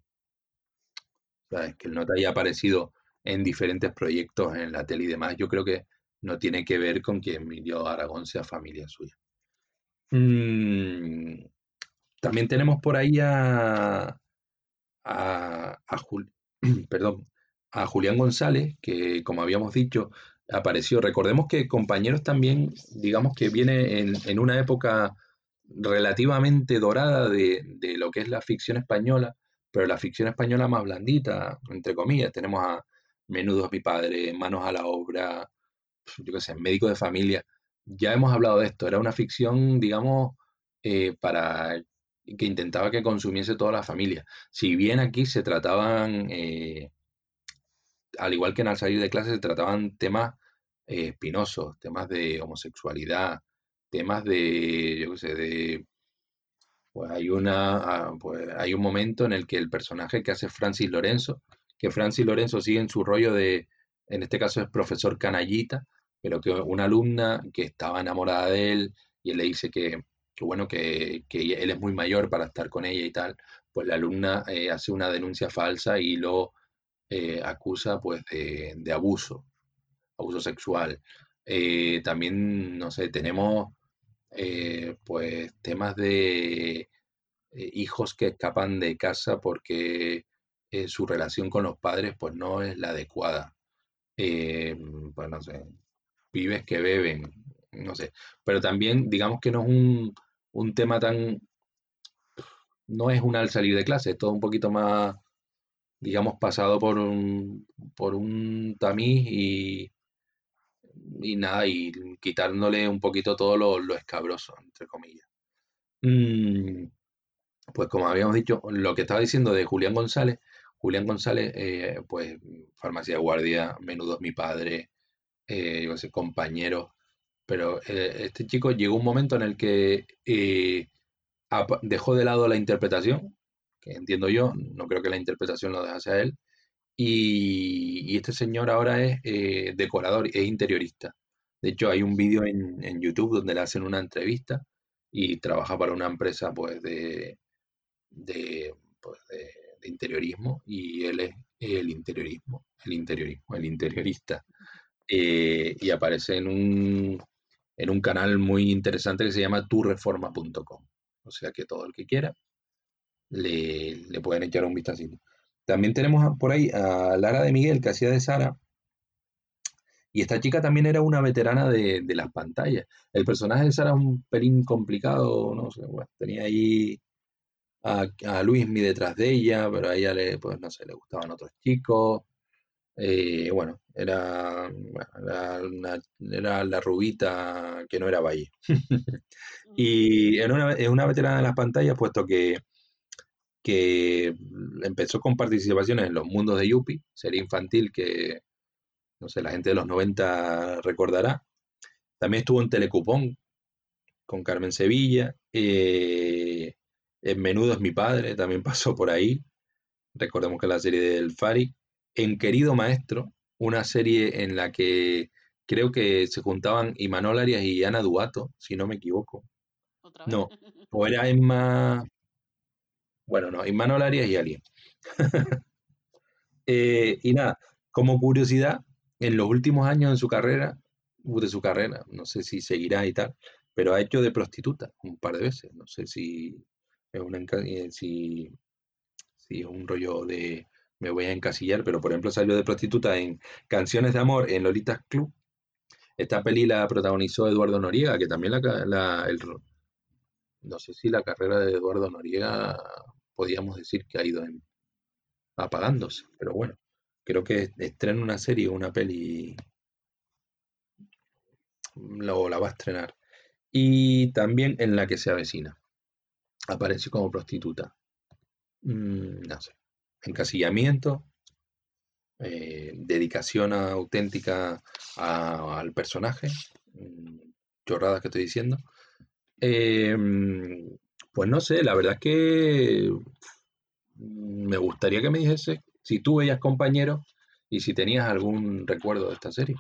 Que él no te haya aparecido en diferentes proyectos en la tele y demás. Yo creo que no tiene que ver con que Emilio Aragón sea familia suya. Mm, también tenemos por ahí a, a, perdón, a Julián González, que como habíamos dicho, apareció. Recordemos que Compañeros también, digamos que viene en, una época relativamente dorada de, lo que es la ficción española, pero la ficción española más blandita, entre comillas. Tenemos a Menudos mi padre, Manos a la obra, yo qué sé, médico de familia. Ya hemos hablado de esto, era una ficción, digamos, eh, para que intentaba que consumiese toda la familia. Si bien aquí se trataban, eh, al igual que en Al salir de clase, se trataban temas eh, espinosos, temas de homosexualidad, temas de, yo qué sé, de... Pues hay, una, ah, pues hay un momento en el que el personaje que hace Francis Lorenzo, que Francis Lorenzo sigue en su rollo de, en este caso es profesor canallita, pero que una alumna que estaba enamorada de él y él le dice que, bueno, que, él es muy mayor para estar con ella y tal, pues la alumna eh, hace una denuncia falsa y lo eh, acusa pues de, abuso, abuso sexual. Eh, también, no sé, tenemos pues temas de hijos que escapan de casa porque su relación con los padres pues no es la adecuada. pues no sé, pibes que beben, no sé. Pero también, digamos que no es un, un tema tan. No es un al salir de clase, es todo un poquito más, digamos, pasado por un, por un tamiz y, y nada, y quitándole un poquito todo lo, lo escabroso, entre comillas. Mm, pues como habíamos dicho, lo que estaba diciendo de Julián González, Julián González, eh, pues farmacia de guardia, menudo es mi padre, eh, yo sé, compañero, pero eh, este chico llegó un momento en el que dejó de lado la interpretación, que entiendo yo, no creo que la interpretación lo dejase a él, y, este señor ahora es decorador, es interiorista. De hecho, hay un vídeo en, YouTube donde le hacen una entrevista y trabaja para una empresa pues de, pues, de, interiorismo y él es el interiorismo, el interiorismo, el interiorista. Eh, y aparece en un, en un canal muy interesante que se llama turreforma.com. O sea que todo el que quiera le, le pueden echar un vistacito. También tenemos por ahí a Lara de Miguel, que hacía de Sara, y esta chica también era una veterana de, las pantallas. El personaje de Sara es un pelín complicado, no sé, tenía ahí a, a Luismi detrás de ella, pero a ella le, pues no sé, le gustaban otros chicos. Eh, bueno, era, era, la rubita que no era Valle. y es una, una veterana de las pantallas, puesto que, que empezó con participaciones en los mundos de Yuppie, serie infantil que no sé, la gente de los 90 recordará. También estuvo en Telecupón con Carmen Sevilla. Eh, en Menudo es mi padre, también pasó por ahí. Recordemos que la serie del Fari. En Querido Maestro, una serie en la que creo que se juntaban Imanol Arias y Ana Duato, si no me equivoco. No, o era Emma. Bueno, no, Imanol Arias y alguien. Eh, y nada, como curiosidad, en los últimos años de su carrera, de su carrera, no sé si seguirá y tal, pero ha hecho de prostituta un par de veces. No sé si es, una, eh, si, si es un rollo de me voy a encasillar, pero por ejemplo salió de prostituta en Canciones de Amor en Lolitas Club. Esta peli la protagonizó Eduardo Noriega, que también la, la el, no sé si la carrera de Eduardo Noriega podríamos decir que ha ido apagándose, pero bueno creo que estrena una serie o una peli, o la va a estrenar. Y también en la que se avecina. Aparece como prostituta. Mm, no sé. Encasillamiento. Eh, dedicación auténtica al personaje. Mm, chorradas que estoy diciendo. Em, pues no sé, la verdad es que me gustaría que me dijese si tú veías compañeros y si tenías algún recuerdo de esta serie.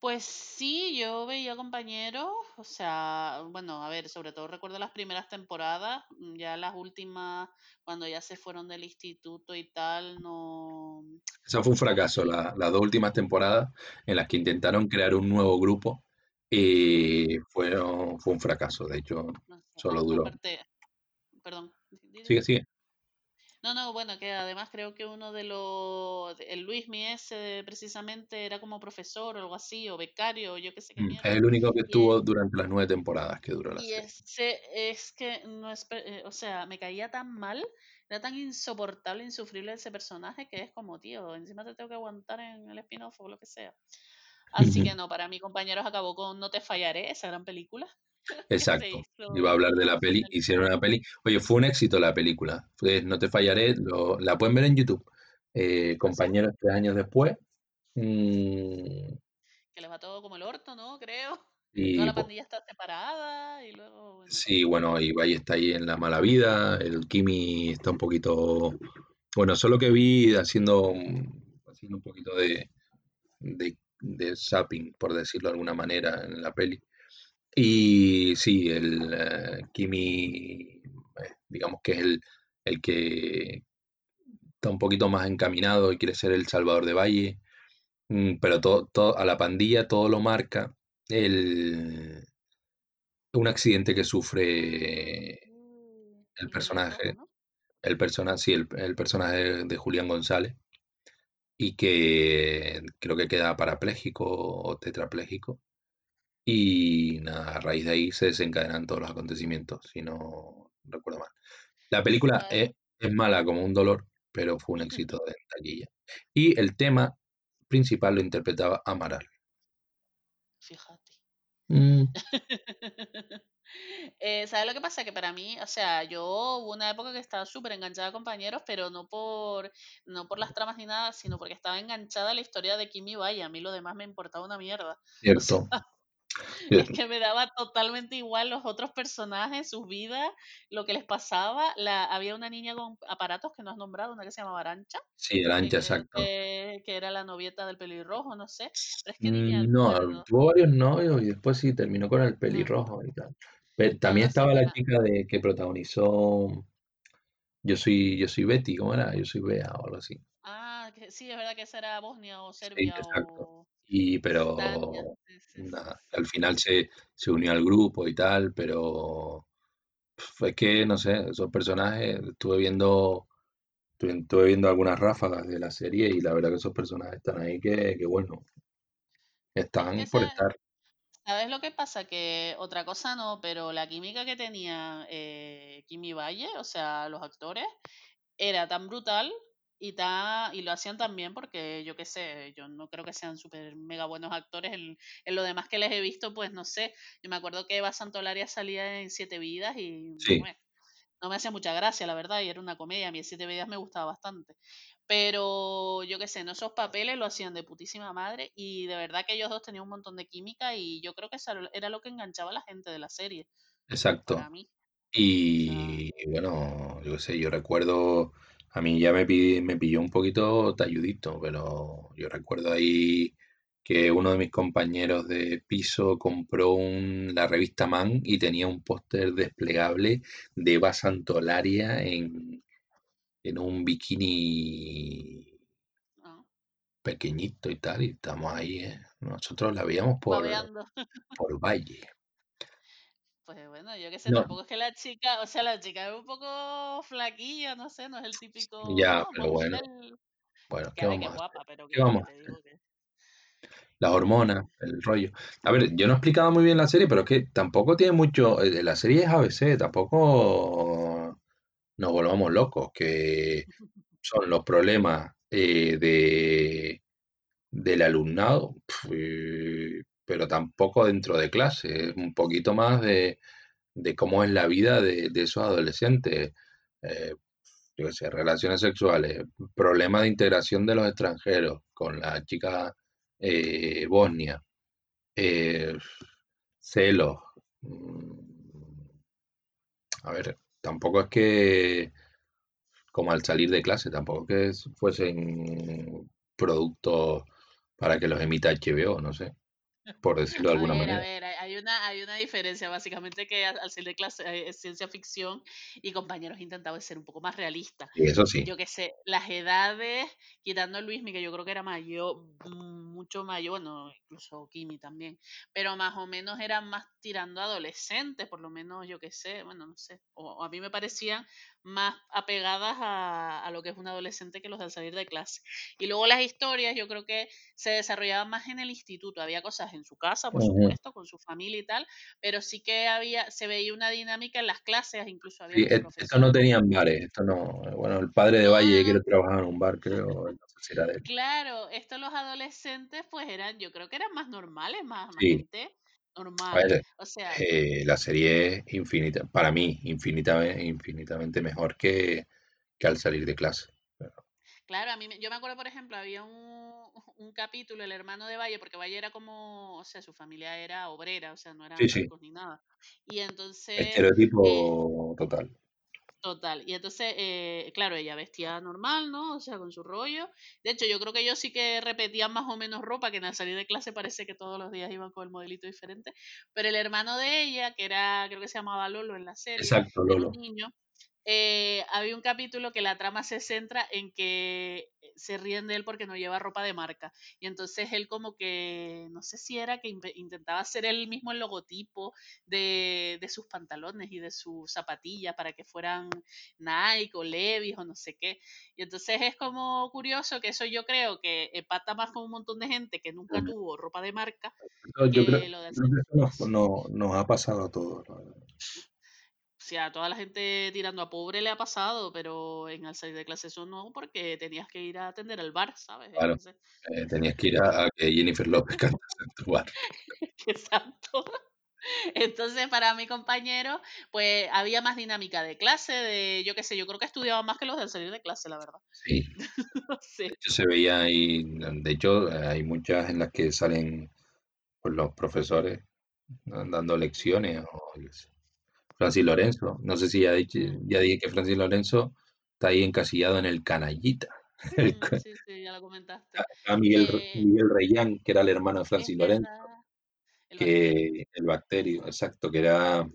Pues sí, yo veía compañeros, o sea, bueno, a ver, sobre todo recuerdo las primeras temporadas, mm, ya las últimas, cuando ya se fueron del instituto y tal, no... Eso fue un fracaso, las dos últimas temporadas en las que intentaron crear un nuevo grupo, y fue un fracaso, de hecho, solo duró. perdón. Sigue, sigue. No, no, bueno, que además creo que uno de los, el Luis Mies precisamente era como profesor o algo así, o becario, o yo qué sé qué mm, Es el único que estuvo durante las nueve temporadas que duró la y serie. es que no es, eh, o sea, me caía tan mal, era tan insoportable, insufrible ese personaje que es como, tío, encima te tengo que aguantar en el spin-off o lo que sea. Así que no, para mí, compañeros, acabó con No te fallaré, esa gran película. Exacto. Iba a hablar de la peli, hicieron una peli. Oye, fue un éxito la película. no te fallaré, la pueden ver en YouTube. Eh, compañeros tres años después. Mm. que les va todo como el orto, ¿no? Creo. Y, Toda la pandilla está separada y luego... sí, bueno, y Valle está ahí en la mala vida, el Kimi está un poquito... Bueno, solo que vi haciendo, haciendo un poquito de, de, de zapping, por decirlo de alguna manera, en la peli. Y sí, el eh, Kimi, eh, digamos que es el, el, que está un poquito más encaminado y quiere ser el salvador de Valle, mm, pero todo, a la pandilla todo lo marca el, un accidente que sufre mm, el personaje, el personaje, sí, el, el personaje de Julián González, y que creo que queda parapléjico o tetrapléjico y nada, a raíz de ahí se desencadenan todos los acontecimientos, si no recuerdo mal. La película es, es mala como un dolor, pero fue un éxito de taquilla. Y el tema principal lo interpretaba Amaral. Fíjate. Mm, Eh, ¿sabes lo que pasa? Que para mí, o sea, yo hubo una época que estaba súper enganchada a compañeros, pero no por, no por las tramas ni nada, sino porque estaba enganchada a la historia de Kimi Valle. A mí lo demás me importaba una mierda. O sea, cierto. Es que me daba totalmente igual los otros personajes, sus vidas, lo que les pasaba. La, había una niña con aparatos que no has nombrado, una que se llamaba Arancha, Sí, el que ancha, creo exacto. que, que era la novieta del pelirrojo, no sé. Pero es que ni me Mm, No, acuerdo. tuvo varios novios y después sí terminó con el Ah, pelirrojo y tal. Pero también no estaba la chica de que protagonizó Yo soy, yo soy Betty, ¿cómo era? Yo soy Bea o algo así. Ah, que sí, es verdad que esa era Bosnia o Sí, Serbia exacto. o Y pero nada, al final se, se unió al grupo y tal, pero fue que, no sé, esos personajes, estuve viendo, estuve, estuve viendo algunas ráfagas de la serie y la verdad que esos personajes están ahí que, que bueno, Es que están por esa, estar. ¿sabes lo que pasa? Que otra cosa no, pero la química que tenía eh, Kimi Valle, o sea, los actores, era tan brutal y tan, y lo hacían tan bien porque yo qué sé, yo no creo que sean súper mega buenos actores. En, en lo demás que les he visto, pues no sé. Yo me acuerdo que Eva Santolaria salía en Siete Vidas y no Sí, me, no me hacía mucha gracia, la verdad, y era una comedia. A mí Siete Vidas me gustaba bastante. Pero yo qué sé, en esos papeles lo hacían de putísima madre y de verdad que ellos dos tenían un montón de química y yo creo que eso era lo que enganchaba a la gente de la serie, para exacto. mí. O sea, Y bueno, yo qué sé, yo recuerdo, a mí ya me, me pilló un poquito talludito, pero yo recuerdo ahí que uno de mis compañeros de piso compró un- la revista Man y tenía un póster desplegable de Eva Santolaria en, en un bikini ¿no? pequeñito y tal, y estamos ahí, ¿eh? Nosotros la veíamos por, babeando. por Valle. Pues bueno, yo qué sé, No, tampoco es que la chica, o sea, la chica es un poco flaquilla, no sé, no es el típico, ya, no, pero bueno, bueno, que ¿qué que vamos guapa, pero ¿Qué vamos te digo que, Las hormonas, el rollo. A ver, yo no he explicado muy bien la serie, pero es que tampoco tiene mucho. eh, La serie es ABC, tampoco nos volvamos locos, que son los problemas eh, de, del alumnado, pf, eh, pero tampoco dentro de clase, un poquito más de, de cómo es la vida de, de esos adolescentes. Eh, yo sé, relaciones sexuales, problemas de integración de los extranjeros con la chica eh, bosnia eh, celos. mm, A ver, tampoco es que, como al salir de clase, tampoco es que fuesen productos para que los emita HBO, no sé, por decirlo de A alguna ver, a manera. ver, hay una, hay una diferencia, básicamente que al al ser de clase eh, es ciencia ficción y compañeros intentaban ser un poco más realistas. Y eso sí, Yo qué sé, las edades, quitando a Luismi, que yo creo que era mayor, mm, mucho mayor, bueno, incluso Kimi también, pero más o menos eran más tirando adolescentes, por lo menos yo qué sé, bueno, no sé, o, o a mí me parecían más apegadas a, a lo que es un adolescente que los de al salir de clase. Y luego las historias, yo creo que se desarrollaban más en el instituto. Había cosas en su casa, por supuesto, con su familia y tal, pero sí que había, se veía una dinámica en las clases, incluso había Sí, estos no tenían bares, esto no. Bueno, el padre de Valle no, quiere trabajar en un bar, creo, sé si era de él. Claro, estos los adolescentes, pues eran, yo creo que eran más normales, más, más gente normal. ver, O sea, eh, la serie es infinita, para mí, infinitamente, infinitamente mejor que, que al salir de clase. Claro, a mí, me- yo me acuerdo, por ejemplo, había un, un capítulo, el hermano de Valle, porque Valle era como, o sea, su familia era obrera, o sea, no eran sí, ni nada. Y entonces, eh, estereotipo total. Total. Y entonces, eh, claro, ella vestía normal, ¿no? O sea, con su rollo. De hecho, yo creo que ellos sí que repetían más o menos ropa, que al salir de clase parece que todos los días iban con el modelito diferente. Pero el hermano de ella, que era, creo que se llamaba Lolo en la serie, Exacto, era un Lolo. niño. Eh, había un capítulo que la trama se centra en que se ríen de él porque no lleva ropa de marca. Y entonces él como que, no sé si era que intentaba hacer él mismo el logotipo de, de sus pantalones y de sus zapatillas para que fueran Nike o Levi's o no sé qué. Y entonces es como curioso que eso yo creo que empata más con un montón de gente que nunca tuvo ropa de marca Eso Yo creo, que lo de creo hacer que eso nos, no- nos ha pasado a todos. Verdad. si a toda la gente tirando a pobre le ha pasado, pero en al salir de clase eso no, porque tenías que ir a atender al bar, ¿sabes? Claro. Entonces, Eh, tenías que ir a, a que Jennifer López cantase en tu bar. exacto. Entonces, para mi compañero, pues había más dinámica de clase, de yo qué sé, yo creo que estudiaba más que los del salir de clase, la verdad. Sí, de hecho se veía ahí, de hecho hay muchas en las que salen pues, los profesores dando lecciones o yo qué sé. Francis Lorenzo, no sé si ya, dije- ya dije que Francis Lorenzo está ahí encasillado en el canallita. Mm, sí, sí, ya lo comentaste. a Miguel, Eh, Miguel Reyán, que era el hermano de Francis Lorenzo, el bacterio. que el bacterio, exacto, que era,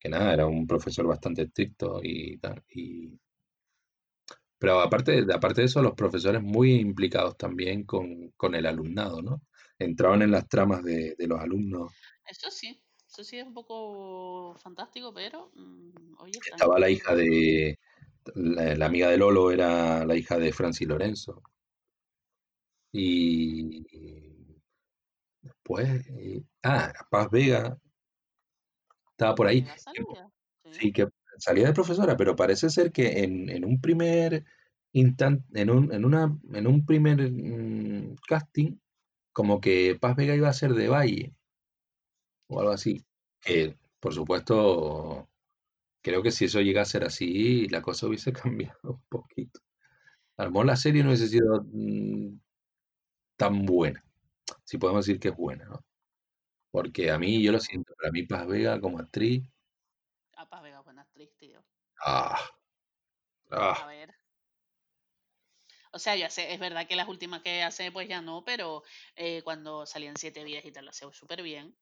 que nada, era un profesor bastante estricto y tal. Y, pero aparte, de- aparte de eso, los profesores muy implicados también con, con el alumnado, ¿no? Entraban en las tramas de, de los alumnos. Eso sí, eso sí es un poco fantástico, pero mm, oye, Estaba la hija de, la, la amiga de Lolo era la hija de Francis Lorenzo. Y después, eh, ah, Paz Vega estaba por ahí. Sí. Que salía de profesora, pero parece ser que en, en un primer instante, en un, en una, en un primer mm, casting, como que Paz Vega iba a ser de Valle o algo así. Que, por supuesto, creo que si eso llega a ser así, la cosa hubiese cambiado un poquito. A lo mejor la serie no hubiese sido mm, tan buena, si podemos decir que es buena, ¿no? Porque a mí, yo lo siento, para mí Paz Vega como actriz, a Paz Vega buena actriz, tío. ah, A ah, ver. O sea, ya sé, es verdad que las últimas que hace, pues ya no, pero eh, cuando salían siete días y tal, lo hacía súper bien.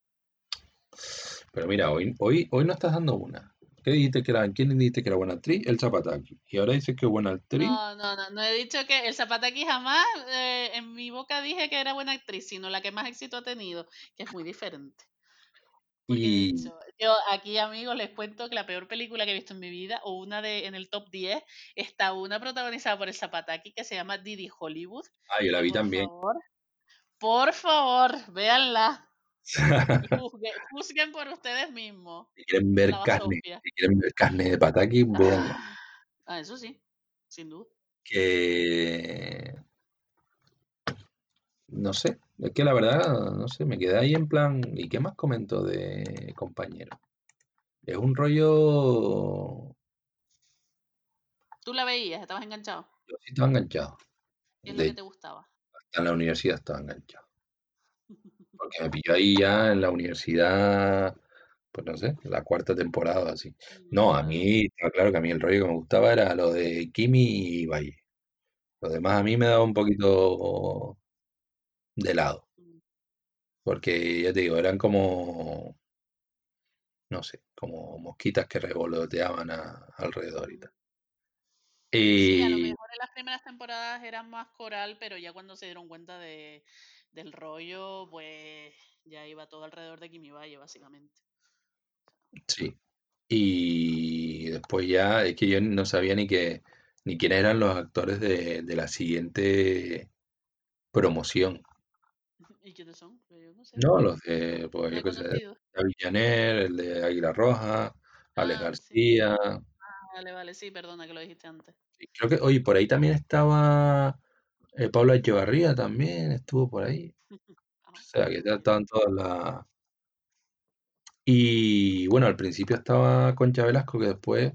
Pero mira, hoy, hoy, hoy no estás dando una. ¿Qué dijiste que era? ¿Quién dijiste que era buena actriz? El Zapataki. Y ahora dices que es buena actriz. No, no, no, no he dicho que el Zapataki jamás eh, en mi boca dije que era buena actriz, sino la que más éxito ha tenido, que es muy diferente. Y yo aquí, amigos, les cuento que la peor película que he visto en mi vida, o una de en el top 10, está una protagonizada por el Zapataki que se llama Didi Hollywood. ah, yo la vi por también. favor, por favor, véanla juzguen, juzguen por ustedes mismos. si quieren ver carne, si quieren ver carne de Pataki, véanla. Ah, eso sí, sin duda. Que no sé, es que la verdad, no sé, me quedé ahí en plan, ¿y qué más comento de compañero? Es un rollo, ¿Tú la veías? ¿Estabas enganchado? yo sí estaba enganchado. ¿Qué es lo que te gustaba? hasta en la universidad estaba enganchado. Porque me pilló ahí ya en la universidad, pues no sé, la cuarta temporada así. No, a Vale. mí, claro que a mí el rollo que me gustaba era lo de Kimi y Valle. Lo demás a mí me daba un poquito de lado. Mm. Porque ya te digo, eran como, no sé, como mosquitas que revoloteaban a- alrededor y tal. Sí, a lo Y mejor en las primeras temporadas eran más coral, pero ya cuando se dieron cuenta de, del rollo, pues ya iba todo alrededor de Kimi Valle, básicamente. sí. Y después ya, es que yo no sabía ni que, ni quiénes eran los actores de, de la siguiente promoción. ¿Y quiénes son? Pues yo no sé. No, los de, pues yo qué sé, conocido. David Janer, el de Águila Roja, Alex Ah, sí. García. Ah, vale, vale, sí, perdona que lo dijiste antes. Creo que, oye, por ahí también estaba eh, Pablo Echevarría también, estuvo por ahí. Ah, O sea, que ya estaban todas las... Y bueno, al principio estaba Concha Velasco, que después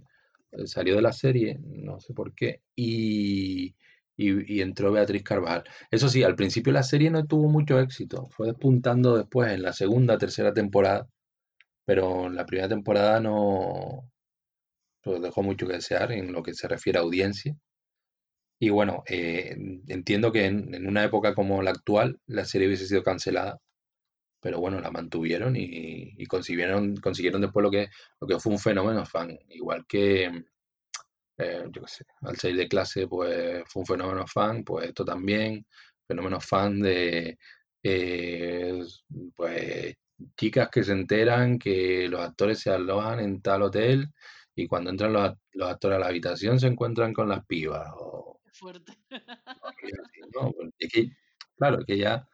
eh, salió de la serie, no sé por qué, y, y- y entró Beatriz Carvajal. Eso sí, al principio la serie no tuvo mucho éxito, fue despuntando después en la segunda, tercera temporada, pero en la primera temporada no pues dejó mucho que desear en lo que se refiere a audiencia. Y bueno, eh, entiendo que en, una época como la actual, la serie hubiese sido cancelada, pero bueno, la mantuvieron y, consiguieron, consiguieron después lo que, lo que fue un fenómeno fan. Igual que, eh, yo qué sé, al salir de clase, pues fue un fenómeno fan, pues esto también, fenómeno fan de, eh, pues, chicas que se enteran que los actores se alojan en tal hotel y cuando entran los, act- los actores a la habitación se encuentran con las pibas fuerte. ¿no? Es que, claro, es que ya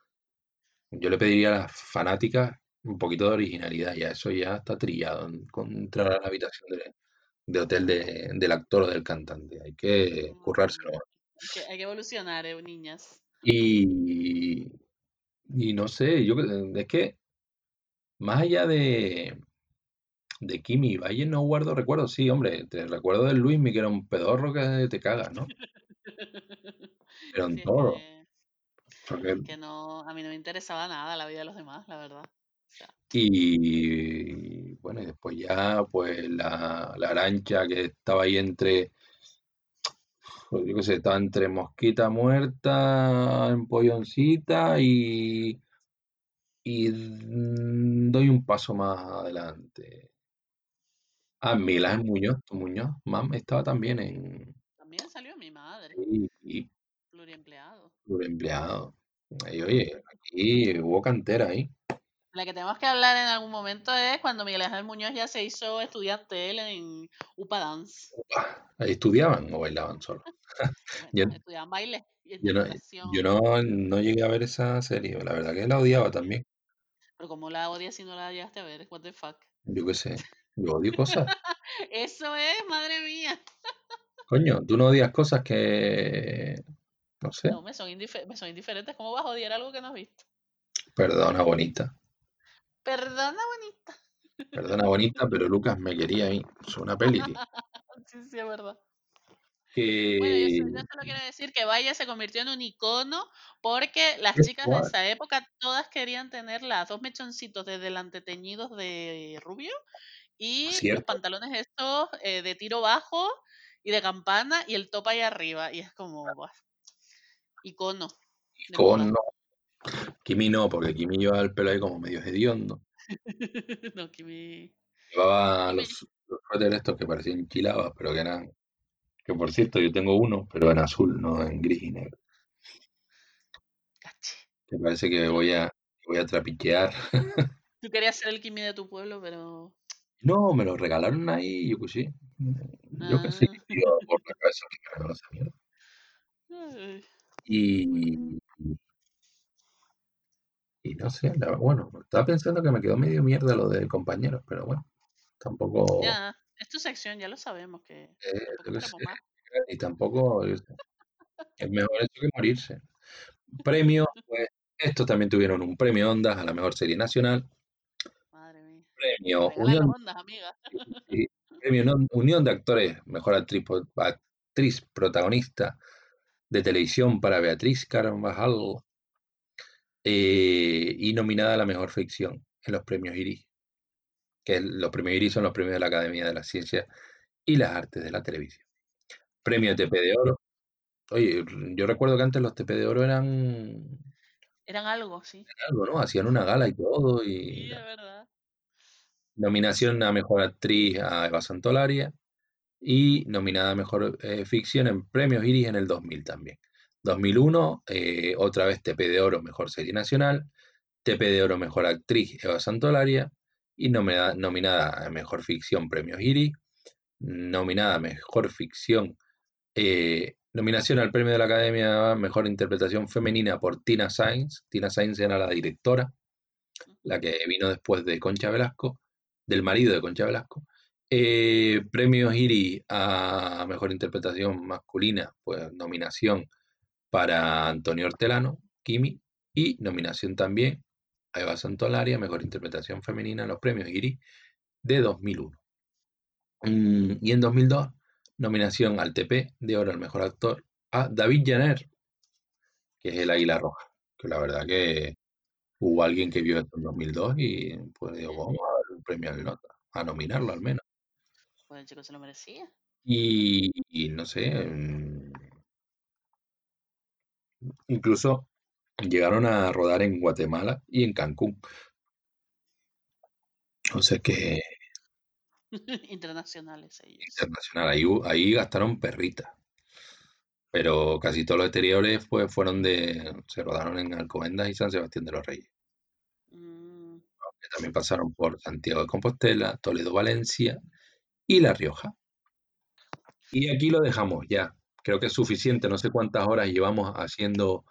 yo le pediría a las fanáticas un poquito de originalidad, ya eso ya está trillado entrar a la habitación de, de hotel de- del actor o del cantante. Hay que currárselo. Mm, hay, que, hay que evolucionar, eh, niñas. Y, y no sé, yo es que más allá de, de Kimi y Valle no guardo recuerdos. Sí, hombre, te recuerdo del Luismi, que era un pedorro que te cagas, ¿no? Pero en Sí, es todo. que, Porque- que no, a mí no me interesaba nada la vida de los demás, la verdad. O sea, y bueno, y después ya, pues la, la arancha que estaba ahí entre, pues, yo qué sé, estaba entre mosquita muerta, empolloncita y, y doy un paso más adelante. Ah, Ángel Muñoz, Muñoz, mam, estaba también en también salió y pluriempleado. empleado. Y oye, aquí hubo cantera ahí. La que tenemos que hablar en algún momento es cuando Miguel Ángel Muñoz ya se hizo estudiante él en UPA Dance. Ahí estudiaban o bailaban solo. Bueno, estudiaban baile y Yo no, interpretación. yo no, no llegué a ver esa serie, la verdad que la odiaba también. Pero como la odias si no la llegaste a ver, what the fuck. Yo qué sé, yo odio cosas. Eso es, madre mía. Coño, tú no odias cosas que, no sé, No, me son, indife- me son indiferentes. ¿Cómo vas a odiar algo que no has visto? perdona bonita, Perdona, bonita. perdona bonita, pero Lucas me quería ahí. Es una peli. Sí, sí, es verdad. Que Bueno, yo, so- yo solo quiero decir que Vaya se convirtió en un icono porque las chicas de esa época todas querían tener las dos mechoncitos de delante teñidos de rubio y los Cierto. pantalones estos eh, de tiro bajo y de campana y el top ahí arriba. Y es como, icono. de con moda. no. Kimi no, porque Kimi llevaba el pelo ahí como medio hediondo. no, me... Llevaba Kimi- los, los suéteres estos que parecían chilavas, pero que eran, que por cierto yo tengo uno, pero en azul, no en gris y negro. Caché. Que parece que voy a, voy a trapichear. Tú querías ser el Kimi de tu pueblo, pero... No, me lo regalaron ahí, yo que sí. Yo que sí, Ah. por la cabeza que me regaló esa mierda. Ay, Y, y no sé, la- bueno, estaba pensando que me quedó medio mierda lo de compañeros, pero bueno, tampoco, Ya, es tu sección, ya lo sabemos que eh, tampoco yo qué esperemos sé, más. y tampoco, yo sé, es mejor eso que morirse. Premio, pues, estos también tuvieron un premio Ondas a la mejor serie nacional. premio Unión, las ondas, amiga. sí, premio Non- Unión de Actores, mejor actriz, actriz protagonista de televisión para Beatriz Carvajal, eh, y nominada a la mejor ficción en los premios Iris, que los premios Iris son los premios de la Academia de las Ciencias y las Artes de la Televisión. Premio TP de Oro. Oye, yo recuerdo que antes los TP de Oro eran Eran algo, sí. algo, ¿no? Hacían una gala y todo. Sí, Y es verdad. Nominación a Mejor Actriz a Eva Santolaria y nominada a Mejor eh, Ficción en Premios Iris en el 2000 también. 2001, eh, otra vez TP de Oro, Mejor Serie Nacional, TP de Oro, Mejor Actriz, Eva Santolaria, y nominada, nominada a Mejor Ficción, Premios Iris, nominada Mejor Ficción, eh, nominación al Premio de la Academia Mejor Interpretación Femenina por Tina Sainz. Tina Sainz era la directora, la que vino después de Concha Velasco, del marido de Concha Velasco. Eh, premios Iris a Mejor Interpretación Masculina, pues nominación para Antonio Hortelano, Kimi, y nominación también a Eva Santolaria, Mejor Interpretación Femenina en los premios Iris de 2001. Mm, y en 2002, nominación al TP de Oro al Mejor Actor a David Jenner, que es el Águila Roja, que la verdad que hubo alguien que vio esto en 2002 y pues digo, vamos premio al nota, a nominarlo al menos. Pues el chico se lo merecía. Y, y no sé, mm, incluso llegaron a rodar en Guatemala y en Cancún. O sea que Internacionales ellos. internacional, ahí, ahí gastaron perritas. Pero casi todos los exteriores pues, fueron de. se rodaron en Alcobendas y San Sebastián de los Reyes. Que también pasaron por Santiago de Compostela, Toledo, Valencia y La Rioja. Y aquí lo dejamos ya. Creo que es suficiente. No sé cuántas horas llevamos haciendo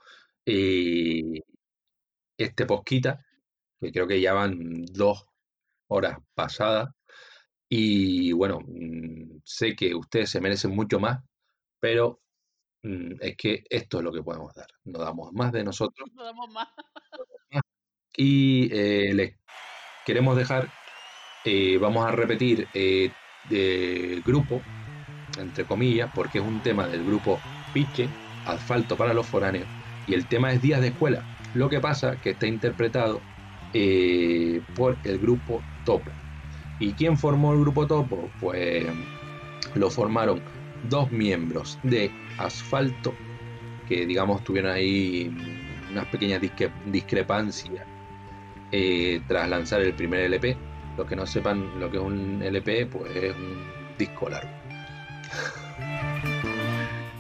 eh, este posquita. que creo que ya van dos horas pasadas. Y bueno, mm, sé que ustedes se merecen mucho más, pero mm, es que esto es lo que podemos dar. No damos más de nosotros. No damos más. Y eh, les queremos dejar, eh, vamos a repetir eh, grupo, entre comillas, porque es un tema del grupo Piche, Asfalto para los Foráneos, y el tema es Días de Escuela. Lo que pasa que está interpretado por el grupo Topo. ¿Y quién formó el grupo Topo? Pues lo formaron dos miembros de Asfalto, que digamos tuvieron ahí unas pequeñas discrepancias eh, tras lanzar el primer LP. Los que no sepan lo que es un LP, pues es un disco largo.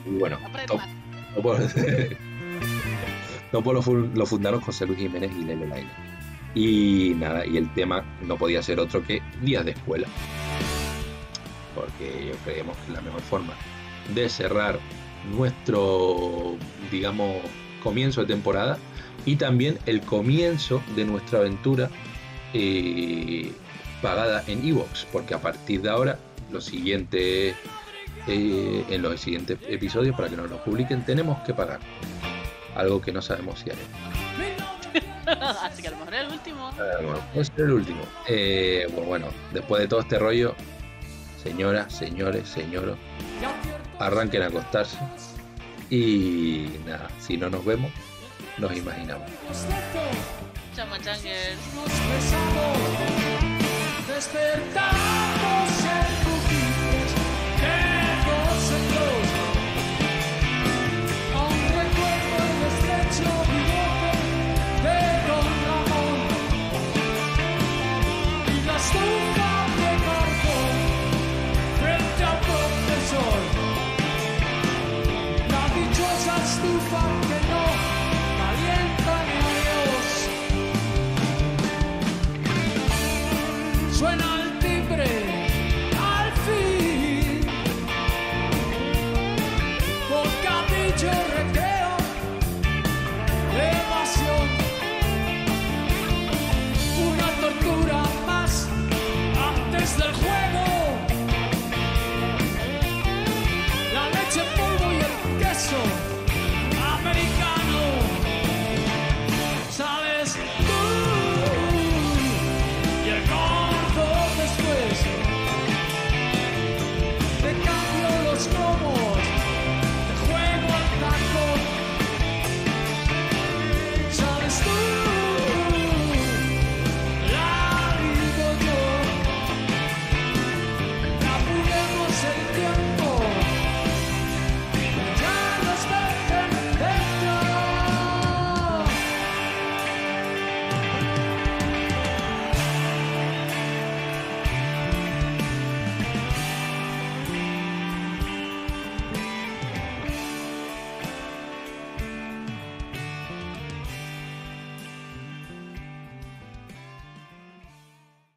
y bueno, Topo, lo, fundaron José Luis Jiménez y Lele Laila. Y nada, y el tema no podía ser otro que Días de Escuela. Porque yo creemos que es la mejor forma de cerrar nuestro, digamos, comienzo de temporada y también el comienzo de nuestra aventura eh, pagada en Evox, porque a partir de ahora, los siguientes, eh, en los siguientes episodios, para que nos lo publiquen, tenemos que pagar. Algo que no sabemos si haremos. Así que a lo mejor es el último. es el último. Eh, bueno, después de todo este rollo, señoras, señores, señoros, arranquen a acostarse. Y nada, si no nos vemos, nos imaginamos. Despertamos